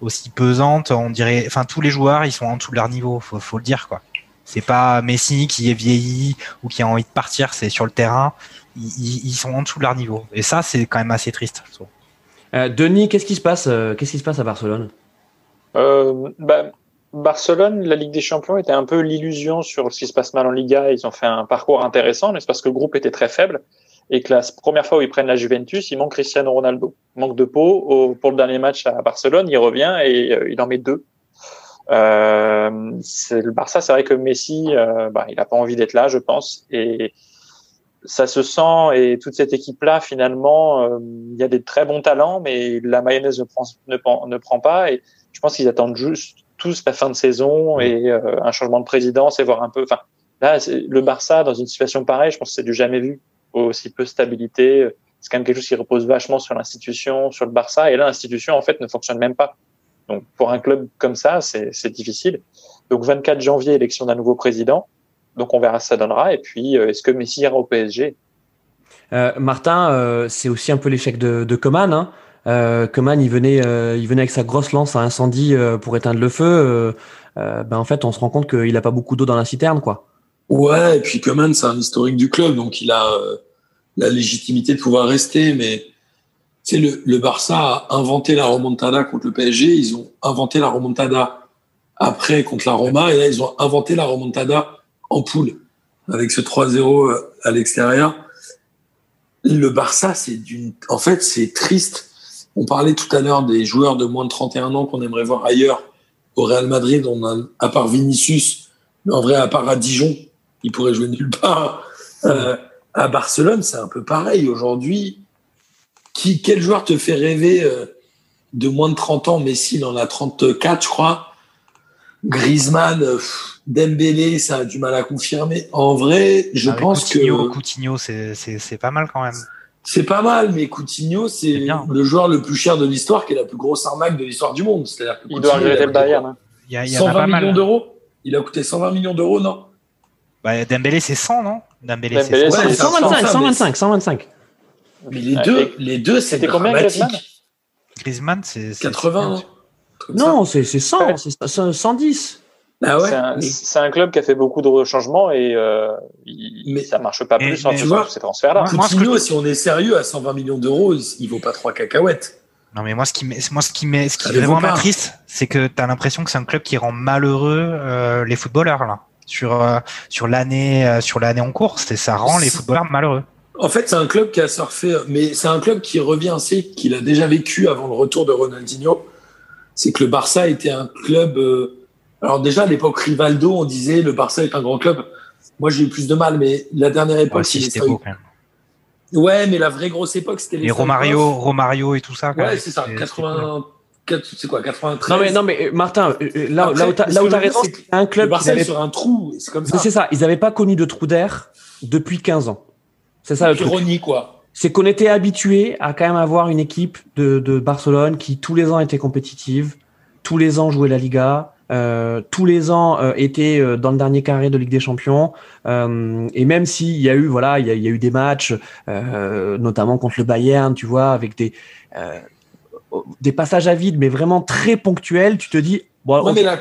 aussi pesante. On dirait, enfin tous les joueurs, ils sont en dessous de leur niveau. Faut, faut le dire quoi. C'est pas Messi qui est vieilli ou qui a envie de partir. C'est sur le terrain ils, sont en dessous de leur niveau. Et ça, c'est quand même assez triste. Euh, Denis, qu'est-ce qui se passe euh, Qu'est-ce qui se passe à Barcelone? Euh, bah, Barcelone, la Ligue des Champions était un peu l'illusion sur ce qui se passe mal en Liga. Ils ont fait un parcours intéressant, mais c'est parce que le groupe était très faible et que la première fois où ils prennent la Juventus, il manque Cristiano Ronaldo. manque de peau. pour le dernier match à Barcelone, il revient et il en met deux. Euh, le Barça, c'est vrai que Messi, bah, il n'a pas envie d'être là, je pense. Et ça se sent et toute cette équipe-là, finalement, euh, il y a des très bons talents, mais la mayonnaise ne prend, ne, ne prend pas. Et je pense qu'ils attendent juste tous la fin de saison et euh, un changement de présidence et voir un peu. Enfin, là, le Barça dans une situation pareille, je pense que c'est du jamais vu. Aussi peu stabilité, c'est quand même quelque chose qui repose vachement sur l'institution, sur le Barça. Et là, l'institution en fait ne fonctionne même pas. Donc pour un club comme ça, c'est difficile. Donc 24 janvier, élection d'un nouveau président. Donc on verra ce que ça donnera. Et puis, euh, est-ce que Messi ira au PSG euh, Martin, euh, c'est aussi un peu l'échec de, de Coman. Hein. Euh, Coman, il venait, il venait avec sa grosse lance à incendie pour éteindre le feu. ben en fait, on se rend compte qu'il n'a pas beaucoup d'eau dans la citerne, quoi. Ouais, et puis Coman, c'est un historique du club, donc il a la légitimité de pouvoir rester. Mais c'est le, le Barça a inventé la remontada contre le PSG. Ils ont inventé la remontada après contre la Roma, et là ils ont inventé la remontada en poule avec ce 3-0 euh, à l'extérieur. Le Barça, c'est d'une, en fait, c'est triste. On parlait tout à l'heure des joueurs de moins de 31 ans qu'on aimerait voir ailleurs. Au Real Madrid, on a, à part Vinicius, mais en vrai, à part à Dijon, il pourrait jouer nulle part. Euh, à Barcelone, c'est un peu pareil. Aujourd'hui, qui, quel joueur te fait rêver euh, de moins de 30 ans? Messi, il en a 34, je crois. Griezmann, Dembélé, ça a du mal à confirmer. En vrai, je pense que Coutinho, c'est pas mal quand même. C'est pas mal, mais Coutinho, c'est le joueur le plus cher de l'histoire, qui est la plus grosse arnaque de l'histoire du monde. C'est-à-dire il doit regretter le Bayern. Hein. Il y a, 120 millions d'euros. Il a coûté 120 millions d'euros, non? Bah, Dembélé, c'est 100, non? Dembélé, c'est 125, 125, 125. Mais les deux, les deux, c'était combien Griezmann? Griezmann, c'est 80. Non, c'est 100, c'est 110. Ah ouais, c'est un, club qui a fait beaucoup de changements et euh, mais, ça marche pas plus en ces transferts-là. Coutinho, si on est sérieux, à 120 millions d'euros, il vaut pas trois cacahuètes. Non mais moi ce qui moi ce qui ce qui vraiment m'attriste, c'est que tu as l'impression que c'est un club qui rend malheureux euh, les footballeurs là sur euh, sur l'année euh, sur l'année en cours, c'est ça rend les footballeurs malheureux. En fait, c'est un club qui a surfé mais c'est un club qui revient c'est qu'il a déjà vécu avant le retour de Ronaldinho, c'est que le Barça était un club alors déjà, à l'époque Rivaldo, on disait le Barça est un grand club. Moi, j'ai eu plus de mal, mais la dernière époque, c'était beau quand même. Ouais, mais la vraie grosse époque, c'était les. Romario, Romario et tout ça. ouais, c'est ça. 80. C'est quoi, 93 Non mais non mais Martin, euh, euh, là, là où t'as raison, c'est un club. Le Barça est sur un trou, c'est comme ça. C'est ça. Ils n'avaient pas connu de trou d'air depuis 15 ans. C'est ça le Ironie quoi. C'est qu'on était habitué à quand même avoir une équipe de, de Barcelone qui tous les ans était compétitive, tous les ans jouait la Liga, euh, tous les ans euh, était euh, dans le dernier carré de Ligue des Champions. et même s'il y a eu voilà, il y a, eu des matchs, notamment contre le Bayern, tu vois, avec des des passages à vide, mais vraiment très ponctuels, tu te dis, bon, Ouais, ok, mais là,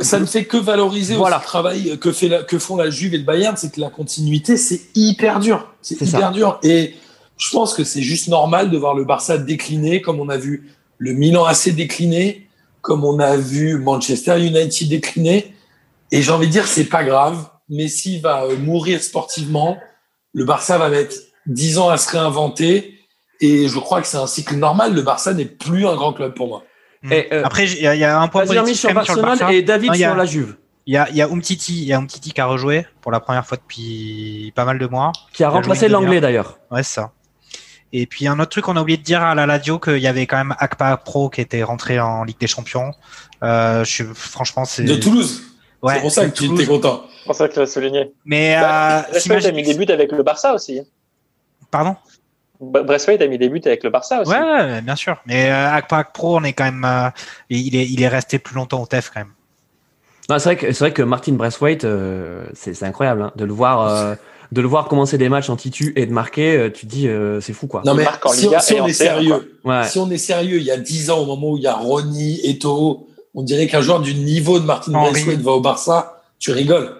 ça ne fait que valoriser Voilà. le travail que, fait la- que font la Juve et le Bayern, c'est que la continuité, c'est hyper dur. C'est C'est hyper dur. Et je pense que c'est juste normal de voir le Barça décliner, comme on a vu le Milan AC décliner, comme on a vu Manchester United décliner. Et j'ai envie de dire, c'est pas grave. Messi va euh, mourir sportivement. Le Barça va mettre 10 ans à se réinventer. Et je crois que c'est un cycle normal. Le Barça n'est plus un grand club pour moi. Et, euh, Après, il y, a- il y a un point positif sur sur le Barcelone Barça. et David Non, il y a- sur la Juve, Il y a, y a Umtiti, il y a Umtiti qui a rejoué pour la première fois depuis pas mal de mois. qui a remplacé l'anglais d'ailleurs. Ouais, c'est ça. Et puis un autre truc qu'on a oublié de dire à la radio qu'il y avait quand même Akpa Pro qui était rentré en Ligue des Champions. Euh, je suis franchement c'est De Toulouse. ouais, c'est pour ça que tu étais content. C'est pour ça que tu l'as souligné. Mais Bah, euh, a mis des buts avec le Barça aussi. pardon? Bre- Braithwaite a mis des buts avec le Barça aussi. Ouais, ouais, bien sûr. Mais euh, Akpa Pro, on est quand même, euh, il est il est resté plus longtemps au TEF quand même. Non, c'est vrai que c'est vrai que Martin Braithwaite, euh, c'est c'est incroyable hein, de le voir, euh, de le voir commencer des matchs en titu et de marquer. euh, tu te dis, euh, c'est fou quoi. Non, mais si, on, si est C1, sérieux, Ouais. si on est sérieux, il y a 10 ans, au moment où il y a Ronny, Eto'o, on dirait qu'un joueur du niveau de Martin. Braithwaite va au Barça, tu rigoles.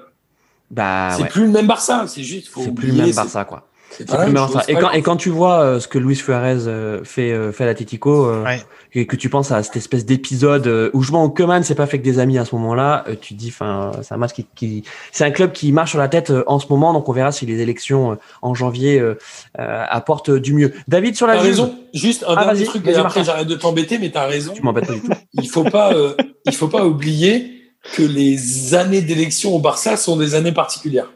Bah c'est ouais. plus le même Barça, c'est juste. faut C'est plus le même Barça quoi. C'est C'est la Et c'est quand, et quand tu vois euh, ce que Luis Suarez euh, fait, euh, fait à l'Atletico, euh, Ouais. et que tu penses à cette espèce d'épisode euh, où je vois Koeman s'est pas fait que des amis à ce moment-là, euh, tu te dis, enfin, c'est un match qui, qui c'est un club qui marche sur la tête euh, en ce moment, donc on verra si les élections euh, en janvier euh, euh, apportent du mieux. David sur la T'as Juve, raison. Juste un Ah, dernier truc, et après j'arrête de t'embêter, mais t'as raison. tu m'embêtes pas du tout. [LAUGHS] Il faut pas, euh, il faut pas oublier que les années d'élection au Barça sont des années particulières.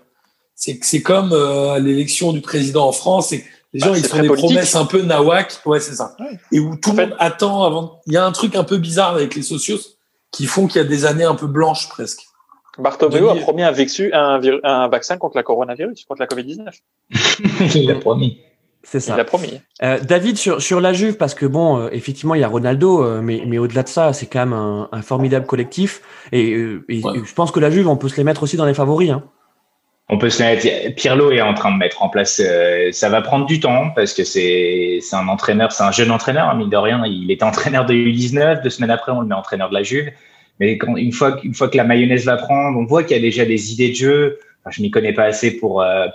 C'est que c'est comme euh, l'élection du président en France. Que les gens Bah, ils font des politique. promesses un peu nawak. Ouais, c'est ça. Ouais. Et où tout En le fait- monde attend avant. Il y a un truc un peu bizarre avec les socios qui font qu'il y a des années un peu blanches presque. Bartomeu a promis un, vexu- un, vaccin contre la coronavirus, contre la Covid-19. [LAUGHS] Il l'a promis. C'est Il ça. l'a promis. Euh, David sur sur la Juve parce que bon euh, effectivement il y a Ronaldo euh, mais mais au-delà de ça c'est quand même un, un formidable collectif et, euh, et- Ouais. et je pense que la Juve on peut se les mettre aussi dans les favoris hein. On peut se mettre. Pirlo est en train de mettre en place. euh, ça va prendre du temps parce que c'est c'est un entraîneur, c'est un jeune entraîneur, hein, mine de rien. Il était entraîneur de U19. Deux semaines après, on le met entraîneur de la Juve. Mais quand, une fois une fois que la mayonnaise va prendre, on voit qu'il y a déjà des idées de jeu. Je m'y connais pas assez pour euh,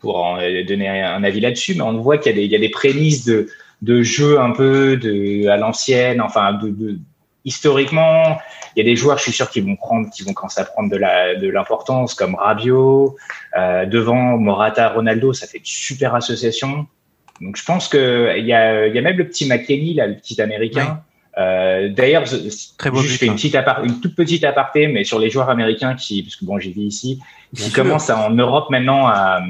pour euh, donner un avis là-dessus, mais on voit qu'il y a des il y a des prémices de de jeu un peu de à l'ancienne. Enfin, de, de historiquement, il y a des joueurs, je suis sûr, qui vont prendre, qui vont commencer à prendre de la de l'importance, comme Rabiot, euh, devant Morata, Ronaldo, ça fait une super association. Donc je pense que il y a il y a même le petit McKenny là, le petit américain. Euh, D'ailleurs, je- but, fais une hein. petite apar- une toute petite aparté, mais sur les joueurs américains qui, parce que bon, j'y vis ici, qui commencent à, en Europe maintenant à,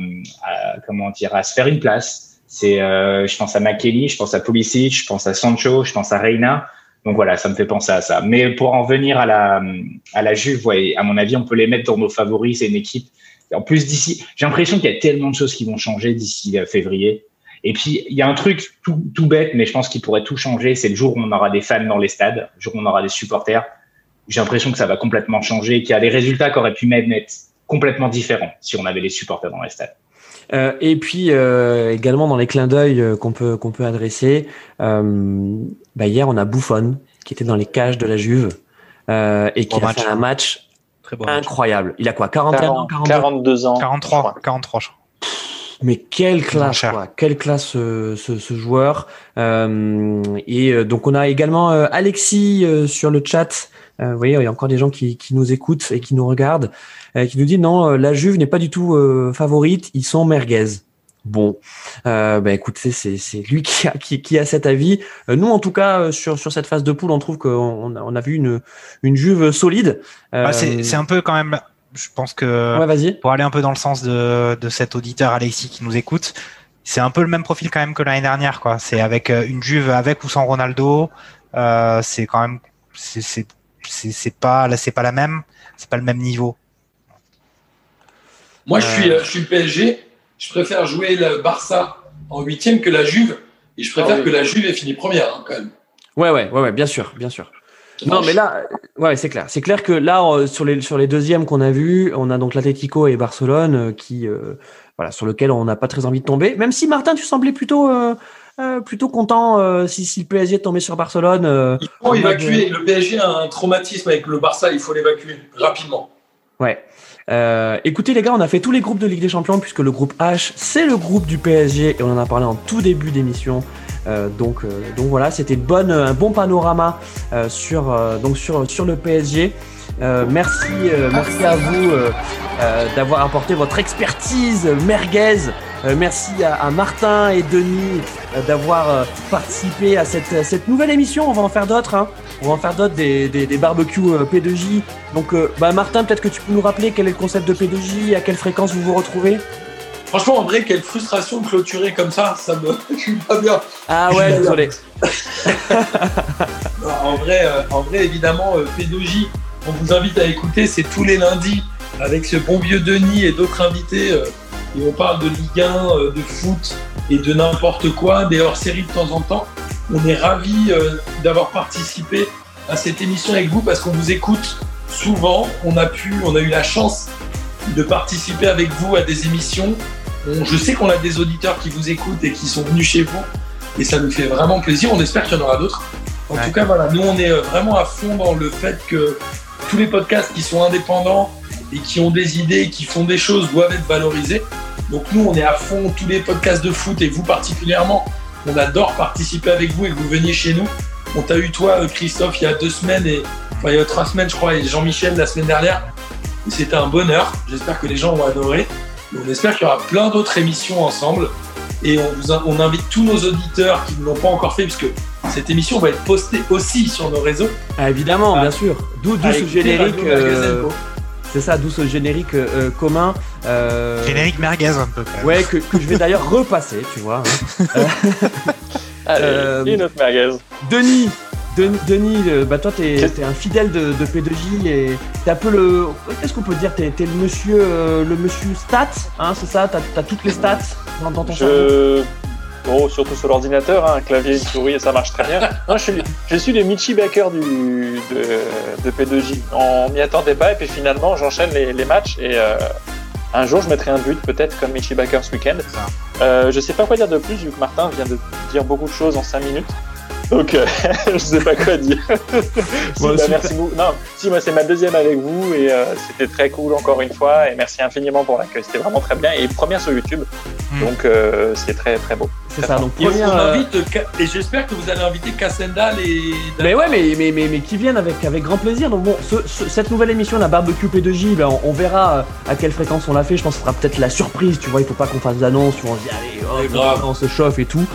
à comment dire à se faire une place. C'est, euh, je pense à McKenny, je pense à Pulisic, je pense à Sancho, je pense à Reina. Donc voilà, ça me fait penser à ça. Mais pour en venir à la Juve, à mon avis, on peut les mettre dans nos favoris. C'est une équipe. En plus d'ici, j'ai l'impression qu'il y a tellement de choses qui vont changer d'ici euh, février. Et puis il y a un truc tout, bête, mais je pense qu'il pourrait tout changer. C'est le jour où on aura des fans dans les stades, le jour où on aura des supporters. J'ai l'impression que ça va complètement changer, qu'il y a des résultats qui auraient pu même être complètement différents si on avait les supporters dans les stades. Euh, et puis euh, également dans les clins d'œil qu'on peut adresser, bah hier on a Buffon qui était dans les cages de la Juve euh, et qui Bon a match. fait un match Très beau. match. incroyable. Il a quoi 41 ans, 40 42 42 ans. 43, 43, je crois. Mais quelle classe, quoi. Quelle classe ce, ce joueur. Euh, et euh, donc on a également euh, Alexis euh, sur le chat. Euh, vous voyez, il y a encore des gens qui, qui nous écoutent et qui nous regardent, euh, qui nous dit non, euh, la Juve n'est pas du tout euh, favorite, ils sont merguez. Bon, euh, bah écoute, c'est lui [LAUGHS] qui a qui, qui a cet avis. Euh, nous, en tout cas, euh, sur sur cette phase de poule, on trouve qu'on on a, on a vu une une Juve solide. Euh, Bah, c'est c'est un peu quand même. Je pense que ouais, vas-y. pour aller un peu dans le sens de, de cet auditeur Alexis qui nous écoute, c'est un peu le même profil quand même que l'année dernière, quoi. C'est avec euh, une Juve avec ou sans Ronaldo. Euh, c'est quand même, c'est c'est c'est c'est pas là, c'est pas la même, c'est pas le même niveau. Moi, je Euh. suis, euh, je suis le PSG. Je préfère jouer le Barça en huitième que la Juve. Et je préfère Ah oui. que la Juve ait fini première, hein, quand même. Ouais, ouais, ouais, ouais, bien sûr, bien sûr. Non, mais là, ouais, c'est clair. C'est clair que là, euh, sur les sur les deuxièmes qu'on a vus, on a donc l'Atlético et Barcelone, euh, qui, euh, voilà, sur lequel on n'a pas très envie de tomber. Même si Martin, tu semblais plutôt euh, euh, plutôt content si, si, le PSG est tombé sur Barcelone. Il faut évacuer. Le PSG a un traumatisme avec le Barça, il faut l'évacuer rapidement. Ouais. Écoutez les gars, on a fait tous les groupes de Ligue des Champions puisque le groupe H c'est le groupe du PSG et on en a parlé en tout début d'émission. donc, donc voilà, c'était bonne, un bon panorama sur, donc sur, sur le PSG. merci, merci à vous d'avoir apporté votre expertise merguez euh, merci à, Martin et Denis euh, d'avoir euh, participé à cette, cette, nouvelle émission. On va en faire d'autres. Hein. On va en faire d'autres des, des, des, barbecues P2J. Donc, bah, Martin, peut-être que tu peux nous rappeler quel est le concept de P2J, à quelle fréquence vous vous retrouvez? Franchement, en vrai, quelle frustration de clôturer comme ça, ça me. [LAUGHS] Je suis pas bien. Ah ouais, désolé. [LAUGHS] en, vrai, en vrai, évidemment, P2J, on vous invite à écouter, c'est tous les lundis avec ce bon vieux Denis et d'autres invités et on parle de Ligue 1, euh, de foot et de n'importe quoi, des hors-séries de temps en temps. On est ravis euh, d'avoir participé à cette émission avec vous parce qu'on vous écoute souvent. On a pu, on a eu la chance de participer avec vous à des émissions. je sais qu'on a des auditeurs qui vous écoutent et qui sont venus chez vous et ça nous fait vraiment plaisir. On espère qu'il y en aura d'autres. En tout cas, voilà, nous on est euh, vraiment à fond dans le fait que tous les podcasts qui sont indépendants et qui ont des idées, qui font des choses doivent être valorisés. Donc nous, on est à fond tous les podcasts de foot et vous particulièrement. On adore participer avec vous et que vous veniez chez nous. On t'a eu toi, euh, Christophe, il y a deux semaines et enfin il y a trois semaines, je crois, et Jean-Michel la semaine dernière. C'était un bonheur. J'espère que les gens vont adorer. on espère qu'il y aura plein d'autres émissions ensemble. Et on, vous on invite tous nos auditeurs qui ne l'ont pas encore fait, puisque cette émission va être postée aussi sur nos réseaux. Ah, évidemment, bien sûr. D'où ce générique. C'est ça, d'où ce générique euh, euh, commun. Euh, générique merguez un peu. Quand même. Ouais, que, je vais d'ailleurs [LAUGHS] repasser, tu vois. Hein. [LAUGHS] Allez, une autre merguez. Denis, Denis, bah toi t'es es un fidèle de, P2J et t'es un peu le. Qu'est-ce qu'on peut dire T'es es le monsieur, le monsieur stats, hein, c'est ça? T'as as toutes les stats dans, ton je surtout sur l'ordinateur, hein, un clavier, une souris, et ça marche très bien. [LAUGHS] je, suis, je suis le Michi Baker du, de, P2J. On m'y attendait pas, et puis finalement, j'enchaîne les, matchs, et euh, un jour, je mettrai un but, peut-être comme Michi Baker ce week-end. Euh, je sais pas quoi dire de plus, vu que Martin vient de dire beaucoup de choses en 5 minutes. Donc, euh, [LAUGHS] je sais pas quoi dire. [LAUGHS] si, bah, merci beaucoup. Non, si, moi, c'est ma deuxième avec vous et euh, c'était très cool encore une fois. Et merci infiniment pour l'accueil. C'était vraiment très bien. Et première sur YouTube. Hmm. Donc, euh, c'est très, très beau. C'est ça. Donc, première, on invite, et j'espère que vous allez inviter Cassendal et. Mais ouais, mais, mais, mais, mais, qui viennent avec, avec grand plaisir. Donc, bon, cette nouvelle émission, la barbecue P2J, ben, on, verra à quelle fréquence on l'a fait. Je pense que ce sera peut-être la surprise. Tu vois, il faut pas qu'on fasse d'annonce. On se dit, allez, on se chauffe et tout.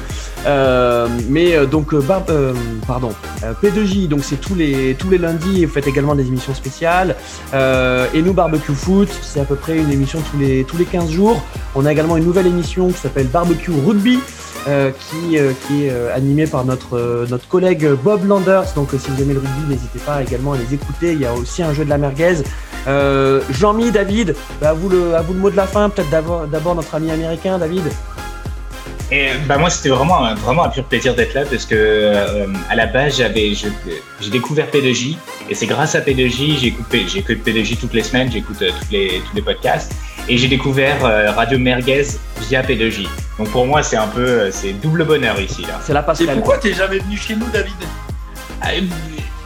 mais donc, euh, pardon, euh, P2J, donc c'est tous les, tous les lundis et vous faites également des émissions spéciales. Euh, et nous, Barbecue Foot, c'est à peu près une émission tous les, tous les 15 jours. On a également une nouvelle émission qui s'appelle Barbecue Rugby. Qui, qui est animée par notre, notre collègue Bob Landers. Donc si vous aimez le rugby, n'hésitez pas également à les écouter. Il y a aussi un jeu de la merguez. Jean-Mi, David, à vous, le, à vous le mot de la fin. Peut-être d'abord notre ami américain, David. Et bah moi c'était vraiment vraiment un pur plaisir d'être là parce que euh, à la base j'avais j'ai découvert P2J et c'est grâce à P2J j'écoute j'écoute P2J toutes les semaines j'écoute euh, tous les tous les podcasts et j'ai découvert euh, Radio Merguez via P2J donc pour moi c'est un peu c'est double bonheur ici là. C'est la passerelle. Et pourquoi t'es jamais venu chez nous David ah,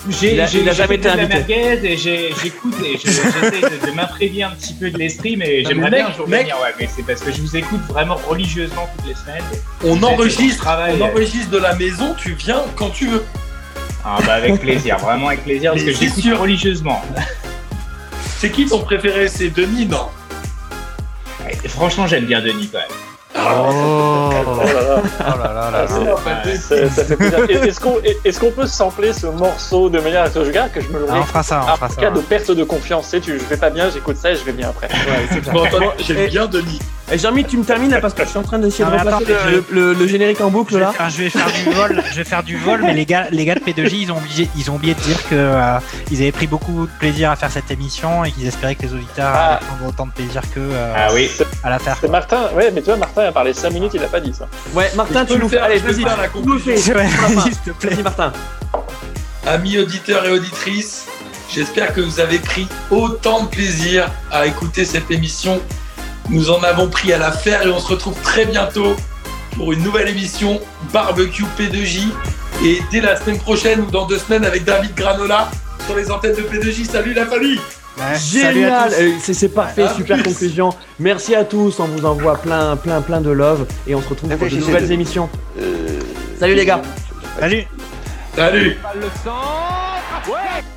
j'ai jamais été invité. La merguez et j'écoute et j'essaie de, de m'imprégner un petit peu de l'esprit, mais j'aimerais bien un jour venir. Ouais, mais c'est parce que je vous écoute vraiment religieusement toutes les semaines. On enregistre, on enregistre de la maison, tu viens quand tu veux. Ah bah avec plaisir, vraiment avec plaisir, parce que j'écoute religieusement. C'est qui ton préféré? C'est Denis, non? Franchement, j'aime bien Denis quand même. Oh, là là, Est-ce qu'on peut sampler ce morceau de manière à ce que je garde que je me le ah, On fera ça, on fera cas de perte de confiance, tu sais, je vais pas bien, j'écoute ça et je vais bien après. J'aime bien Denis. Et Jean-Mi, tu me termines parce que je suis en train d'essayer de remplacer le, générique en boucle là. je vais faire du vol, je vais faire du vol, mais les gars, les gars de P2J, ils ont oublié, ils ont oublié de dire que euh, ils avaient pris beaucoup de plaisir à faire cette émission et qu'ils espéraient que les auditeurs ah. allaient prendre autant de plaisir que euh, ah oui. à la faire. C'est Martin, ouais, mais tu vois, Martin a parlé 5 minutes, il a pas dit ça. Ouais, Martin, tu nous fais, allez, vas-y, la conclusion. [LAUGHS] S'il te plaît, Martin. Amis auditeurs et auditrices, j'espère que vous avez pris autant de plaisir à écouter cette émission nous en avons pris à la faire et on se retrouve très bientôt pour une nouvelle émission Barbecue P2J. Et dès la semaine prochaine ou dans deux semaines avec David Granola sur les antennes de P2J. Salut la famille Génial, euh, c'est parfait, super conclusion. Merci à tous, on vous envoie plein, plein, plein de love et on se retrouve pour de nouvelles émissions. Salut les gars. Salut. Salut. Le centre. Ouais